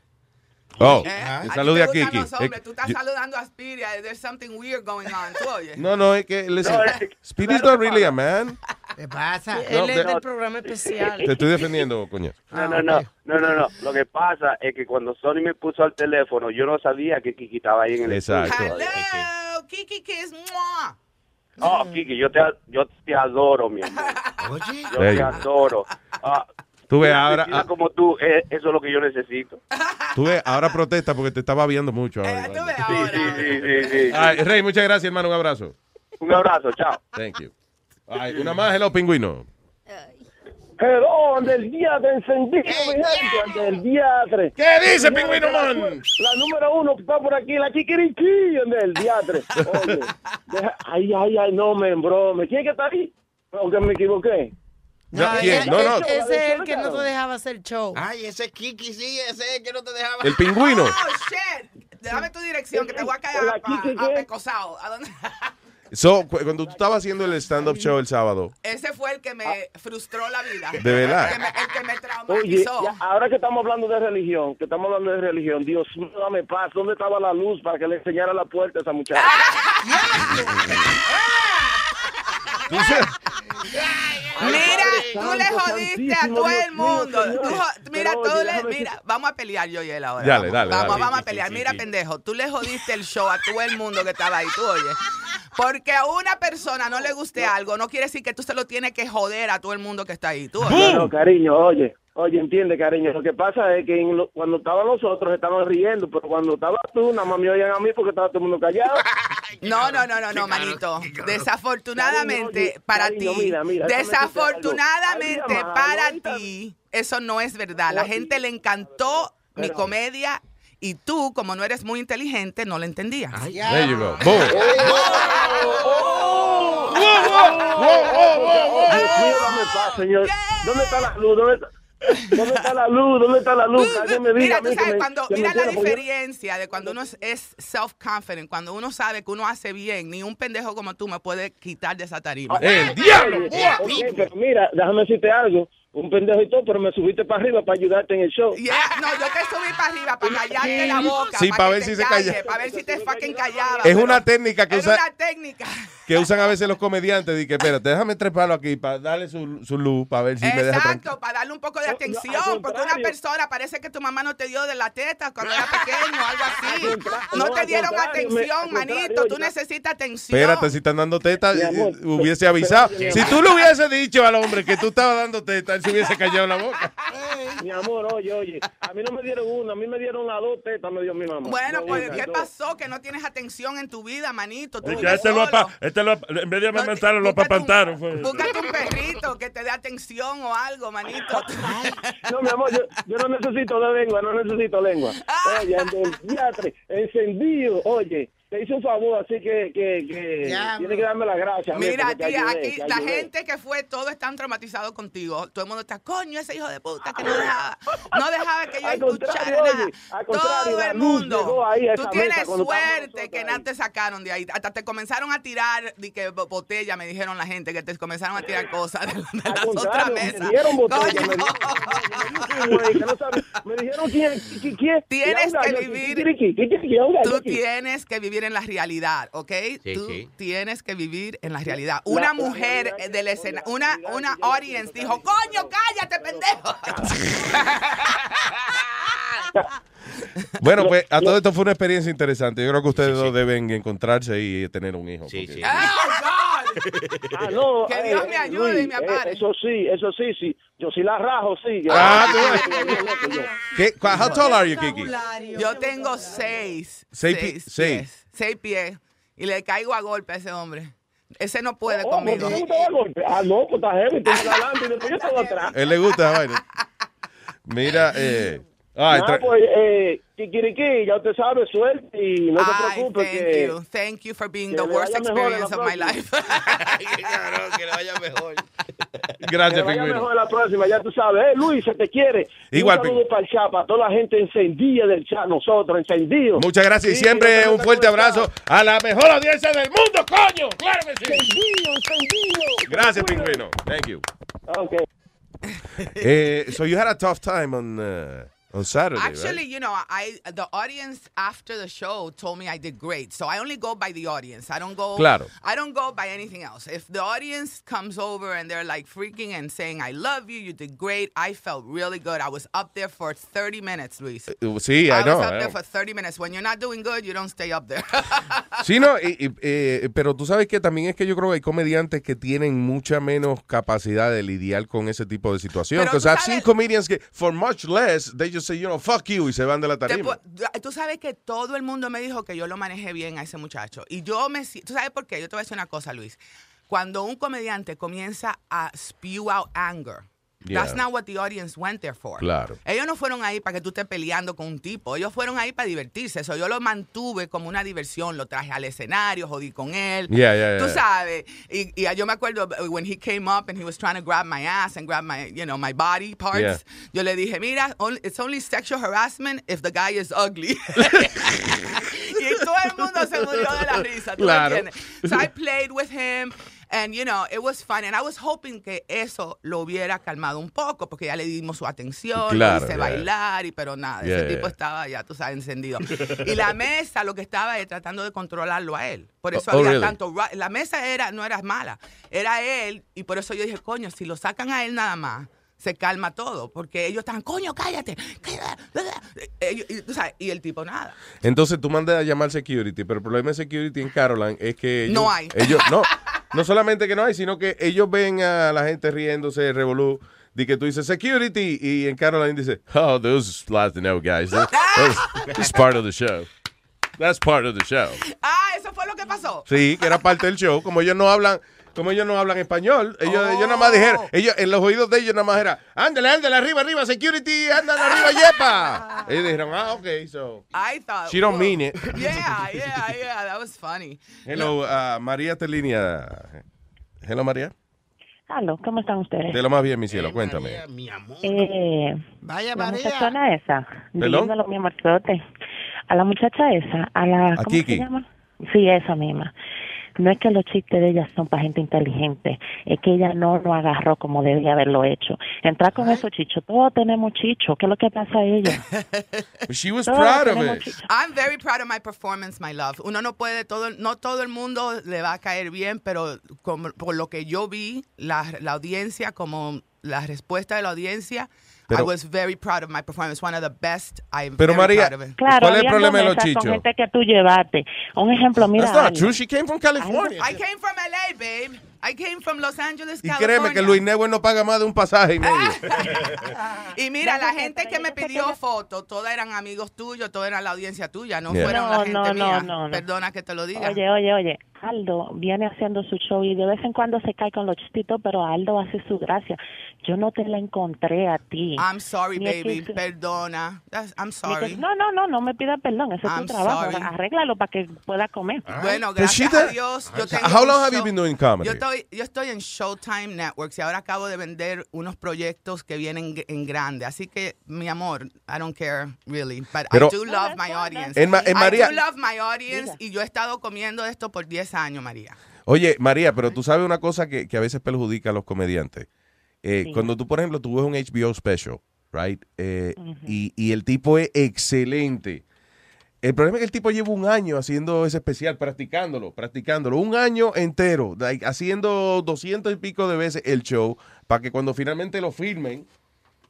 Oh, ¿Eh? Salude te a gustan Kiki. los hombres, tú estás Eh, yo- saludando a Spiria. There's something weird going on, tú oye. No, no, es que, listen, No, es- Speedy's not really a man. ¿Qué pasa? No, Él es pero- del programa especial. Te estoy defendiendo, coño. No, no, no, no, no, no. Lo que pasa es que cuando Sony me puso al teléfono, yo no sabía que Kiki estaba ahí en el Exacto. estudio. Hello, Kiki Kiss. ¡mua! Oh, Kiki, yo te, yo te adoro, mi amor. Oye. Yo Hey. te adoro. Ah, Tú ves una ahora, ah, como tú, eh, eso es lo que yo necesito. tú ves, ahora protesta porque te estaba viendo mucho. ahora. Sí, sí, sí, sí, sí. Ay, Rey, muchas gracias, hermano. Un abrazo. Un abrazo, chao. Thank you. Ay, una más, hello, pingüino. Hello, del día de encendido, mi gente, del diatre. ¿Qué dice, Pingüino la- Man? La número uno que está por aquí, la chiquiriquí, del diatre. Oye, deja- ay, ay, ay, no me embrome. ¿Quién es que está ahí? Aunque me equivoqué. No, Ay, ¿quién? No, no. Ese es el que no te dejaba hacer show. Ay, ese Kiki, sí, ese es el que no te dejaba. El pingüino. Oh, shit. Dame tu dirección que te voy a caer a, a, a pecosao. ¿A dónde? So, cu- cuando tú estabas haciendo el stand-up show el sábado, Ese fue el que me frustró la vida. ¿De verdad? El que me, el que me Oye, traumatizó. ya, ahora que estamos hablando de religión, que estamos hablando de religión, Dios mío, dame paz. ¿Dónde estaba la luz para que le enseñara la puerta a esa muchacha? Mira, tú le jodiste a todo el mundo. Tú mira, le, déjame mira, vamos a pelear yo y él ahora. Dale, vamos, dale, vamos, dale. vamos a sí, pelear. sí, mira, sí. pendejo, tú le jodiste el show a todo el mundo que estaba ahí, tú oye. Porque a una persona no le guste algo, no quiere decir que tú se lo tienes que joder a todo el mundo que está ahí. Tú oye. No, no, cariño, oye, oye, entiende, cariño. Lo que pasa es que en lo- cuando estaban los otros estaban riendo, pero cuando estabas tú, nada más me oían a mí porque estaba todo el mundo callado. No, no, no, no, no, manito. Desafortunadamente Cariño, para cariño, ti, mira, mira, desafortunadamente para ti, eso no es verdad. La gente le encantó mi comedia y tú, como no eres muy inteligente, no la entendías. there you go. Boom. Señor. ¿Dónde está la luz? ¿Dónde está, dónde está la luz? ¿Dónde está la luz? Alguien me diga Mira, tú sabes, me- cuando, me mira la diferencia de cuando uno es, es self-confident, cuando uno sabe que uno hace bien, ni un pendejo como tú me puede quitar de esa tarima. ¡El diablo! Ok, pero mira, déjame decirte algo. Un pendejo y todo, pero me subiste para arriba para ayudarte en el show. Yeah, no, yo te subí para arriba para callarte la boca. Sí, pa' que ver si se calla. Para ver si te fucking callaba. Es una técnica que Es usa- una técnica. Que usan a veces los comediantes. Dije, espérate, déjame treparlo aquí para darle su, su luz, para ver si me deja. Exacto, para darle un poco de atención, porque una persona parece que tu mamá no te dio de la teta cuando era pequeño, algo así. No no, te dieron me- atención, manito, tú necesitas atención. Espérate, si están dando teta, amor, eh, hubiese avisado. pero- Si tú le hubiese dicho al hombre que tú estabas dando teta, él se hubiese callado la boca. Mi amor, oye, oye, a mí no me dieron una, a mí me dieron las dos tetas, me dio mi mamá. Bueno, No, pues, ¿qué pasó? Que no tienes atención en tu vida, manito. Tú vives este lo en vez de amamantarlo, lo apapantaron. Búscate un perrito que te dé atención o algo, manito. No, mi amor, yo, yo no necesito de lengua, no necesito lengua. Ah. Oye, el del teatro, encendido, oye, te hice un favor, así que, que, que Ya, tiene que darme las gracias. Mira, tía, ayudé, aquí la gente que fue, todos están traumatizados contigo. Todo el mundo está, coño, ese hijo de puta que no dejaba, no dejaba que yo Al escuchara nada. oye, al contrario, Todo el mundo. Tú tienes suerte que nada te sacaron de ahí. Hasta te comenzaron a tirar de que bo- botella, me dijeron la gente, que te comenzaron a tirar cosas de, de las otras contrario, me mesas. dieron botella, me dijeron quién, quién. Tienes que vivir, tú tienes que vivir en la realidad, ¿ok? Sí, tú sí. tienes que vivir en la realidad. La- Una la mujer realidad del escena, una, una audience dijo, coño, cállate, pendejo. Bueno, pues a todo esto fue una experiencia interesante. Yo creo que ustedes dos deben encontrarse y tener un hijo. porque- Ah, no, Que eh, Dios me eh, ayude y me eh, ampare. eso sí, eso sí, sí. Yo sí la rajo, sí. Ah, ¿Qué? How tall are you, Kiki? Yo tengo seis. Seis. Seis pies. Y le caigo a golpe a ese hombre. Ese no puede Oh, conmigo. ¿te gusta el golpe? Ah, no, pues está heavy, tú estás adelante y después yo estoy atrás. Él le gusta esa vaina. Mira, eh. ay, tra- pues, eh, Kikiriki, ya usted sabe, suerte y no se preocupe thank que... you. Thank you for being the worst experience of my life. que le vaya mejor. Gracias, que vaya pingüino. mejor la próxima, ya tú sabes. Eh, Luis, se te quiere. Igual, Un saludo para el chat, para toda la gente encendida del chat, nosotros, encendidos. Muchas gracias y Sí, siempre un te fuerte abrazo a la mejor audiencia del mundo, coño. Claro que sí. Encendido, encendido. Gracias, pingüino. Thank you. Okay. Eh, so you had a tough time on uh, On Saturday, Actually, right? you know, I the audience after the show told me I did great. So I only go by the audience. I don't go Claro. I don't go by anything else. If the audience comes over and they're like freaking and saying I love you, you did great. I felt really good. I was up there for 30 minutes, Luis. Uh, Sí, I I know. was I up there know. for 30 minutes. When you're not doing good, you don't stay up there. Sí, no, y- y, eh, pero tú sabes que también es que yo creo que hay comediantes que tienen mucha menos capacidad de lidiar con ese tipo de situación. Because I've seen comedians que, for much less, they just say, you know, fuck you, y se van de la tarima. Tú sabes que todo el mundo me dijo que yo lo manejé bien a ese muchacho. Y yo me... ¿Tú sabes por qué? Yo te voy a decir una cosa, Luis. Cuando un comediante comienza a spew out anger, that's Yeah. not what the audience went there for. Claro. Ellos no fueron ahí para que tú estés peleando con un tipo. Ellos fueron ahí para divertirse. Eso yo lo mantuve como una diversión. Lo traje al escenario, jodí con él. Yeah, yeah, Tú sabes. Y, y yo me acuerdo when he came up and he was trying to grab my ass and grab my, you know, my body parts. Yeah. Yo le dije, mira, it's only sexual harassment if the guy is ugly. y todo el mundo se murió de la risa. ¿tú me Claro. entiendes? So I played with him. And, you know, it was fun. And I was hoping que eso lo hubiera calmado un poco, porque ya le dimos su atención, Claro, lo hice yeah. bailar, y, pero nada, Yeah, ese yeah. tipo estaba ya, tú sabes, encendido. Y la mesa lo que estaba es tratando de controlarlo a él. Por eso Oh, oh, había really? tanto... La mesa era, no era mala, era él, y por eso yo dije, coño, si lo sacan a él nada más, se calma todo, porque ellos estaban, coño, cállate, cállate. Y, y el tipo nada. Entonces tú mandas a llamar security, pero el problema de security en Caroline es que ellos, No hay. ellos no, no solamente que no hay, sino que ellos ven a la gente riéndose, revolú, de que tú dices security y en Caroline dice, oh, those last to know guys, That- that's part of the show. That's part of the show. Ah, eso fue lo que pasó. Sí, que era parte del show. Como ellos no hablan, como ellos no hablan español, ellos, ellos nada más dijeron, ellos, en los oídos de ellos nada más era, ándale, ándale, arriba, arriba, security, ándale, arriba, yepa. Ellos dijeron, ah, ok, so. I thought. She don't whoa. mean it. Yeah, yeah, yeah. That was funny. Hello, uh, María te línea. Hello, María. Aló, ¿cómo están ustedes? De lo más bien, mi cielo, cuéntame. Eh, Vaya, la María. muchachona esa, dímelo, mi amorzote. A la muchacha esa, a la... ¿Cómo Kiki. se llama? Sí, esa misma. No es que los chistes de ella son para gente inteligente, es que ella no lo agarró como debía haberlo hecho. Entrar con esos chichos, todos tenemos chichos, ¿qué es lo que pasa a ella? She was Todos proud of tenemos it. chichos. I'm very proud of my performance, my love. Uno no puede, todo, no todo el mundo le va a caer bien, pero como, por lo que yo vi, la, la audiencia, como la respuesta de la audiencia, I was very proud of my performance. One of the best. I'm Pero, very María, proud of it. Claro, ¿Cuál es el había problema de los mesas chichos? Con gente que tú llevaste. Un ejemplo, mira. That's not true. She came from California. I came from LA, babe. I came from Los Angeles, Y California. créeme que Luis Network no paga más de un pasaje y medio. Y mira, No, la gente que me que pidió ella- fotos, todas eran amigos tuyos, todas eran la audiencia tuya, no Yeah. fueron No, la gente no, no, mía. no, no. Perdona que te lo diga. Oye, oye, oye, Aldo viene haciendo su show y de vez en cuando se cae con los chistitos, pero Aldo hace su gracia. Yo no te la encontré a ti. I'm sorry, Ni es baby. que- Perdona. That's- I'm que- sorry. No, no, no, no me pidas perdón, ese es I'm tu trabajo. sorry. Arréglalo para que pueda comer. Bueno, she gracias a Dios. Yo tengo How long have you been doing comedy? Yo estoy, yo estoy en Showtime Networks y ahora acabo de vender unos proyectos que vienen en grande. Así que, mi amor, I don't care really. But Pero- I do love my audience. En Ma- en I María- do love my audience y yo he estado comiendo esto por 10 años, María. Oye, María, pero tú sabes una cosa que, que a veces perjudica a los comediantes. Eh, Sí. Cuando tú, por ejemplo, tú ves un HBO special, right? Eh, y, y el tipo es excelente. El problema es que el tipo lleva un año haciendo ese especial, practicándolo, practicándolo. Un año entero, haciendo doscientos y pico de veces el show, para que cuando finalmente lo filmen,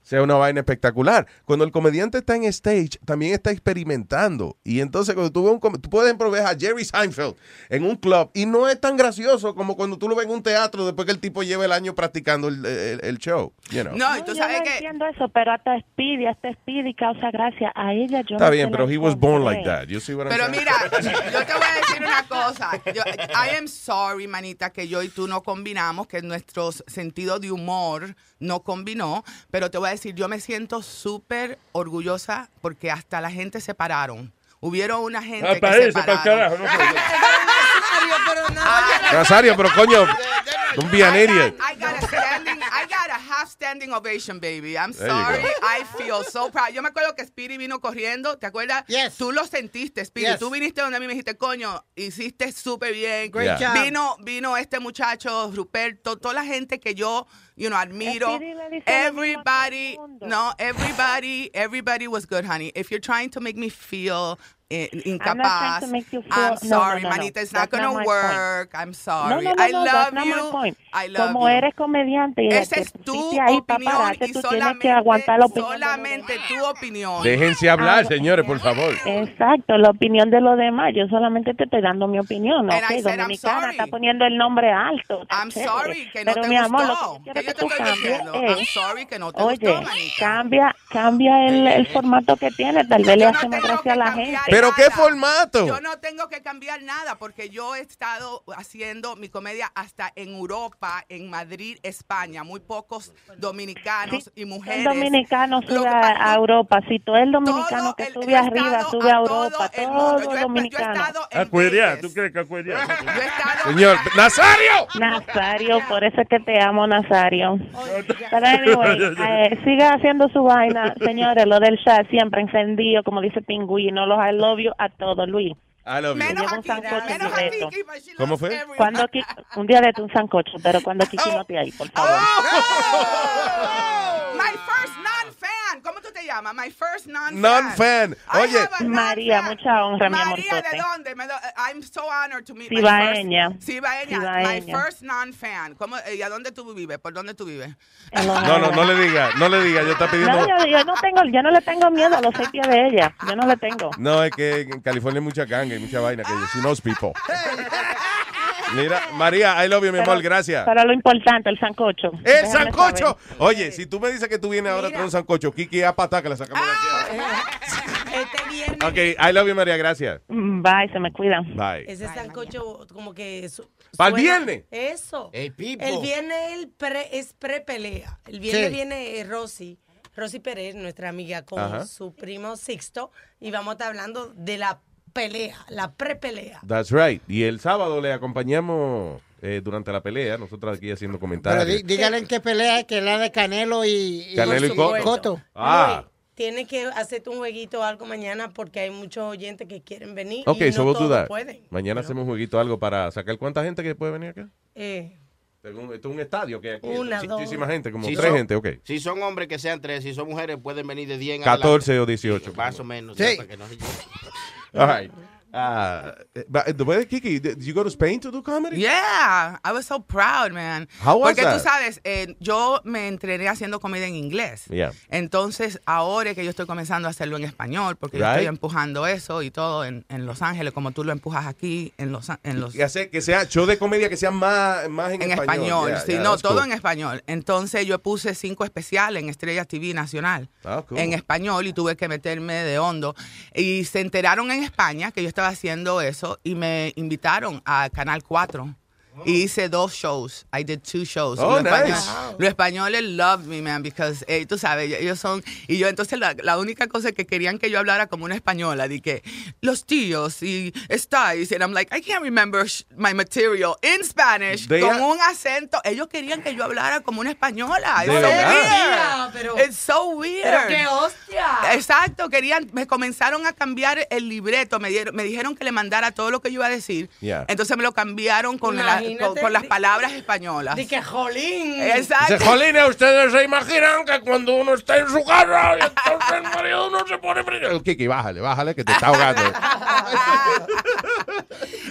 sea una vaina espectacular. Cuando el comediante está en stage, también está experimentando. Y entonces cuando tú ves un tú puedes ves a Jerry Seinfeld en un club y no es tan gracioso como cuando tú lo ves en un teatro después que el tipo lleva el año practicando el, el- el show. you know. No, y tú yo sabes no que... entiendo eso, pero hasta Speedy, hasta Speedy causa gracia. A ella yo Está no bien, pero he was born like that. You see what I'm Pero mira, yo te voy a decir una cosa. Yo, I am sorry, manita, que yo y tú no combinamos, que nuestro sentido de humor no combinó. Pero te voy a decir, yo me siento súper orgullosa porque hasta la gente se pararon. Hubieron una gente Ah, que para se irse, para el pararon. carajo. No, Nazario, pero coño, don't be an idiot. I got a standing, I got a half standing ovation, baby. I'm There you sorry. go. I feel so proud. Yo me acuerdo que Speedy vino corriendo, ¿te acuerdas? Tú lo sentiste, Speedy. Yes. Tú viniste donde a mí me dijiste, coño, hiciste súper bien. Great Yeah. job. Vino, vino este muchacho, Ruperto, toda la gente que yo, you know, admiro. Everybody, no, everybody, everybody was good, honey. If you're trying to make me feel eh, I'm incapaz, to you feel. I'm no, sorry, no, no, no. manita. It's not gonna my work. I'm point. sorry. No, no, no, I no, love you. I love Como you. eres comediante y Esa es tu ahí opinión pararte, y tú tienes que solamente, aguantar la opinión. solamente tu opinión. Déjense hablar, señores, por favor. Exacto, la opinión de los demás. Yo solamente te estoy dando mi opinión. And Ok, I said, I'm Dominicana sorry. está poniendo el nombre alto. I'm chévere. sorry que no Pero te mi amor, gustó. lo que yo quiero ¿Qué yo que te tú estoy diciendo? es- I'm sorry que no te Oye, gustó, manita. cambia, cambia el, el formato que tiene, tal vez le hace más gracia a la gente. ¿Pero qué formato? Yo no tengo que cambiar nada porque yo he estado haciendo mi comedia hasta en Europa, en Madrid, España. Muy pocos dominicanos y El mujeres. dominicano sube a, a Europa. Si tú eres dominicano que sube arriba, sube a Europa. Todo dominicano. Acuería, ¿tú crees que acuería? Señor, Nazario. Nazario, por eso es que te amo, Nazario. Pero anyway, eh, siga haciendo su vaina. Señores, lo del chat siempre encendido, como dice Pingüino. Los I love you a todos, Luis. I love you. Te llevo un sancocho directo. ¿Cómo fue? Cuando un día de un sancocho, pero cuando Kiki no te ahí, por favor. My first non-fan. ¿Cómo tú te llamas? My first non-fan. Non-fan. Oye, María, mucha honra, mi María, ¿de dónde? Me do- I'm so honored to meet my Cibaeña. first... Cibaeña. Cibaeña. My first non-fan. ¿Cómo, eh, ¿Y a dónde tú vives? ¿Por dónde tú vives? no, no, no le diga, no le diga, yo está pidiendo... No, yo, yo no tengo, yo no le tengo miedo a los seis pies de ella. Yo no le tengo. No, es que en California hay mucha ganga y mucha vaina que she knows people. Mira, María, I love you, mi amor, gracias. Pero lo importante, el sancocho. ¡El Déjame sancocho! saber. Oye, si tú me dices que tú vienes ahora a traer un sancocho, Kiki, a patá que la sacamos de Este viernes. aquí. Ok, I love you, María, gracias. Bye, se me cuidan. Bye. Ese sancocho como que... su- ¿Pa'l suena- viernes? Eso. El. El viernes el pre- es pre-pelea. El viernes Sí. viene eh, Rosy, Rosy Pérez, nuestra amiga, con Ajá. su primo Sixto. Y vamos a estar hablando de la pelea, la pre-pelea. That's right. Y el sábado le acompañamos eh, durante la pelea, nosotros aquí haciendo Pero comentarios. dí- dígale en qué pelea es, que es la de Canelo y, y Canelo y Coto. Cotto. Ah, Tienes que hacerte un jueguito o algo mañana porque hay muchos oyentes que quieren venir ok, y no so todos pueden. Mañana hacemos un jueguito, algo para sacar cuánta gente que puede venir acá. Eh, Según- Esto es un estadio que aquí Una, hay dos. muchísima gente, como Si tres son- gente, ok. Si son hombres que sean tres, si son mujeres pueden venir de 10 en 14 adelante. o 18. Más o menos. Sí. ya, para que no se- All right. Uh, but, the way, Kiki, did you go to Spain to do comedy? Yeah, I was so proud, man. How was Porque that? tú sabes, eh, yo me entrené haciendo comedia en inglés. Yeah. Entonces, ahora es que yo estoy comenzando a hacerlo en español, porque yo estoy empujando eso y todo en, en Los Ángeles, como tú lo empujas aquí en Los, en los Y hacer que sea show de comedia que sea más, más en, en español. Yeah, sí, yeah, no, todo cool. en español. Entonces yo puse cinco especiales en Estrella TV Nacional Ah, cool. en español y tuve que meterme de hondo. Y se enteraron en España que yo estaba haciendo eso y me invitaron a Canal 4. Y hice dos shows. I did two shows. Oh, los, españoles, nice. los españoles love me, man, because eh, tú sabes, ellos son. Y yo, entonces, la, la única cosa que querían que yo hablara como una española, de que los tíos y estáis. And I'm like, I can't remember my material in Spanish They con are- un acento. Ellos querían que yo hablara como una española. It's so weird. pero- It's so weird. Pero qué hostia. Exacto, querían, me comenzaron a cambiar el libreto, me, dieron, me dijeron que le mandara todo lo que yo iba a decir. Yeah. Entonces me lo cambión con, la- Imagínate. Con, con las palabras españolas. De que jolín. Exacto. Dice, Jolines, ustedes se imaginan que cuando uno está en su casa y entonces el marido no se pone frío. Kiki, bájale, bájale, que te está ahogando.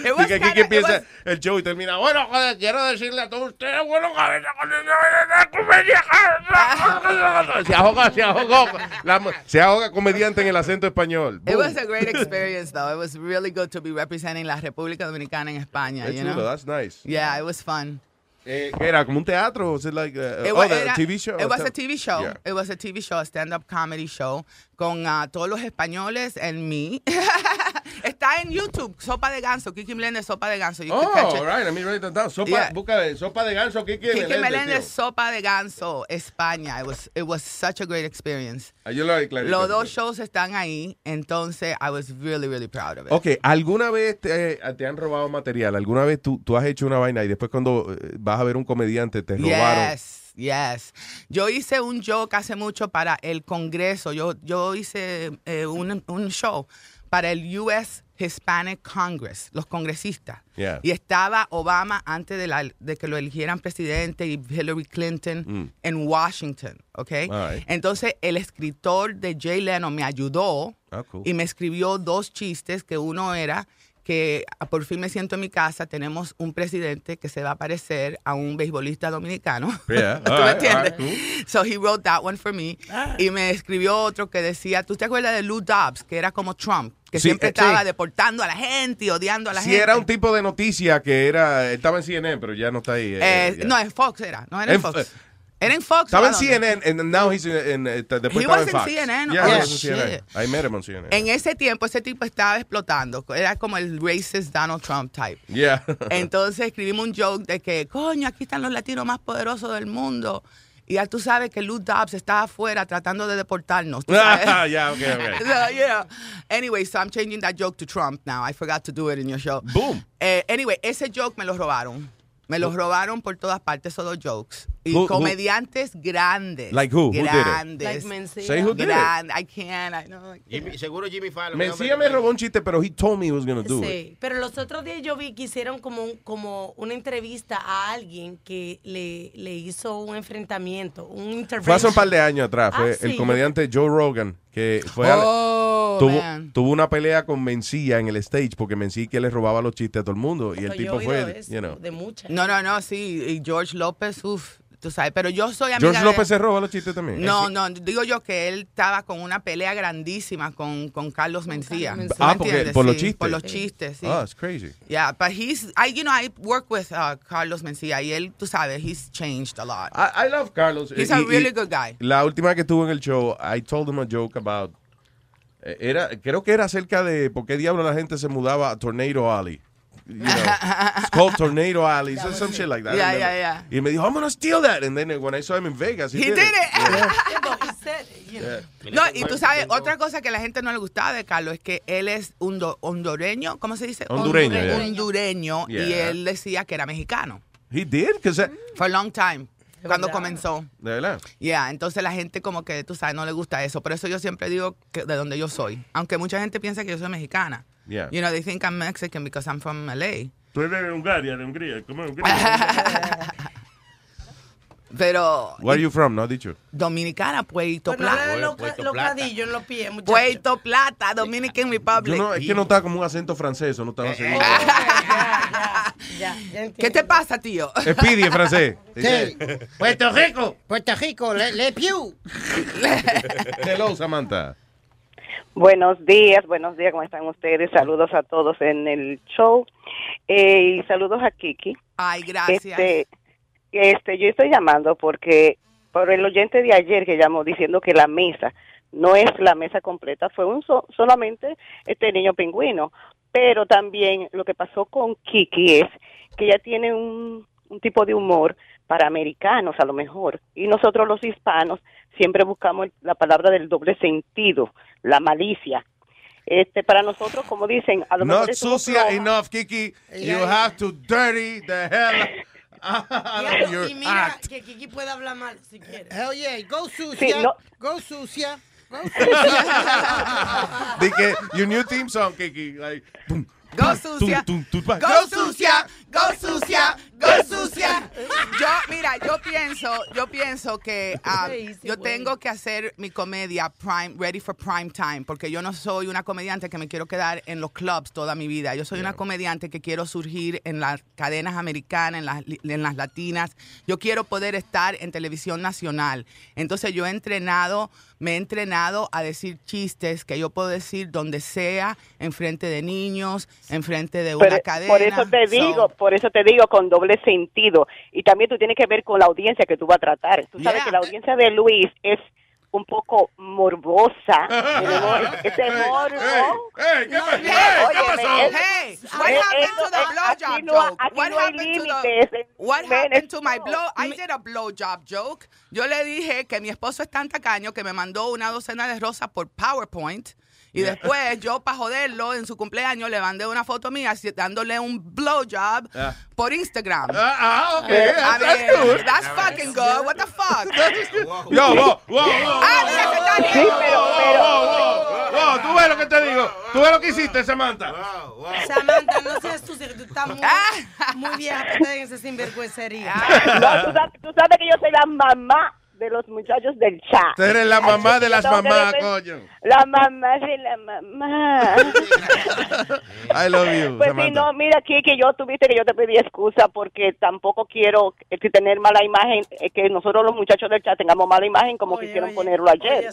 It Y was que Kiki it empieza was- el show y termina, bueno, joder, quiero decirle a todos ustedes, bueno, cabeza, se ahoga, se ahogó. La- se ahoga comediante en el acento español. It Boom. was a great experience, though. It was really good to be representing la República Dominicana en España. You know? that's nice. Yeah, it was fun. Eh, era? ¿Como un teatro? Was it like, uh, It oh, wa- the era- TV show? It was a TV show. Yeah. It was a TV show, a stand-up comedy show con ah, todos los españoles en mí. Está en YouTube, Sopa de Ganso, Kiki Meléndez, Sopa de Ganso. You Oh, all right, let me write that down. Sopa, Yeah. busca sopa de ganso, Kiki Kiki Meléndez. Sopa de Ganso, España. It was, it was such a great experience. Ah, yo lo clarito. Los dos shows están ahí, entonces I was really, really proud of it. Ok, ¿alguna vez te, te han robado material? ¿Alguna vez tú, tú has hecho una vaina y después cuando eh, vas a ver un comediante te robaron? Yes, yes. Yo hice un joke hace mucho para el Congreso. Yo, yo hice eh, un, un show para el US Hispanic Congress, los congresistas. Yeah. Y estaba Obama antes de, la- de que lo eligieran presidente y Hillary Clinton Mm. en Washington, ¿ok? Right. Entonces el escritor de Jay Leno me ayudó Ah, cool. y me escribió dos chistes que uno era que ah, por fin me siento en mi casa, tenemos un presidente que se va a parecer a un beisbolista dominicano. Yeah, ¿Tú me entiendes? right, So he wrote that one for me. Y me escribió otro que decía, ¿tú te acuerdas de Lou Dobbs, que era como Trump? Que Sí, siempre eh, estaba sí. deportando a la gente y odiando a la gente. era un tipo de noticia que era, estaba en CNN, pero ya no está ahí. eh, Eh. No, en Fox era. No era en En- Fox. Era en Fox. Estaba ¿o en? CNN, and now he's in, in- eh, después He estaba was en in Fox. CNN? Yeah, Oh, he was in CNN. I met him on CNN. En ese tiempo, ese tipo estaba explotando. Era como el racist Donald Trump type. Yeah. Entonces escribimos un joke de que, coño, aquí están los latinos más poderosos del mundo. Y ya tú sabes que Lou Dobbs estaba afuera tratando de deportarnos. Ah, yeah, okay, okay. So, yeah. Anyway, so I'm changing that joke to Trump now. I forgot to do it in your show. Boom. Eh, anyway, ese joke me lo robaron. Me los robaron por todas partes esos dos jokes. Y Who- who- comediantes grandes. Like who? Who did it? Grandes. Like Mencia. Say who did it. Grandes. I can't. I know. Jimmy- seguro Jimmy Fallon. Mencía me robó un chiste, pero he told me he was going to do it. Sí, pero los otros días yo vi que hicieron como, un- como una entrevista a alguien que le, le hizo un enfrentamiento, un intervention. Fue hace un par de años atrás. Ah, Fue el comediante Joe Rogan, que fue Oh, tuvo, man. tuvo una pelea con Mencía en el stage, porque Mencía que le robaba los chistes a todo el mundo. Y el tipo fue, eso you know. de muchas. No, no, no, sí. Y George López, uff, tú sabes. Pero yo soy amiga George de- López se roba los chistes también. No, no, digo yo que él estaba con una pelea grandísima con, con Carlos Mencía. ¿Tú Ah, me porque- por los chistes. Por los chistes, sí. Oh, it's crazy. Yeah, but he's, I, you know, I work with uh, Carlos Mencía y él, tú sabes, he's changed a lot. I, I love Carlos. He's Y- a y- really good guy. La última vez que estuvo en el show, I told him a joke about. eh, Era, creo que era acerca de por qué diablo la gente se mudaba a Tornado Alley. You know, it's called Tornado Alley, so some shit like that. Yeah, remember. yeah, Y me dijo, I'm gonna steal that. And then when I saw him in Vegas, he, He did, did it. it. Yeah. No, y tú sabes, otra cosa que a la gente no le gustaba de Carlos es que él es hundo- hondureño, ¿cómo se dice? Hondureño, Hondureño. yeah. Y Yeah. él decía que era mexicano. He did, because For a long time, cuando verdad. comenzó. de verdad. Yeah, entonces la gente como que, tú sabes, no le gusta eso. Por eso yo siempre digo que de donde yo soy. Aunque mucha gente piensa que yo soy mexicana. Yeah. You know, they think I'm Mexican because I'm from LA. Tú eres de Hungría, de Hungría. ¿Cómo es Hungría? Pero Where are you from? No ha dicho. dominicana, Puerto Pues Plata. los cadillos en los pies, muchachos. Puerto Plata, Dominican Republic. Yo no, es que no está como un acento francés, o no Eh, estaba seguro. Ya, ya entiendo. ¿Qué te pasa, tío? Speedy en francés. Sí. Puerto Rico. Puerto Rico, Le, Le Pew. Hello, Samantha. Buenos días, buenos días, ¿cómo están ustedes? Saludos a todos en el show eh, y saludos a Kiki. Ay, gracias. Este, este, yo estoy llamando porque por el oyente de ayer que llamó diciendo que la mesa no es la mesa completa, fue un so- solamente este niño pingüino. Pero también lo que pasó con Kiki es que ella tiene un, un tipo de humor para americanos a lo mejor y nosotros los hispanos siempre buscamos la palabra del doble sentido, la malicia. Este, para nosotros, como dicen, a lo mejor Not sucia enough, Kiki. You have to dirty the hell out of your Y mira act. que Kiki puede hablar mal si quiere. Hell yeah, go sucia. Sí, no. Go sucia. Go De que your new theme song, Kiki. Like, tum, Go tum, sucia. tum, tum, tum, Go sucia, go sucia, go sucia. Yo, mira, yo pienso, yo pienso que ah, yo tengo que hacer mi comedia prime, ready for prime time, porque yo no soy una comediante que me quiero quedar en los clubs toda mi vida. Yo soy una comediante que quiero surgir en las cadenas americanas, en las, en las latinas. Yo quiero poder estar en televisión nacional. Entonces yo he entrenado, me he entrenado a decir chistes que yo puedo decir donde sea, enfrente de niños, enfrente de una Pero cadena. por eso te So, digo, por eso te digo con doble sentido. Y también tú tienes que ver con la audiencia que tú vas a tratar. Tú sabes Yeah. que la audiencia de Luis es un poco morbosa. Ese morbo. Hey, ¿qué pasó? Óyeme, ¿Qué pasó? Hey, what happened to the blowjob no- joke? aquí What no happened to the What en happened to my blow? I did a blowjob joke. Yo le dije que mi esposo es tan tacaño que me mandó una docena de rosas por PowerPoint. Y después yo, para joderlo, en su cumpleaños le mandé una foto mía dándole un blowjob Ah. por Instagram. ah, ok, I that's- that's mean. That's fucking good. What the fuck? Yo, whoa, whoa. Ah, mira, se está Oh, tú ves lo que te digo. Tú ves lo que hiciste, Samantha. Samantha, no seas tú, tú estás muy, muy vieja para esa sinvergüencería. No, tú, sabes, tú sabes que yo soy la mamá de los muchachos del chat. Tú eres la mamá de las mamás, coño. La mamá de la mamá. I love you, Pues sí, Samantha. no, mira aquí que yo tuviste que yo te pedí excusa porque tampoco quiero eh, que tener mala imagen, eh, que nosotros los muchachos del chat tengamos mala imagen como quisieron ponerlo ayer.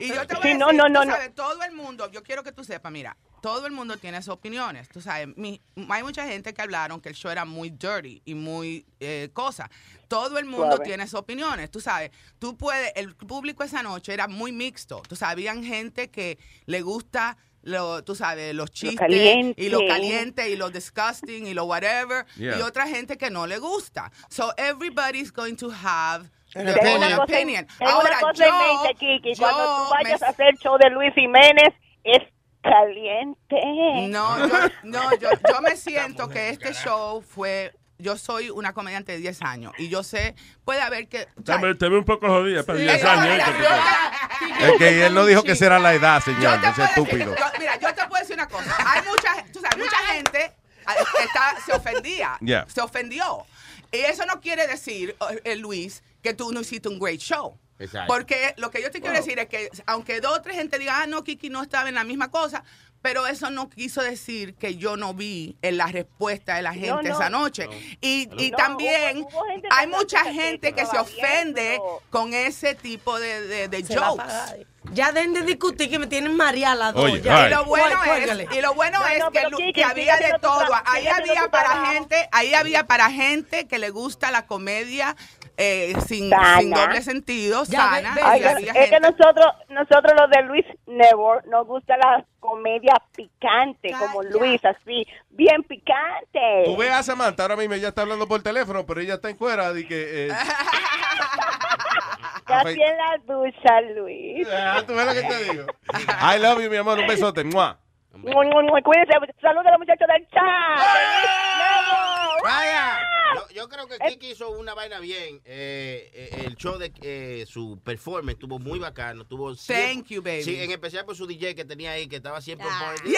Y yo te voy Sí, a no, decir, no, no, no. sabes, todo el mundo, yo quiero que tú sepas, mira, todo el mundo tiene sus opiniones, tú sabes, mi- hay mucha gente que hablaron que el show era muy dirty y muy eh, cosa. Todo el mundo Suave. tiene sus opiniones, tú sabes, tú puedes, el público esa noche era muy mixto, tú sabes, habían gente que le gusta lo, tú sabes, los chistes y lo caliente y lo disgusting y lo whatever Yeah. y otra gente que no le gusta. So everybody's going to have Ten their own una cosa, opinion. ten Ahora, una cosa en yo- mente, Kiki, cuando tú vayas me- a hacer show de Luis Jiménez, es caliente. No, yo, no, yo, yo me siento que este show fue. Yo soy una comediante de 10 años y yo sé, puede haber que. Te ve- te ve un poco jodida para Sí, 10 no, años. Es que él no dijo que será la edad, señor. Ese puedo decir- estúpido. yo- mira, yo te puedo decir una cosa. Hay mucha, tú sabes, mucha gente ah, está, se ofendía. Yeah. Se ofendió. Y eso no quiere decir, eh, Luis, que tú no hiciste un great show. Exacto. Porque lo que yo te quiero decir es que, aunque dos o tres gente diga, ah, no, Kiki no estaba en la misma cosa, pero eso no quiso decir que yo no vi en la respuesta de la gente No, no. esa noche. Y, y No, también hubo- hubo gente que hay mucha gente que se ofende pero- con ese tipo de, jokes. Ya dejen de discutir que me tienen mareada las dos. Oye, ya. Y lo bueno es, y lo bueno No, es no, que, que había de todo. Ahí había para gente, ahí había para gente que le gusta la comedia eh, sin, sin doble sentido, Ya, sana. ve- Oiga, es que nosotros, nosotros los de Luis Network nos gusta la comedia picante, como Luis, así, bien picante. Tú ves a Samantha ahora mismo, ella está hablando por teléfono, pero ella está en cuera. De que, eh, Casi en la ducha, Luis. ah, tú ves lo que te digo. I love you, mi amor. Un besote. ¡Mua! Cuídense. Saludos a los muchachos del chat. ¡Luis Vaya. Yo, yo creo que Kiki hizo una vaina bien. Eh, eh, el show de eh, su performance estuvo muy bacano. Tuvo Thank you, baby. Sí, en especial por su DJ que tenía ahí, que estaba siempre on point.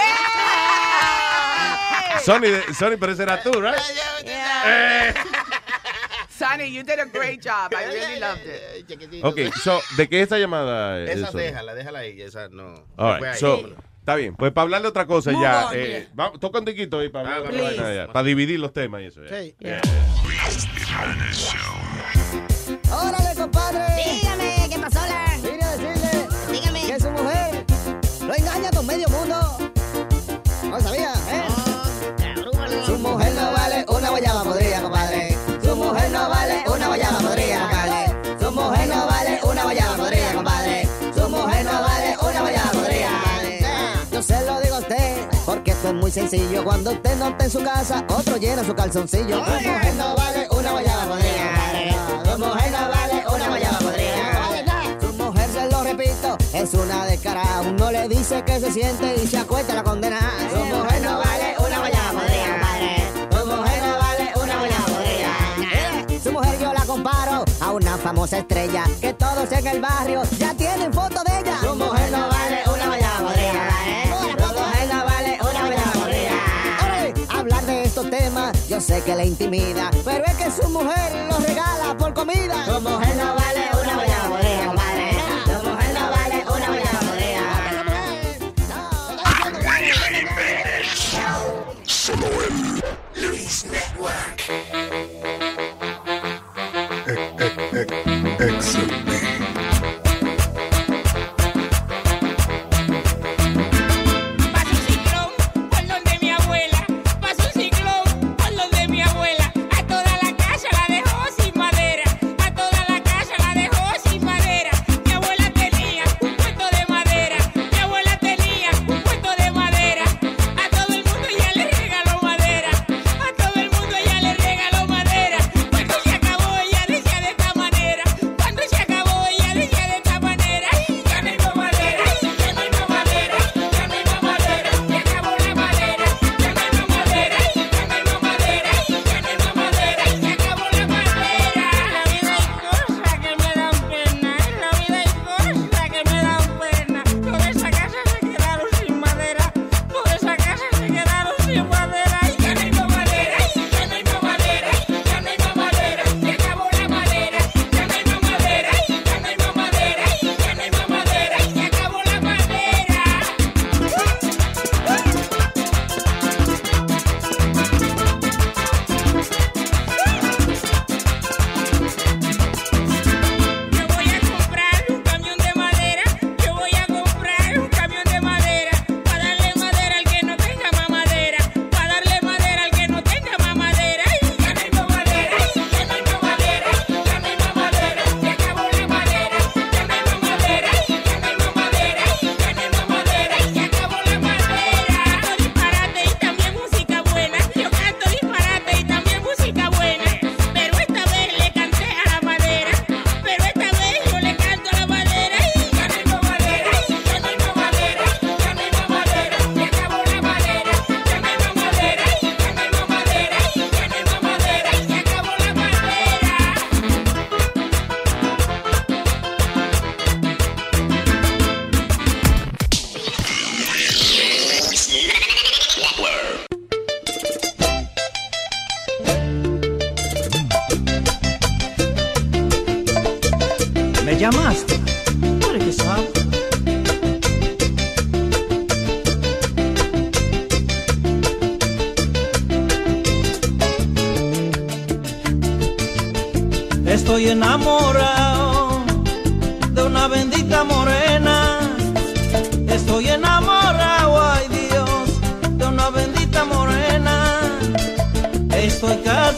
Sony, Sony, pero ese era tú, ¿right? Eh. Sonny, you did a great job. I really loved it. Ok, so, ¿de qué es esta llamada? eh, Esa déjala, déjala ahí. Esa no. All right, ahí. Está bien. Pues para hablar de otra cosa Move ya. on, eh, vamos, toca un tiquito ahí para, vaina ya, para dividir los temas y eso. ya. Sí. Yeah. Órale, compadre. Dígame, ¿qué pasó, la? Vine a decirle Dígame. que su mujer lo engaña con medio mundo. Sencillo. Cuando usted no está en su casa, otro llena su calzoncillo. Su mujer no vale una guayaba podrida. Su mujer no vale una guayaba podrida. Su mujer, se lo repito, es una descarada. Uno le dice que se siente y se acuesta la condena. Su mujer no vale una guayaba podrida, compadre. Su mujer no vale una guayaba podrida. Su mujer yo la comparo a una famosa estrella que todos en el barrio ya tienen foto de ella. Su mujer no sé que le intimida, pero es que su mujer lo regala por comida. Su mujer no vale una guayaba podrida, compadre. Su mujer no vale una. Solo en Luis Network.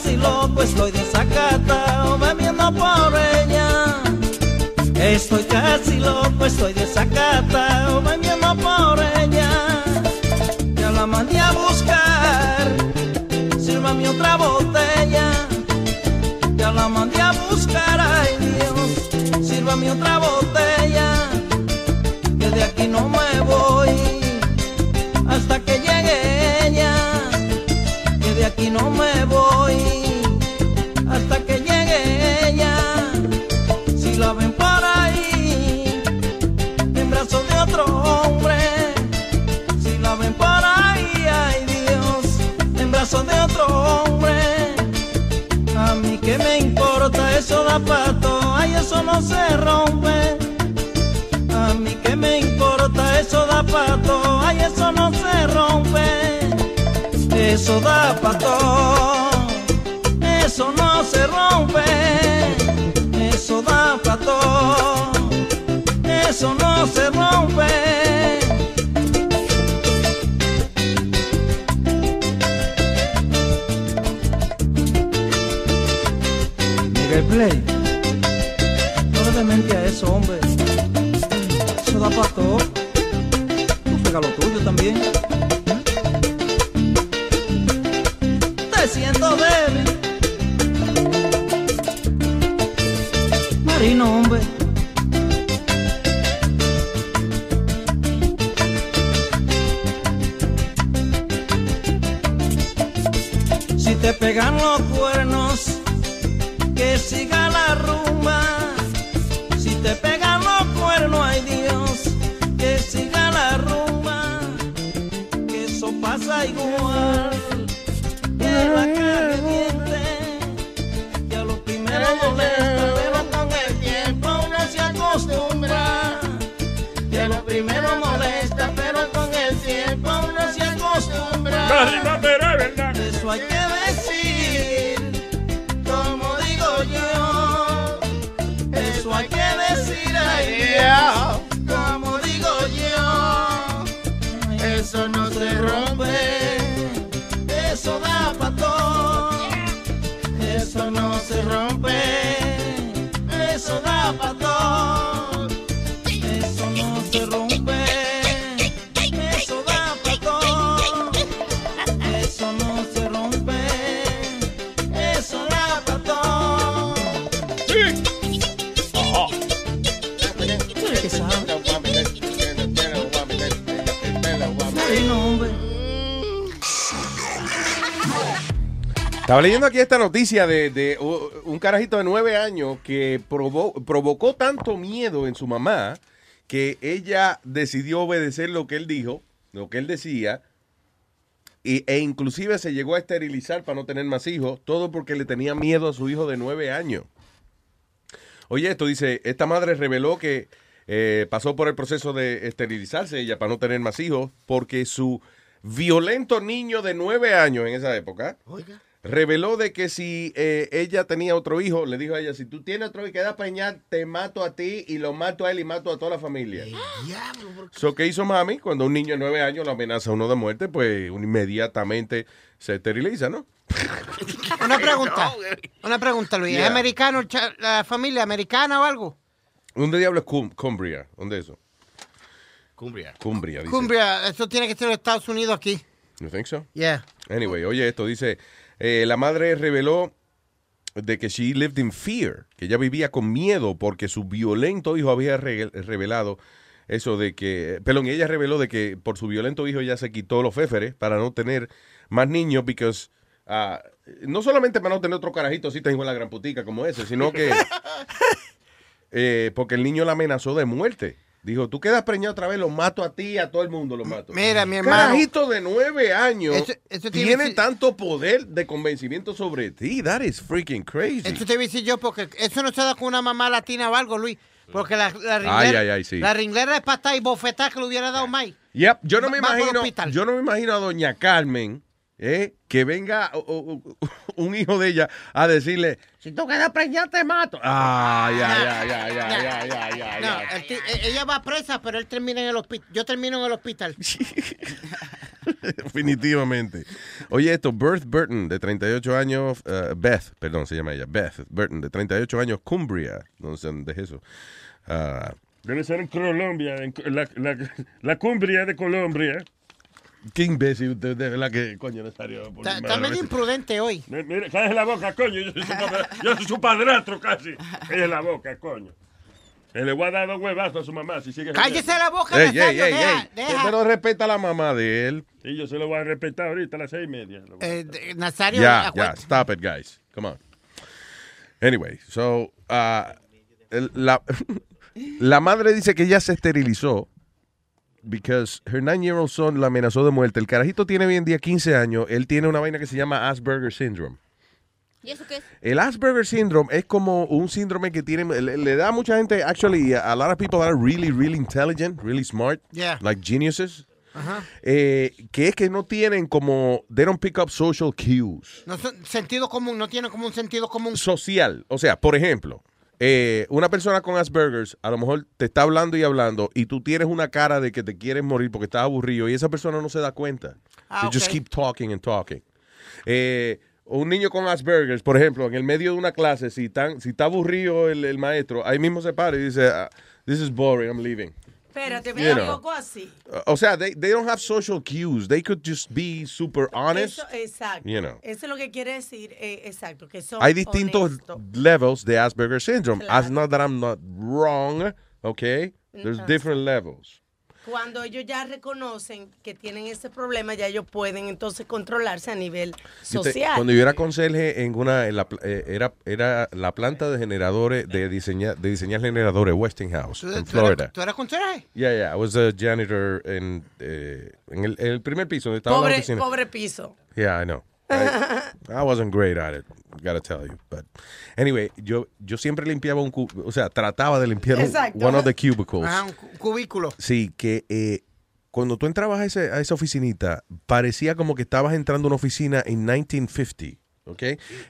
Casi loco, estoy desacatado, bebiendo por ella. Estoy casi loco, estoy desacatado, bebiendo por ella. Ya la mandé a buscar, sírvame otra botella. Ya la mandé a buscar, ay Dios, sírvame otra botella. Que de aquí no me voy hasta que llegue ella. Que de aquí no me importa eso da pato, ay eso no se rompe. A mí que me importa eso da pato, ay eso no se rompe. Eso da pato, eso no se rompe. Eso da pato, eso no se rompe. Play, Todo. Tú pega lo tuyo también. Esta noticia de, un carajito de nueve años que provo- provocó tanto miedo en su mamá que ella decidió obedecer lo que él dijo, lo que él decía, y- e inclusive se llegó a esterilizar para no tener más hijos, todo porque le tenía miedo a su hijo de nueve años. Oye, esto dice, esta madre reveló que eh, pasó por el proceso de esterilizarse ella para no tener más hijos porque su violento niño de nueve años en esa época reveló de que si eh, ella tenía otro hijo, le dijo a ella, si tú tienes otro hijo y queda preñada, te mato a ti y lo mato a él y mato a toda la familia. So, ¿qué hizo mami? Cuando un niño de nueve años lo amenaza a uno de muerte, pues inmediatamente se esteriliza, ¿no? Una pregunta. Una pregunta, Luis. ¿Es americano, la familia americana o algo? ¿Dónde diablo es Cum- Cumbria? ¿Dónde es eso? Cumbria. Cumbria, dice. Cumbria, eso tiene que ser los Estados Unidos aquí. You think so? Yeah. Anyway, oye esto, dice, eh, la madre reveló de que she lived in fear, que ella vivía con miedo porque su violento hijo había re- revelado eso de que, perdón, ella reveló de que por su violento hijo ella se quitó los féferes para no tener más niños, because, ah, no solamente para no tener otro carajito así tengo la gran putica como ese, sino que eh, porque el niño la amenazó de muerte. Dijo, tú quedas preñado otra vez, lo mato a ti y a todo el mundo lo mato. Mira, mi hermano. Carajito de nueve años Eso- eso tiene tanto poder de convencimiento sobre ti. That is freaking crazy. Esto te voy a decir yo porque eso no se da con una mamá latina o algo, Luis. Porque la, la ringlera, Ay, ay, ay, sí. la ringlera es patada y bofetada que le hubiera dado Mike. Yep, yo no me Va- imagino, yo no me imagino a doña Carmen ¿eh? que venga o- o- o- un hijo de ella a decirle, si tú quedas preñada te mato. Ah, ya, ya, ya, ya, ya, ya, ya, No, ya. el ti- e- ella va presa, pero él termina en el hospital. Yo termino en el hospital. Definitivamente. Oye, esto, Beth Burton, de 38 años, eh, Beth, perdón, se llama ella, Beth Burton, de 38 años, Cumbria, no sé dónde es eso. Ah, Debe ser en Colombia, en la, la, la cumbria de Colombia. Qué imbécil usted, de verdad que, coño, Nazario. por Está, medio imprudente hoy. Mi- Mira, cállese la boca, coño. Yo soy su, padra- yo soy su padrastro casi. Cállese la boca, coño. Le voy a dar dos huevazos a su mamá si sigue. Cállese la boca, Ey, ey, Nazario, ey, deja, ey, deja. Pero respeta a la mamá de él. Y yo se lo voy a respetar ahorita a las seis y media. Eh, Nazario, Ya, ya, stop it, guys. Come on. Anyway, so, uh, el- la, la madre dice que ella se esterilizó because her nine-year-old son la amenazó de muerte. El carajito tiene hoy en día 15 años. Él tiene una vaina que se llama Asperger Syndrome. ¿Y eso qué es? El Asperger Syndrome es como un síndrome que tiene, le, le da a mucha gente, actually, a lot of people that are really, really intelligent, really smart, Yeah. like geniuses, Ajá. eh, que es que no tienen como, they don't pick up social cues. No son- sentido común, no tiene como un sentido común. social. O sea, por ejemplo, eh, una persona con Asperger's a lo mejor te está hablando y hablando y tú tienes una cara de que te quieres morir porque estás aburrido y esa persona no se da cuenta. Ah, They just keep talking and talking. Eh, un niño con Asperger's, por ejemplo, en el medio de una clase, si, tan, si está aburrido el, el maestro, ahí mismo se para y dice, ah, this is boring, I'm leaving. Espérate, know. tampoco así. O sea, they, they don't have social cues. They could just be super honest. Eso, exacto. you know. Eso es lo que quiere decir, eh, exacto, que son Hay distintos honestos. levels de Asperger syndrome. Claro. As not that I'm not wrong, okay? There's different levels. Cuando ellos ya reconocen que tienen ese problema, ya ellos pueden entonces controlarse a nivel te- social. cuando yo era conserje en una, en la eh, era, era la planta de generadores, de diseñar, de diseñar generadores, Westinghouse, ¿Tú, en tú eras, Florida. tú eras conserje? Yeah, yeah, I was a janitor en, eh, en el, en el primer piso donde estaba la Pobre, oficina. pobre piso. Yeah, I know. I, I wasn't great at it, gotta tell you. But anyway, yo, yo siempre limpiaba un o sea, trataba de limpiar un- one of the cubicles. Ajá, un cu- cubículo. Sí, que eh, cuando tú entrabas a, ese- a esa oficinita, parecía como que estabas entrando a una oficina en 1950, ¿ok?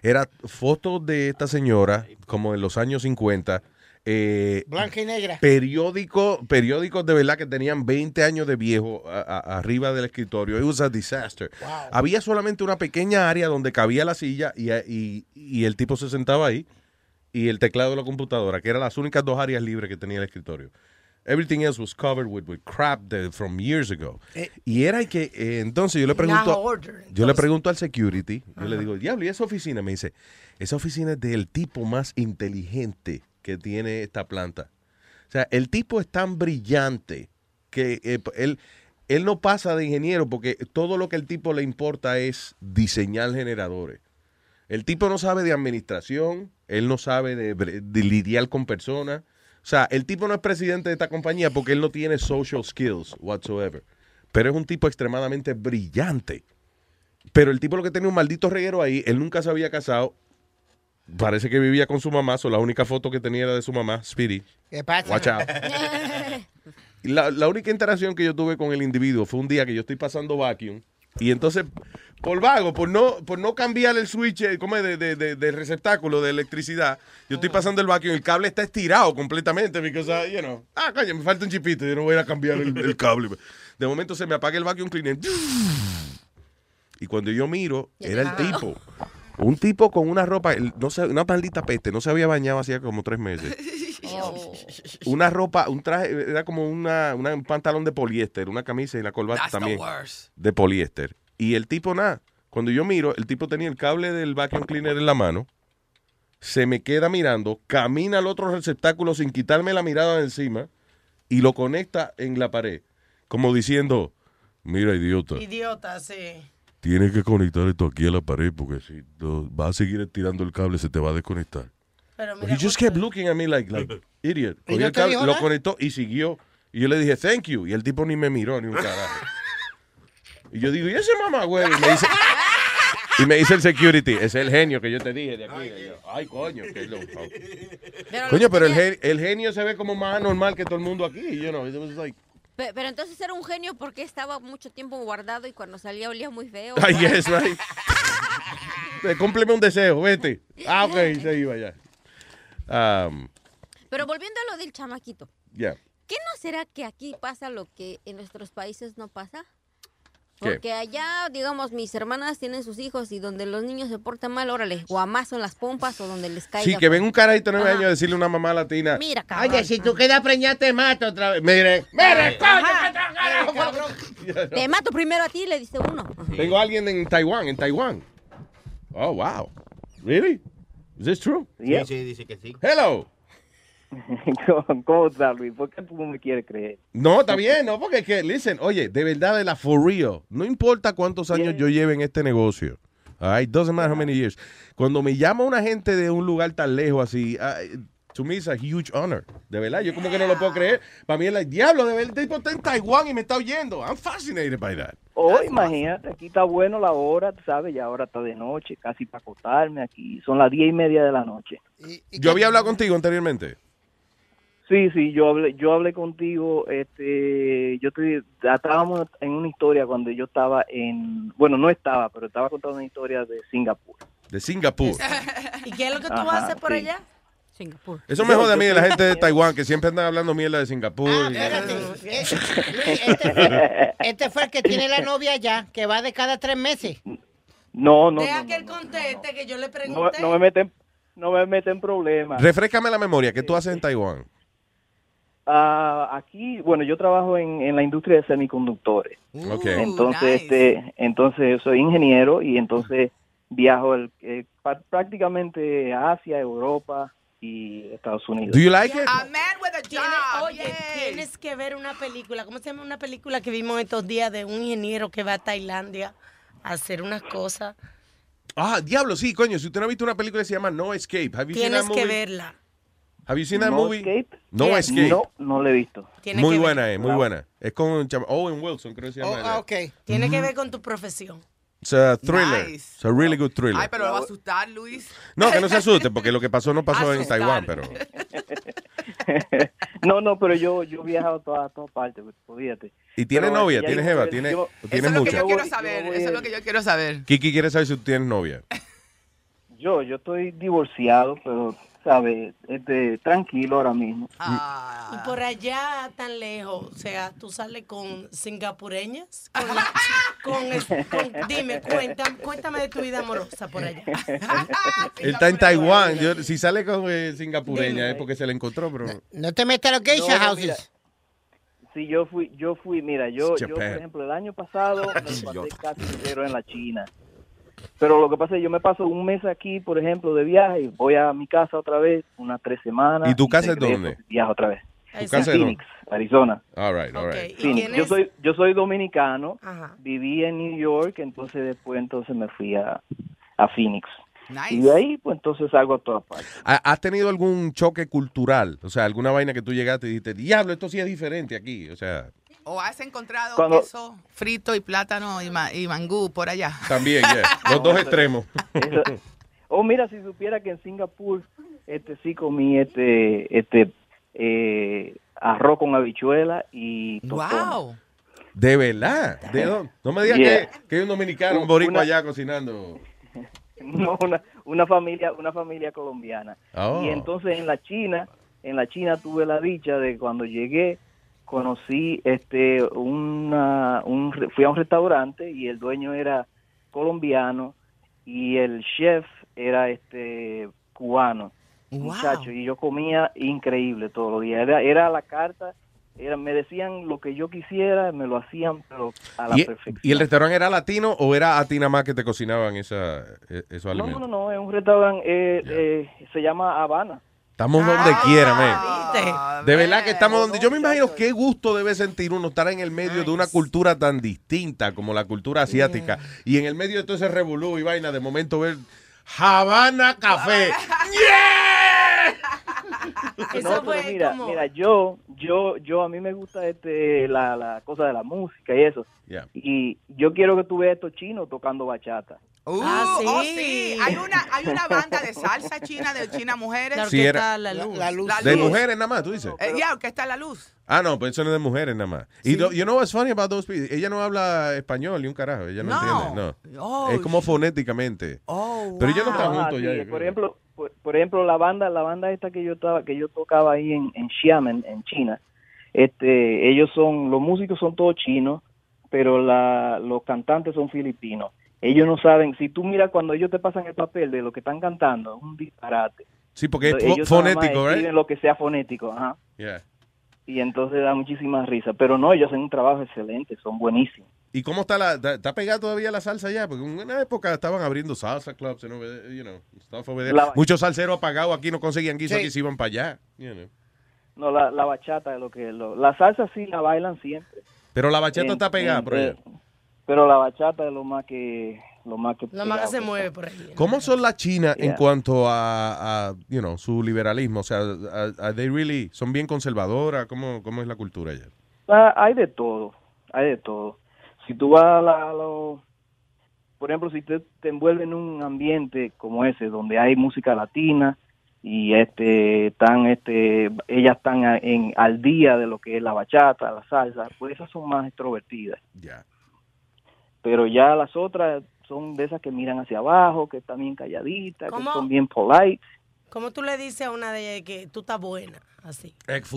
Era fotos de esta señora, como en los años 50, eh, Blanca y negra. periódico, periódicos de verdad que tenían 20 años de viejo a- a- arriba del escritorio. It was a disaster. Había solamente una pequeña área donde cabía la silla y, y- y el tipo se sentaba ahí y el teclado de la computadora, que eran las únicas dos áreas libres que tenía el escritorio. Everything else was covered with, with crap from years ago. y era que, eh, entonces yo le pregunto, order, yo le pregunto al security, yo le digo, diablo, ¿y esa oficina? Me dice, esa oficina es del tipo más inteligente que tiene esta planta. O sea, el tipo es tan brillante que eh, él, él no pasa de ingeniero porque todo lo que el tipo le importa es diseñar generadores. El tipo no sabe de administración, él no sabe de, lidiar con personas. O sea, el tipo no es presidente de esta compañía porque él no tiene social skills whatsoever. Pero es un tipo extremadamente brillante. Pero el tipo lo que tenía un maldito reguero ahí, él nunca se había casado. Parece que vivía con su mamá, so la única foto que tenía era de su mamá, Speedy. ¿Qué pasa? Watch out. La, la única interacción que yo tuve con el individuo fue un día que yo estoy pasando vacuum y entonces, por vago, por no, por no cambiar el switch eh, ¿cómo es? de, de, de- receptáculo de electricidad, yo estoy pasando el vacuum y el cable está estirado completamente, because, uh, you know, ah, coño, me falta un chipito, yo no voy a cambiar el, el cable. De momento se me apaga el vacuum cleaner. Y cuando yo miro, era el tipo. Un tipo con una ropa, no sé, una maldita peste, no se había bañado hacía como tres meses. Una ropa, un traje, era como una, una- un pantalón de poliéster, una camisa y la corbata That's también de poliéster. Y el tipo, nada, cuando yo miro, el tipo tenía el cable del vacuum cleaner en la mano, se me queda mirando, camina al otro receptáculo sin quitarme la mirada de encima y lo conecta en la pared, como diciendo, mira idiota, Idiota, sí. Tienes que conectar esto aquí a la pared porque si no, vas a seguir estirando el cable se te va a desconectar. Pero He just kept looking at me like, like idiot. ¿Y no el cable, dijo lo conectó y siguió. Y yo le dije, thank you. Y el tipo ni me miró ni un carajo. y yo digo, ¿y ese mamá, güey? Y me dice, y me dice el security, ese es el genio que yo te dije de aquí. Yo, Ay, coño. que lo- Pero coño, pero el genio se ve como más normal que todo el mundo aquí. You know, it was like, Pe- Pero entonces era un genio porque estaba mucho tiempo guardado y cuando salía olía muy feo. Ay, yes, right. Eh, Cúmpleme un deseo, vete. Ah, ok, se iba ya. Um, Pero volviendo a lo del chamaquito, yeah. ¿qué no será que aquí pasa lo que en nuestros países no pasa? ¿Qué? Porque allá, digamos, mis hermanas tienen sus hijos y donde los niños se portan mal, órale, guamazo en las pompas o donde les caiga. Sí, que ven un carajito de nueve años a decirle a una mamá latina. Mira, cabrón. Oye, si tú quedas preñada, te mato otra vez. Mire, mire, Te mato primero a ti, le dice uno. Tengo a alguien en Taiwán, en Taiwán. Oh, wow. Really? Is this true? Sí, sí, dice que sí. Hello. ¿Cómo estás, Luis? ¿Por qué tú no me quieres creer? No, está bien, no, porque es que, listen, oye, de verdad, de la for real, no importa cuántos años yo lleve en este negocio, all right, doesn't matter how many years. Cuando me llama una gente de un lugar tan lejos así, to me it's a huge honor, de verdad, yo como que no lo puedo creer. Para mí es like, diablo, de verdad, el tipo está en Taiwán y me está oyendo. I'm fascinated by that. Oh, imagínate, aquí está bueno la hora, tú sabes, ya ahora está de noche, casi para acostarme aquí. Son las diez y media de la noche. Yo había hablado contigo anteriormente. Sí, sí, yo hablé, yo hablé contigo, este, yo estoy, estábamos en una historia cuando yo estaba en, bueno, no estaba, pero estaba contando una historia de Singapur. De Singapur. ¿Y qué es lo que tú Ajá, haces por sí. allá? Singapur. Eso me jode a mí de la gente de Taiwán que siempre andan hablando mierda de Singapur. y- Luis, este, fue, este fue el que tiene la novia allá, que va de cada tres meses. No, no, Deja no, que él conteste, que yo le no, pregunté. no me meten, no me meten problemas. Refrescame la memoria, ¿qué tú haces en Taiwán? Ah, aquí, bueno, yo trabajo en, en la industria de semiconductores. Ok. Entonces, este, entonces soy ingeniero y entonces viajo el- eh, prácticamente a Asia, Europa y Estados Unidos. Do you like it? A man with a Tienes- job. oye, tienes que ver una película. ¿Cómo se llama una película que vimos estos días de un ingeniero que va a Tailandia a hacer unas cosas? Ah, diablo, sí, coño. Si usted no ha visto una película que se llama No Escape, have you seen Tienes that que movie? verla. Have you seen that No movie? Escape? No. Escape. No, no lo he visto. Tiene muy que ver. buena, eh, muy buena. Es con Owen Wilson, creo que se llama. Oh, ah, ok. Tiene que ver con tu profesión. It's a thriller. Nice. It's a really good thriller. Ay, pero lo va a asustar, Luis. No, que no se asuste, porque lo que pasó no pasó en Taiwán, pero... No, no, pero yo yo he viajado a todas, a todas partes, pues, fíjate. ¿Y tiene Pero, novia? ¿Tiene jeva? yo- ¿Tiene, yo- o Eso tiene es lo que mucha? yo quiero saber. yo voy- Eso es lo que yo quiero saber. Kiki quiere saber si tú tienes novia. Yo, yo estoy divorciado, pero, ¿sabes? Este, tranquilo ahora mismo. Y por allá tan lejos, o sea, tú sales con singapureñas, con la- con es- con- dime, cuéntame, cuéntame de tu vida amorosa por allá. Él está en Taiwán. Yo- si sale con eh, singapureña es porque se le encontró, pero... No te metas a los geisha No, houses. mira. Sí, yo fui, yo fui, mira, yo, yo por ejemplo, el año pasado me pasé casi entero en la China. Pero lo que pasa es que yo me paso un mes aquí, por ejemplo, de viaje y voy a mi casa otra vez, unas tres semanas. ¿Y tu casa es dónde? Viajo otra vez. ¿Tu En casa es Phoenix, Arizona. All right, all right. Phoenix. Yo soy, yo soy dominicano, Ajá. viví en New York, entonces después entonces me fui a, a Phoenix. Nice. Y de ahí, pues entonces salgo a todas partes. ¿Ha- ¿Has tenido algún choque cultural? O sea, alguna vaina que tú llegaste y dijiste, diablo, esto sí es diferente aquí. O sea, ¿O has encontrado Cuando- queso frito y plátano y, ma- y mangú por allá? también, yeah. Los dos extremos. Oh, mira, si supiera que en Singapur este sí comí este este eh, arroz con habichuela y. ¡Wow! De verdad. ¿De dónde? No me digas Yeah. que, que hay un dominicano, un Un- boricua una- allá cocinando. No, una, una familia una familia colombiana. Oh. Y entonces en la China, en la China tuve la dicha de cuando llegué conocí este una un fui a un restaurante y el dueño era colombiano y el chef era este cubano. Muchacho, y yo comía increíble todos los días. Era, era la carta, era, me decían lo que yo quisiera, me lo hacían, pero a la ¿Y, perfección. y el restaurante era latino o era a ti nada más que te cocinaban esa, e- esos No, alimentos? no, no, es un restaurante, eh, eh, se llama Habana. Estamos donde quiera, man. Ah, De verdad que estamos donde. Yo me imagino qué gusto debe sentir uno estar en el medio de una cultura tan distinta como la cultura asiática y en el medio de todo ese revolú y vaina, de momento ver Habana Café. No, pero mira, mira, yo, yo, yo, a mí me gusta este, la, la cosa de la música y eso. Yeah. Y yo quiero que tú veas estos chinos tocando bachata. Uh, Ah, oh, sí. Hay una, hay una banda de salsa china, de China Mujeres. La Sí, era- orquesta La Luz. La De Luz. mujeres nada más, tú dices. Eh, ya, que está la luz. Ah, no, pues eso no es de mujeres nada más. Y do- you know what's funny about those people? Ella no habla español ni un carajo. Ella no, No. entiende. No. Oh, es como fonéticamente. Pero ellos no están juntos sí, ya. yo por ejemplo, por, por ejemplo, la banda, la banda esta que yo estaba, que yo tocaba ahí en, en Xiamen, en China, este, ellos son, los músicos son todos chinos, pero la, los cantantes son filipinos. Ellos no saben, si tú miras cuando ellos te pasan el papel de lo que están cantando, es un disparate. Sí, porque es Ellos fonético, ¿right? lo que sea fonético, ajá. Yeah. Y entonces da muchísima risa. Pero no, ellos hacen un trabajo excelente, son buenísimos. ¿Y cómo está la, está, pegada todavía la salsa ya? Porque en una época estaban abriendo salsa clubs, you know, you know, stuff over there. La- Muchos salseros apagados aquí no conseguían guiso, Sí. aquí se iban para allá. you know. No, la, la bachata es lo que... Lo, la salsa sí la bailan siempre. Pero la bachata En- está pegada en- por allá. Pero la bachata es lo más que... Lo más que, Lo más que se mueve por ahí. ¿Cómo son las chinas en cuanto a, a, you know, su liberalismo? O sea, a- a- they really, ¿son bien conservadoras? ¿Cómo, ¿Cómo es la cultura allá? Ah, hay de todo, hay de todo. Si tú vas a, la- a lo- por ejemplo, si te, te envuelves en un ambiente como ese, donde hay música latina y este están, este, ellas están a- en, al día de lo que es la bachata, la salsa, pues esas son más extrovertidas. Ya. Pero ya las otras son de esas que miran hacia abajo, que están bien calladitas, que son bien polite. ¿Cómo tú le dices a una de ellas que tú estás buena? Así. Ex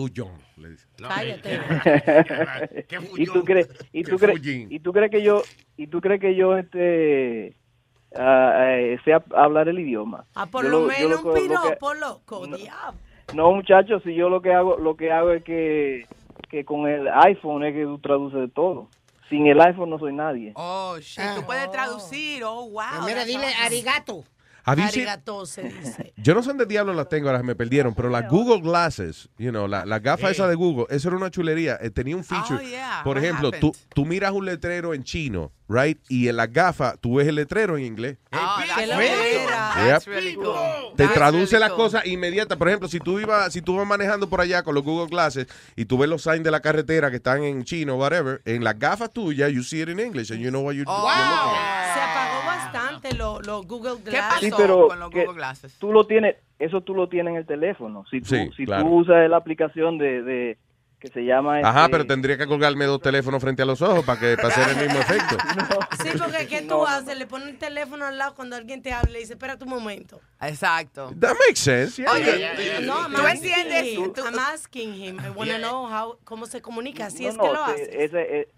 le dice. Cállate. y tú crees y tú crees y tú crees que yo y tú crees que yo este ah, eh, sé hab- hablar el idioma Ah, por Yo lo menos lo un que- lo que- piropo, loco, diablo. no muchachos si yo lo que hago lo que hago es que que con el iPhone es que tú traduces de todo sin el iPhone no soy nadie Oh, shit. Tú puedes traducir. Oh, wow. Ah. Mira, dile arigato. Arigato se dice. Yo no sé dónde diablos las tengo, ahora me perdieron, pero las Google Glasses, you know, la, la gafa esa de Google, eso era una chulería. eh, tenía un feature. Oh, yeah. Por What ejemplo, tú, tú miras un letrero en chino, right? Y en la gafa tú ves el letrero en inglés. Oh, that's Qué really cool. loquera. That's Yep. really cool. Te That's traduce really las cool. cosas inmediatas. Por ejemplo, si tú ibas, si tú vas manejando por allá con los Google Glasses y tú ves los signs de la carretera que están en chino, whatever, en las gafas tuyas, you see it in English and you know what you're, Oh, you're looking at. Los los Google ¿Qué Glass. sí pasó pero con los Google Glasses? tú lo tienes eso tú lo tienes en el teléfono si tú Sí, si claro. tú usas la aplicación de, de que se llama Ajá, este, pero tendría que colgarme dos teléfonos frente a los ojos para que para hacer el mismo efecto. Sí, porque ¿qué tú haces? Le pones el teléfono al lado cuando alguien te habla y dice, espérate un momento. Exacto. That makes sense. yeah. Oye, No, I'm ¿tú asking entiendes? I'm asking him. I want to know how, cómo se comunica. Así no, es no, que lo te- hace. ese- e-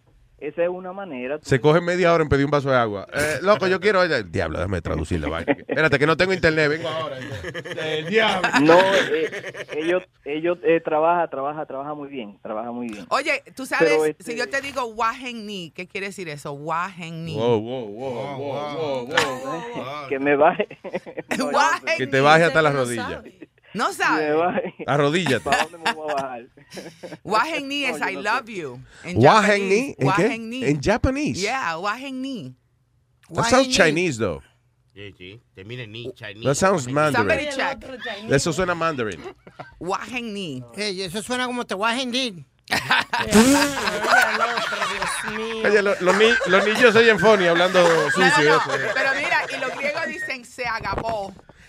esa es una manera tú- Se coge media hora en pedir un vaso de agua. Eh, loco, yo quiero. Diablo, déjame traducir la vaina. Espérate, que no tengo internet. Vengo ahora. El diablo. No, eh, ellos, ellos eh, trabaja, trabaja, trabaja muy bien, trabaja muy bien. Oye, tú sabes, este- si yo te digo Wahengni, ¿qué quiere decir eso? Wahengni. Wow, wow, wow, wow, wow, wow. Que me baje. Wahengni. Que te baje hasta las no rodillas. sabe. No baje. Arrodíllate. ¿Para dónde me voy a bajar? Wahengni yo I love you. En Wahengni? Japanese. ¿En qué? Wahengni. En Japanese. Yeah, Wahengni. That sounds Wahengni. Chinese, though. Sí, sí. Termina en ni, Chinese. That sounds Somebody Mandarin. check. Eso suena Mandarin. Wahengni. Hey, eso suena como te voy a hendir. Oye, lo- los, ni- los niños oyen funny hablando sucio. eso, eh. Pero mira, y los griegos dicen se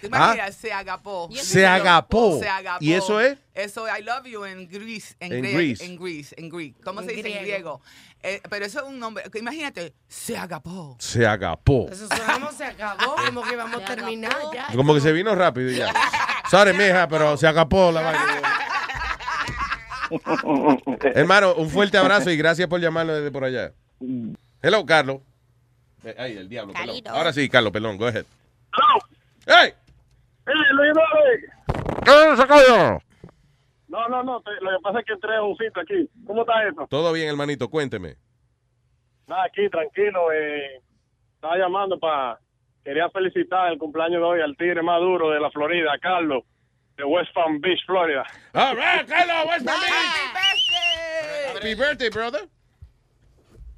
agapó. ¿Tú ¿Ah? Se agapó. Se agapó. Se agapó. ¿Y eso es? Eso, I love you en Greece. En, En Greece. En Greece. En Greek. ¿Cómo En se dice en griego. Eh, pero eso es un nombre. Imagínate, se agapó. Se agapó. Eso suena como se acabó, como que vamos a terminar ya. Como que se vino rápido y ya. Sorry, mija, pero se agapó la vaina. Hermano, un fuerte abrazo y gracias por llamarnos desde por allá. Hello, Carlos. Eh, Ay, el diablo. Ahora sí, Carlos, perdón, go ahead. ¡Hey! ¡Eh, Luis! ¿Qué se cayó? No, no, no, te- lo que pasa es que entré a un sitio aquí. ¿Cómo está eso? Todo bien, hermanito, cuénteme. Nada, aquí, tranquilo. Eh, estaba llamando para... Quería felicitar el cumpleaños de hoy al tigre más duro de la Florida, Carlos, de West Palm Beach, Florida. All right, Carlos, West Palm Happy birthday, brother.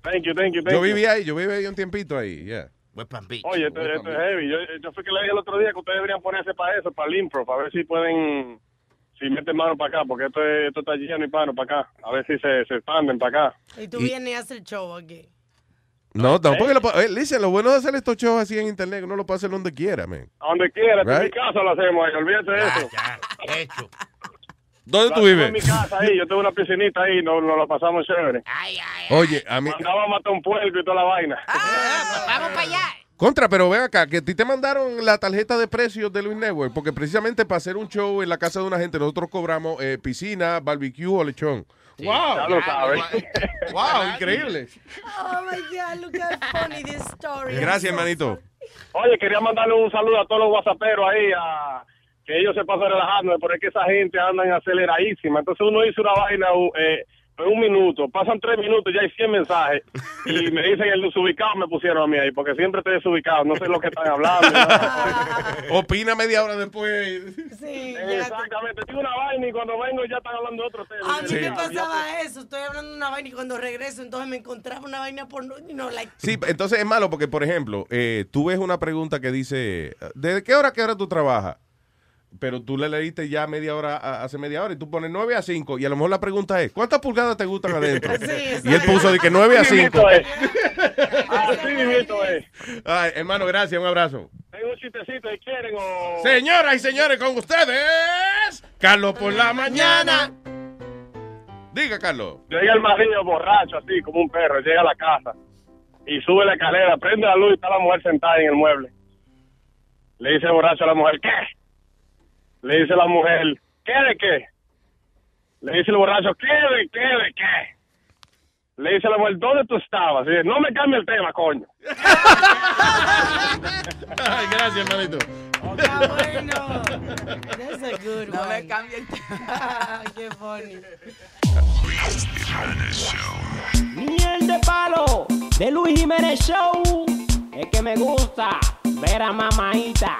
Thank you, thank you, thank Yo you. viví ahí, yo viví ahí un tiempito ahí, yeah. Oye, esto, esto es heavy. Yo, yo fui que le dije el otro día que ustedes deberían ponerse para eso, para el impro, para ver si pueden, si meten mano para acá, porque esto, es- esto está lleno y mano para acá. A ver si se, se expanden para acá. Y tú Y- vienes y haces el show aquí. No, tampoco lo puedo. eh, listen, lo bueno de hacer estos shows así en internet, que uno lo puede hacer donde quiera, man. A donde quiera, en mi casa lo hacemos ahí, olvídate de eso. Ya, hecho. ¿Dónde tú Lo vives? En mi casa ahí, yo tengo una piscinita ahí, nos, nos lo pasamos chévere. Oye, a mí... Mandaba a matar un puerco y toda la vaina. Vamos para allá. Contra, pero ve acá, que a ti te mandaron la tarjeta de precios de Luis Network, porque precisamente para hacer un show en la casa de una gente, nosotros cobramos eh, piscina, barbecue o lechón. ¡Wow! Ya lo sabes. ¡Wow! Increíble. Oh my God, look how funny this story. Gracias, hermanito. Oye, quería mandarle un saludo a todos los whatsapperos ahí, a, que ellos se pasan relajando, pero es que esa gente anda en aceleradísima. Entonces uno dice una vaina eh, en un minuto, pasan tres minutos, ya hay 100 mensajes, y me dicen el desubicado me pusieron a mí ahí, porque siempre estoy desubicado, no sé lo que están hablando. Opina media hora después. Sí, Exactamente, tengo una vaina y cuando vengo ya están hablando de otro tema. A mí Sí. me pasaba eso, estoy hablando de una vaina y cuando regreso entonces me encontraba una vaina por, know, like, Sí, entonces es malo porque, por ejemplo, eh, tú ves una pregunta que dice, ¿desde qué hora qué hora tú trabajas? Pero tú le leíste ya media hora, hace media hora, y tú pones 9 a 5, y a lo mejor la pregunta es, ¿cuántas pulgadas te gustan adentro? y él puso de que 9 a Así 5. mismito es. Así es. Ay, hermano, gracias, un abrazo. Tengo un chistecito, si quieren o... Señoras y señores, con ustedes, Carlos por la mañana. Diga, Carlos. Llega el marido borracho, así como un perro, llega a la casa y sube la escalera, prende la luz y está la mujer sentada en el mueble. Le dice borracho a la mujer, ¿qué? Le dice la mujer, ¿qué de qué? Le dice el borracho, ¿qué de qué de qué? Le dice la mujer, ¿dónde tú estabas? Y dice, no me cambie el tema, coño. Ay, gracias, hermanito. that's a good No one. me cambien. Qué funny. Miel de palo de Luis Jiménez Show. Es que me gusta ver a mamaita.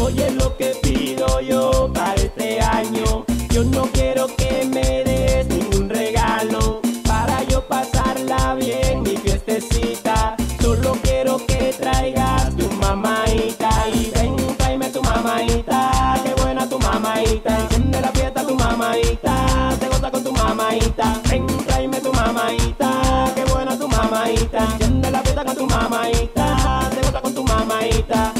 Oye lo que pido yo para este año. Yo no quiero que me des ningún regalo. Para yo pasarla bien mi fiestecita. Solo quiero que traigas tu mamaita. Y ven, tráeme tu mamaita. Qué buena tu mamaita. Enciende la fiesta tu mamaita. Te goza con tu mamaita. Ven, tráeme tu mamaita. Qué buena tu mamaita. Enciende la fiesta con tu mamaita. Te goza con tu mamaita.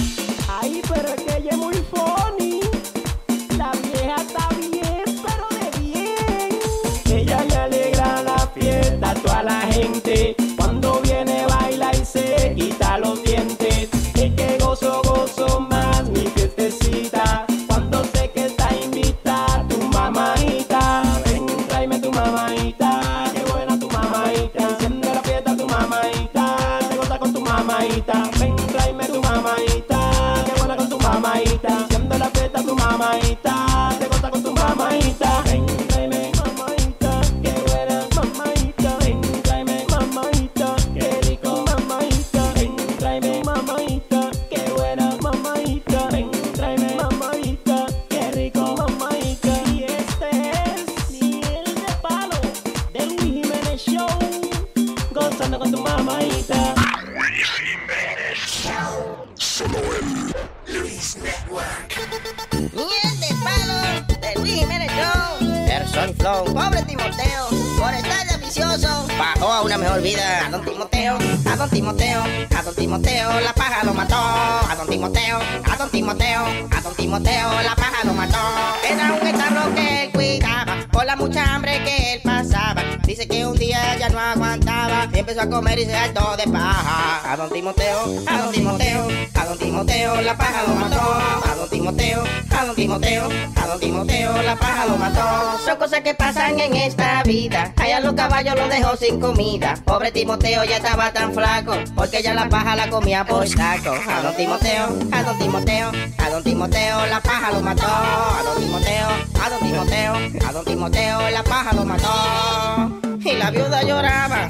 Y empezó a comer y se hartó de paja. A don Timoteo, a don Timoteo, a don Timoteo, la paja lo mató. A don Timoteo, a don Timoteo, a don Timoteo, la paja lo mató. Son cosas que pasan en esta vida. Allá los caballos los dejó sin comida. Pobre Timoteo ya estaba tan flaco porque ya la paja la comía por saco. A don Timoteo, a don Timoteo, a don Timoteo, la paja lo mató. A don Timoteo, a don Timoteo, a don Timoteo, la paja lo mató. Y la viuda lloraba,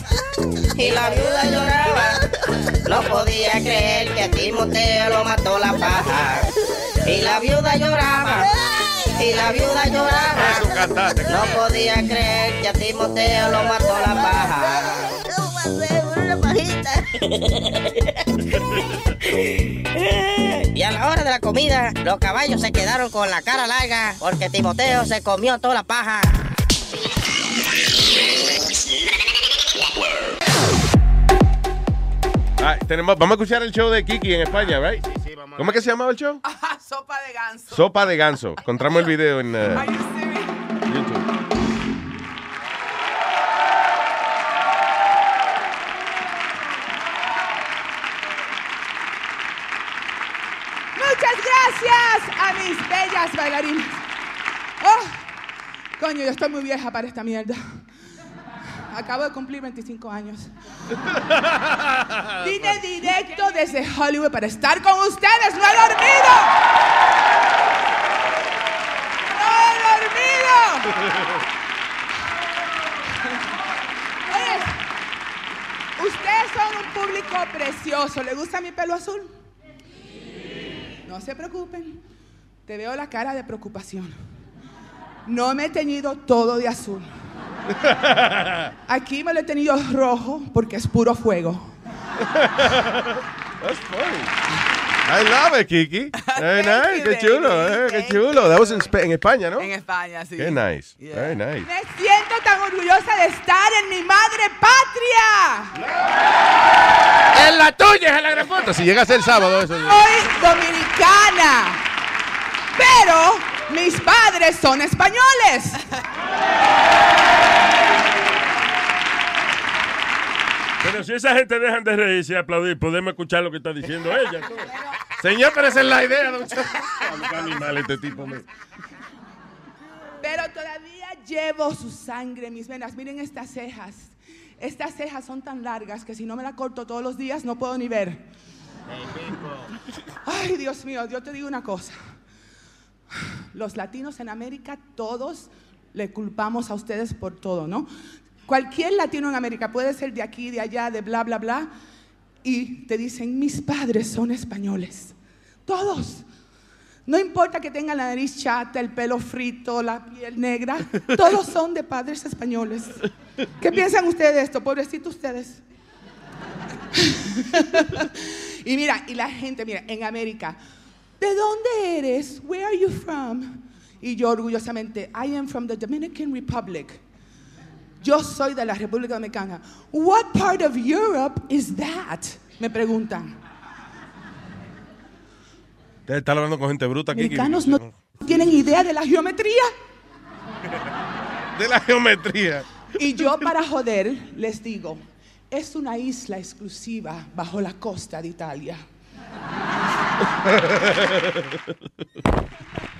y la viuda lloraba. No podía creer que a Timoteo lo mató la paja. Y la viuda lloraba, y la viuda lloraba. No podía creer que a Timoteo lo mató la paja. una pajita. Y a la hora de la comida, los caballos se quedaron con la cara larga porque Timoteo se comió toda la paja. Ah, tenemos, vamos a escuchar el show de Kiki en España, right? ¿Cómo es que se llamaba el show? Sopa de ganso. Sopa de ganso. Encontramos el video en... uh, YouTube. Muchas gracias a mis bellas bailarinas. Oh, coño, yo estoy muy vieja para esta mierda. Acabo de cumplir 25 años. Vine directo desde Hollywood para estar con ustedes. ¡No he dormido! ¡No he dormido! Oye, ustedes son un público precioso. ¿Le gusta mi pelo azul? No se preocupen. Te veo la cara de preocupación. No me he teñido todo de azul. Aquí me lo he tenido rojo porque es puro fuego. That's funny. I love it, Kiki. Very nice. Qué chulo, eh, qué chulo. That was in, en España, ¿no? En España, sí. Qué nice. Very nice. Me siento tan orgullosa de estar en mi madre patria. En la tuya, es la gran puta. Si llegas el sábado, eso. Soy dominicana. Pero mis padres son españoles. Pero si esa gente dejan de reírse y aplaudir, podemos escuchar lo que está diciendo ella. Señor, pero esa es la idea. don animal este tipo. me- Pero todavía llevo su sangre en mis venas. Miren estas cejas. Estas cejas son tan largas que si no me la corto todos los días no puedo ni ver. Ay, Dios mío, yo te digo una cosa. Los latinos en América, todos le culpamos a ustedes por todo, ¿no? Cualquier latino en América puede ser de aquí, de allá, de bla, bla, bla, y te dicen, mis padres son españoles. Todos. No importa que tengan la nariz chata, el pelo frito, la piel negra, todos son de padres españoles. ¿Qué piensan ustedes de esto? Pobrecitos ustedes. y mira, y la gente, mira, en América, ¿de dónde eres? Where are you from? Y yo orgullosamente, I am from the Dominican Republic. Yo soy de la República Dominicana. What part of Europe is that? Me preguntan. Usted está hablando con gente bruta aquí. Americanos no tienen idea de la geometría. De la geometría. Y yo para joder les digo, es una isla exclusiva bajo la costa de Italia. ハハハハ!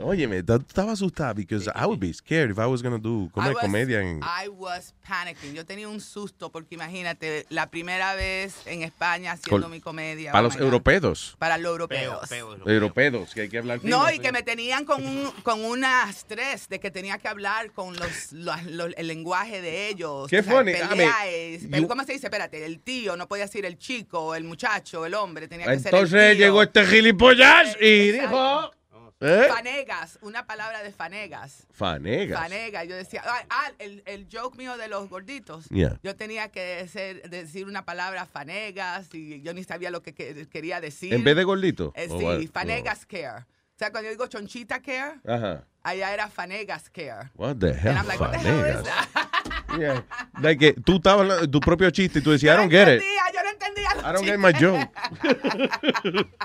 Óyeme, tú estabas asustada because I would be scared if I was going to do was- comedia en... I was panicking. Yo tenía un susto porque imagínate, la primera vez en España haciendo Col- mi comedia. para oh los europeos. Para los europeos. Europeos, que hay que hablar No, y que me tenían con un con una estrés de que tenía que hablar con los, los- los- el lenguaje de ellos. Qué o sea, funny. I mean, peleáis. Pero you- ¿Cómo se dice? Espérate, el tío, no podía decir el chico, el muchacho, el hombre, tenía que ser el Entonces tío. llegó este gilipollas y Exacto. dijo... ¿Eh? Fanegas, una palabra de fanegas. Fanegas. Fanegas. Yo decía, ah, ah, el, el joke mío de los gorditos. Yeah. Yo tenía que ser- decir una palabra fanegas y yo ni sabía lo que, que- quería decir. ¿En vez de gordito? Eh, ¿O sí, fanegas care. O sea, cuando yo digo chonchita care, Ajá. allá era fanegas care. What the hell, And I'm like, what the hell is fanegas? that? Yeah. Like tú estabas tu propio chiste y tú decías, I don't get it. Entendía, yo no entendía I don't get my joke.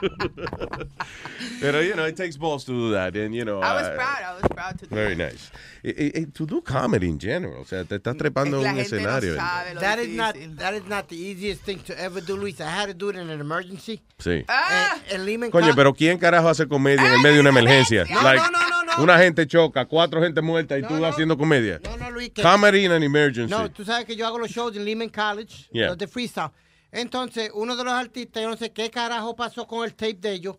Pero, you know, it takes balls to do that. And, you know, I was uh, proud, I was proud to do Very nice. Eh, eh, eh, to do comedy in general. O sea, te estás trepando en un no escenario. sabe lo That is not that is not the easiest thing to ever do, Luis. I had to do it in an emergency. Sí. Ah. En, en Lehman Coño, Co- pero ¿quién carajo hace comedia en el medio de una emergencia? No, Like, no, no, no, no. Una gente choca, cuatro gente muerta y tú haciendo comedia. No, no, Luis. que- Comedy in an emergency. No, tú sabes que yo hago los shows en Lehman College, Yeah. los de freestyle. Entonces, uno de los artistas, yo no sé qué carajo pasó con el tape de ellos,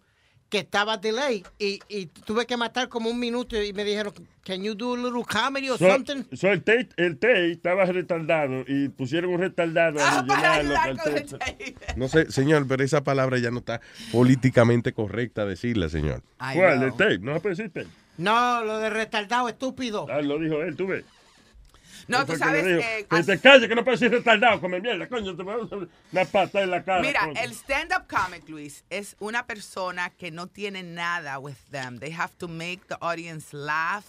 que estaba delay y, y tuve que matar como un minuto y me dijeron, can you do a little comedy or So, something? so el tape el tape estaba retardado y pusieron un retardado Ah, llenarlo para el tape. No sé, señor, pero esa palabra ya no está políticamente correcta decirla, señor. ¿Cuál? El tape. No se puede decir tape. No, lo de retardado, estúpido. Ah, lo dijo él, tú ves. No, tú sabes dijo. que- Que te calles, que no puedes decir retardado, come mierda, coño, te voy a una pata en la cara. Mira, coño. el stand-up comic, Luis, es una persona que no tiene nada with them. They have to make the audience laugh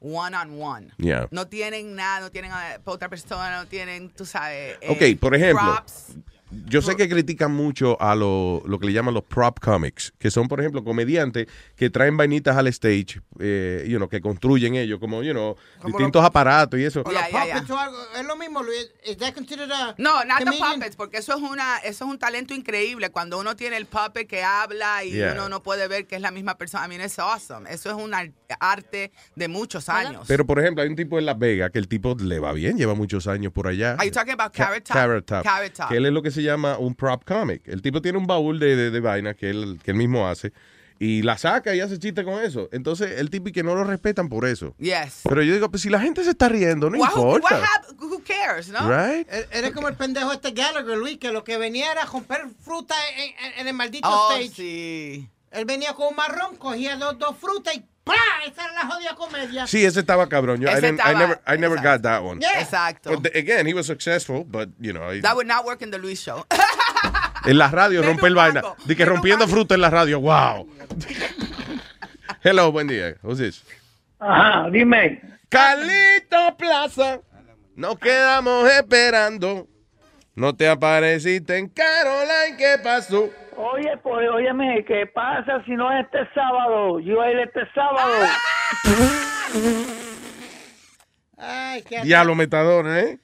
one on one. Yeah. No tienen nada, no tienen a otra persona, no tienen, tú sabes. eh, Ok, por ejemplo, props. Yo sé que critican mucho a lo, lo que le llaman los prop comics, que son, por ejemplo, comediantes que traen vainitas al stage, eh, you know, que construyen ellos, como, you know, distintos aparatos y eso. Puppets o algo, es lo mismo, Luis. ¿Es that considered a No, not the comedian? puppets, porque eso es una, eso es un talento increíble. Cuando uno tiene el puppet que habla y Yeah. uno no puede ver que es la misma persona. I mean, it's awesome. Eso es un ar- arte de muchos años. Pero, por ejemplo, hay un tipo en Las Vegas que el tipo le va bien, lleva muchos años por allá. Are you talking about Ca- Carrot Top? Carrot Top. Carrot Top. Que él es lo que se llama un prop comic. El tipo tiene un baúl de, de, de vaina que él, que él mismo hace y la saca y hace chiste con eso. Entonces, el tipo y que no lo respetan por eso. Yes. Pero yo digo, pues si la gente se está riendo, no who- importa. hap- who cares, no? Right? E- Eres como el pendejo este Gallagher, Luis, que lo que venía era romper fruta en, en- en el maldito Oh, stage. sí. Él venía con un marrón, cogía dos, dos frutas y ¡plá! Esa era la jodida comedia. Sí, ese estaba cabrón. Yo, I, never, I never got that one. Yeah. Exacto. But the- again, he was successful, but, you know, I- That would not work in the Luis show. en la radio Maybe romper un vaina. De que rompiendo fruta en la radio. Wow. Hello, buen día. Who's this? Ajá, dime. Carlito Plaza. Nos quedamos esperando. No te apareciste en Caroline. ¿Qué pasó? Oye, pues, óyeme, ¿qué pasa si no es este sábado? Yo voy a ir este sábado. Ay, qué Diablo metadona, ¿eh?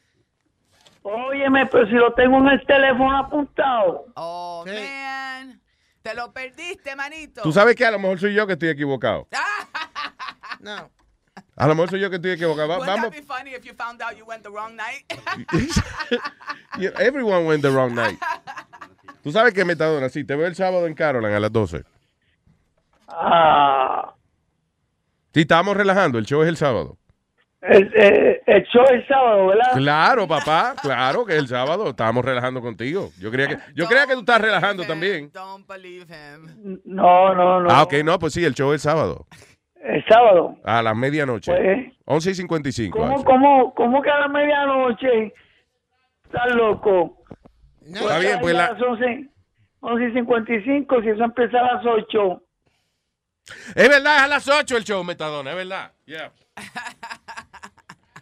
Óyeme, pero si lo tengo en el teléfono apuntado. Oh, man. Te lo perdiste, manito. Tú sabes que a lo mejor soy yo que estoy equivocado. No. A lo mejor soy yo que estoy equivocado. Wouldn't vamos. that be funny if you found out you went the wrong night? Everyone went the wrong night. Tú sabes que metadona, sí, te veo el sábado en Caroline a las 12. Ah, Sí, estábamos relajando, el show es el sábado. el, el show el sábado, ¿verdad? Claro, papá, claro que es el sábado. Estábamos relajando contigo. Yo creía que, yo creía que tú estás relajando también. Don't believe him. No, no, no. Ah, ok, no, pues sí, el show es el sábado. El sábado. A las medianoche. Pues, 11 y 55. ¿Cómo, cómo, cómo que a la medianoche? ¿Estás loco? Está bien, pues la- a las 11, 11 y 55, si eso empieza a las 8. Es verdad, es a las 8 el show, Metadona, es verdad. Yeah.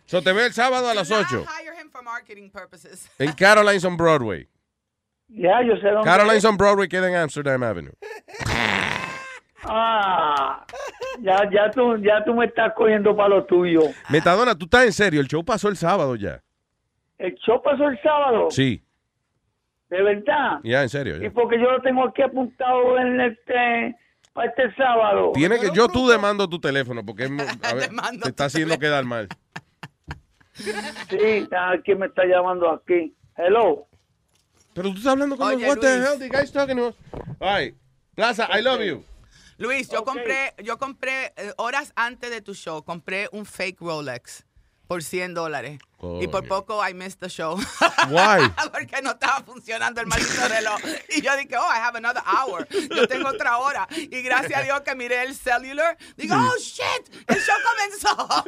So te veo el sábado a las 8 Hire him for marketing purposes. en Caroline's on Broadway. Ya, yo sé dónde. Caroline's on Broadway queda en Amsterdam Avenue. Ah, ya, ya, tú, ya tú me estás cogiendo para lo tuyo. Metadona, tú estás en serio, el show pasó el sábado ya. El show pasó el sábado. Sí, ¿De verdad? ya, en serio. Y porque yo lo tengo aquí apuntado en este, para este sábado. Tiene que, yo tú demando tu teléfono porque es mu- a ver, te está haciendo quedar mal. Sí, ¿quién me está llamando aquí? Hello. Pero tú estás hablando con Oye, what the Luis. hell the guy's talking? All right. Plaza, I love you. Luis, yo compré, yo compré eh, horas antes de tu show, compré un fake Rolex por 100 dólares. Y por poco I missed the show. Why? Porque no estaba funcionando el maldito reloj. Y yo dije, oh, I have another hour. Yo tengo otra hora. Y gracias a Dios que miré el cellular, digo, Sí. oh, shit, el show comenzó.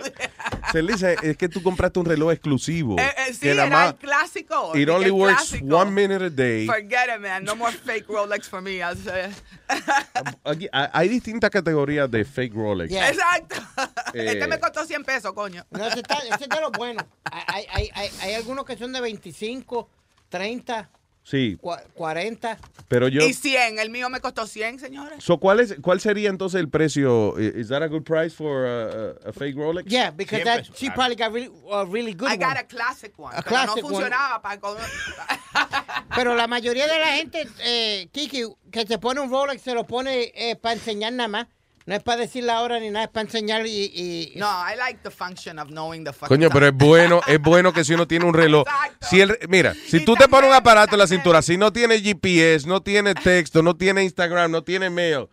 Dice, es que tú compraste un reloj exclusivo. Eh, eh, sí, que era más- el clásico. It only works clásico. one minute a day. Forget it, man. No more fake Rolex for me. I'll say. Aquí, hay distintas categorías de fake Rolex. Exacto. Eh, Este me costó 100 pesos, coño. No, ese, está, ese es de los buenos. Hay, hay, hay, hay algunos que son de 25, 30, Sí, cua- 40. pero yo... Y 100. El mío me costó 100, señores. So, ¿cuál, es, ¿Cuál sería entonces el precio? I- Is that a good price for a, a- a fake Rolex? Yeah, because that, she probably got really, a really good I got one. a classic one. A pero no classic one. funcionaba para Pero la mayoría de la gente, eh, Kiki, que se pone un Rolex, se lo pone eh, para enseñar nada más. No es para decir la hora ni nada, es para enseñar y... y- No, I like the function of knowing the fucking Coño, pero es bueno, es bueno que si uno tiene un reloj. Si el, mira, si tú te pones un aparato en la cintura, si no tiene GPS, no tiene texto, no tiene Instagram, no tiene mail,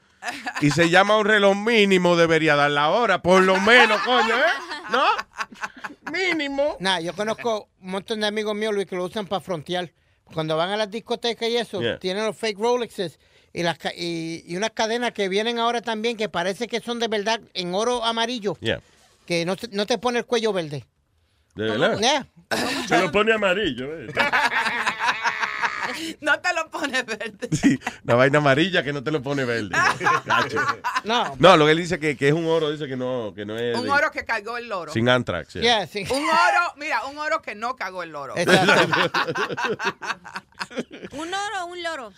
y se llama un reloj mínimo, debería dar la hora, por lo menos, coño, ¿eh? ¿No? Mínimo. Nah, yo conozco un montón de amigos míos, Luis, que lo usan para frontear. Cuando van a las discotecas y eso, Yeah. tienen los fake Rolexes y, las, ca- y, y unas cadenas que vienen ahora también que parece que son de verdad en oro amarillo, Yeah. que no, te- no te pone el cuello verde. De verdad. Yeah. Se lo pone amarillo. ¿eh? No te lo pone verde. Sí, una vaina amarilla que no te lo pone verde. No. No, lo que él dice que, que es un oro, dice que no, que no es Un de- oro que cargó el loro. sin anthrax. yeah. Un oro, mira, un oro que no cagó el loro. Un oro, un loro.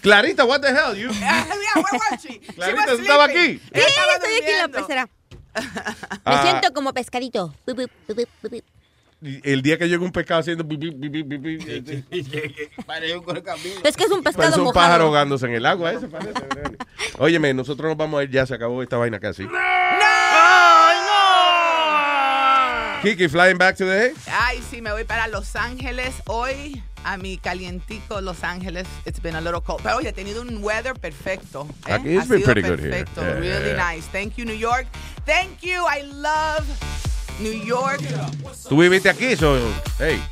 Clarita, what the hell? You... Yeah, where was she? She Clarita, was ¿tú estabas sleeping. aquí? Sí, estaba estoy aquí en la pecera. Me Ah. siento como pescadito. El día que llega un pescado haciendo pi, pi, pi, pi, pi, pi, este, Parece un correcamino. Es que es un pescado parece un mojado. pájaro ahogándose en el agua, ese parece. Óyeme, nosotros nos vamos a ir, ya se acabó esta vaina casi. Kiki, flying back to the Ay, sí, me voy para Los Ángeles hoy. A mi calientico Los Ángeles. It's been a little cold. Pero oye, he tenido un weather perfecto. ¿eh? Aquí it's Ha been sido pretty good here. perfecto. Yeah, really yeah. nice. Thank you, New York. Thank you. I love New York. Tú viviste aquí, so, hey,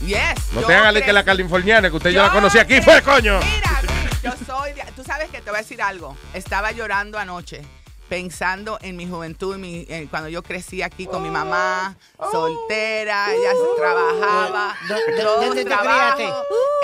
Yes. no yo te hagas que la californiana, que usted ya la Yo conocí aquí, fue coño. Mira, yo soy de- Tú sabes que te voy a decir algo. Estaba llorando anoche. Pensando en mi juventud, en mi- en cuando yo crecí aquí con mi mamá, soltera, ella trabajaba, ¿Dó- dos dónde te trabajos. criaste?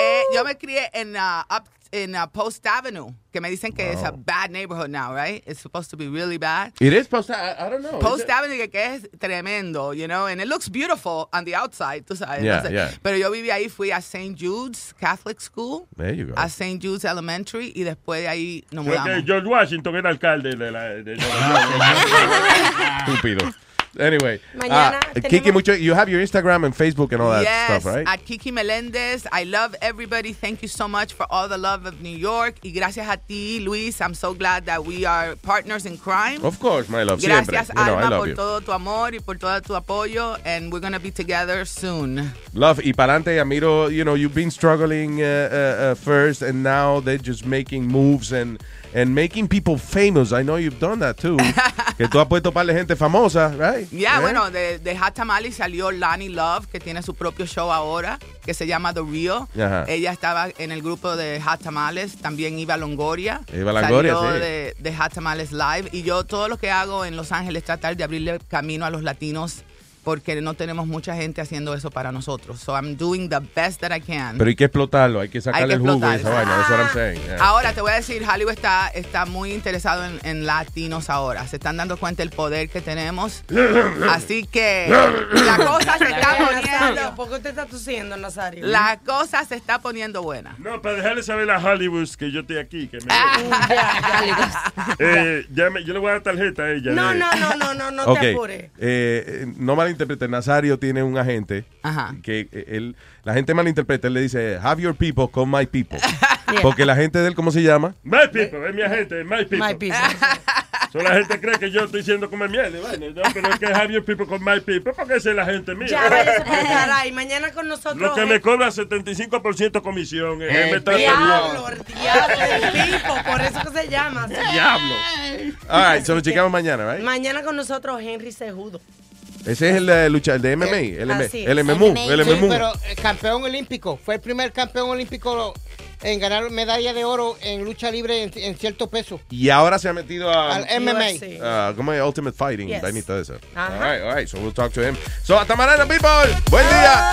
Eh, yo me crié en, uh, up- en uh, Post Avenue, que me dicen que es a bad neighborhood now, right? It's supposed to be really bad. It is post, I, I don't know. Post? Avenue que, que es tremendo, you know, and it looks beautiful on the outside, tú sabes. Yeah, no sé. yeah. Pero yo viví ahí, fui a St. Jude's Catholic School, There you go. a St. Jude's Elementary y después de ahí nos Creo mudamos. que George Washington era alcalde de la. De Estúpido. Anyway, Mañana ah, Kiki, mucho, you have your Instagram and Facebook and all that yes, stuff, right? at Kiki Melendez. I love everybody. Thank you so much for all the love of New York. Y gracias a ti, Luis. I'm so glad that we are partners in crime. Of course, my love, siempre. Gracias, You know, I Alma, love por you. todo tu amor y por todo tu apoyo. And we're going to be together soon. Love, y para adelante, Amiro, you know, you've been struggling uh, uh, uh, first, and now they're just making moves and, and making people famous. I know you've done that too. que tú has puesto par de gente famosa, right? Ya, Yeah? bueno, de, de Hot Tamales salió Lani Love, que tiene su propio show ahora, que se llama The Real. Ajá. Ella estaba en el grupo de Hot Tamales, también Iba Longoria. Eva Longoria, salió sí. de, de Hot Tamales Live. Y yo todo lo que hago en Los Ángeles es tratar de abrirle camino a los latinos, porque no tenemos mucha gente haciendo eso para nosotros. So I'm doing the best that I can. Pero hay que explotarlo, hay que sacarle el jugo a esa vaina. That's what I'm saying. yeah. Ahora te voy a decir, Hollywood está, está muy interesado en, en latinos ahora. Se están dando cuenta del poder que tenemos. Así que la cosa se está poniendo. ¿por qué usted está tosiendo, Nazario? La cosa se está poniendo buena. No, para dejarle saber a Hollywood que yo estoy aquí. Que me... Ah. Eh, ya me- yo le voy a dar tarjeta a ella. No, no, no, no, no, no te apures. eh, no malinterprete. Nazario tiene un agente que eh, él, la gente malinterpreta. Él le dice, have your people con my people. Porque la gente de él, ¿cómo se llama? My people, es mi agente, my people. My people. So, la gente cree que yo estoy diciendo comer miel, y vaina, no, pero es que have your people con my people, porque esa es la gente mía. Ya, el caray. Mañana con nosotros. Lo que me cobra 75% comisión. eh, El me está diablo, el diablo, el tipo, por eso que se llama. así. Diablo. All right, so lo chequeamos mañana, right? Mañana con nosotros Henry Cejudo. Ese es el de lucha, el de MMA, el, M- Así es. el MMU, el Sí, MMU. pero eh, campeón olímpico. Fue el primer campeón olímpico en ganar medalla de oro en lucha libre en, en cierto peso. Y ahora se ha metido a, Al MMA. a ¿cómo es? Ultimate Fighting, Yes. vainita de esa. All right, all right, so we'll talk to him. So, hasta mañana, people. Buen día.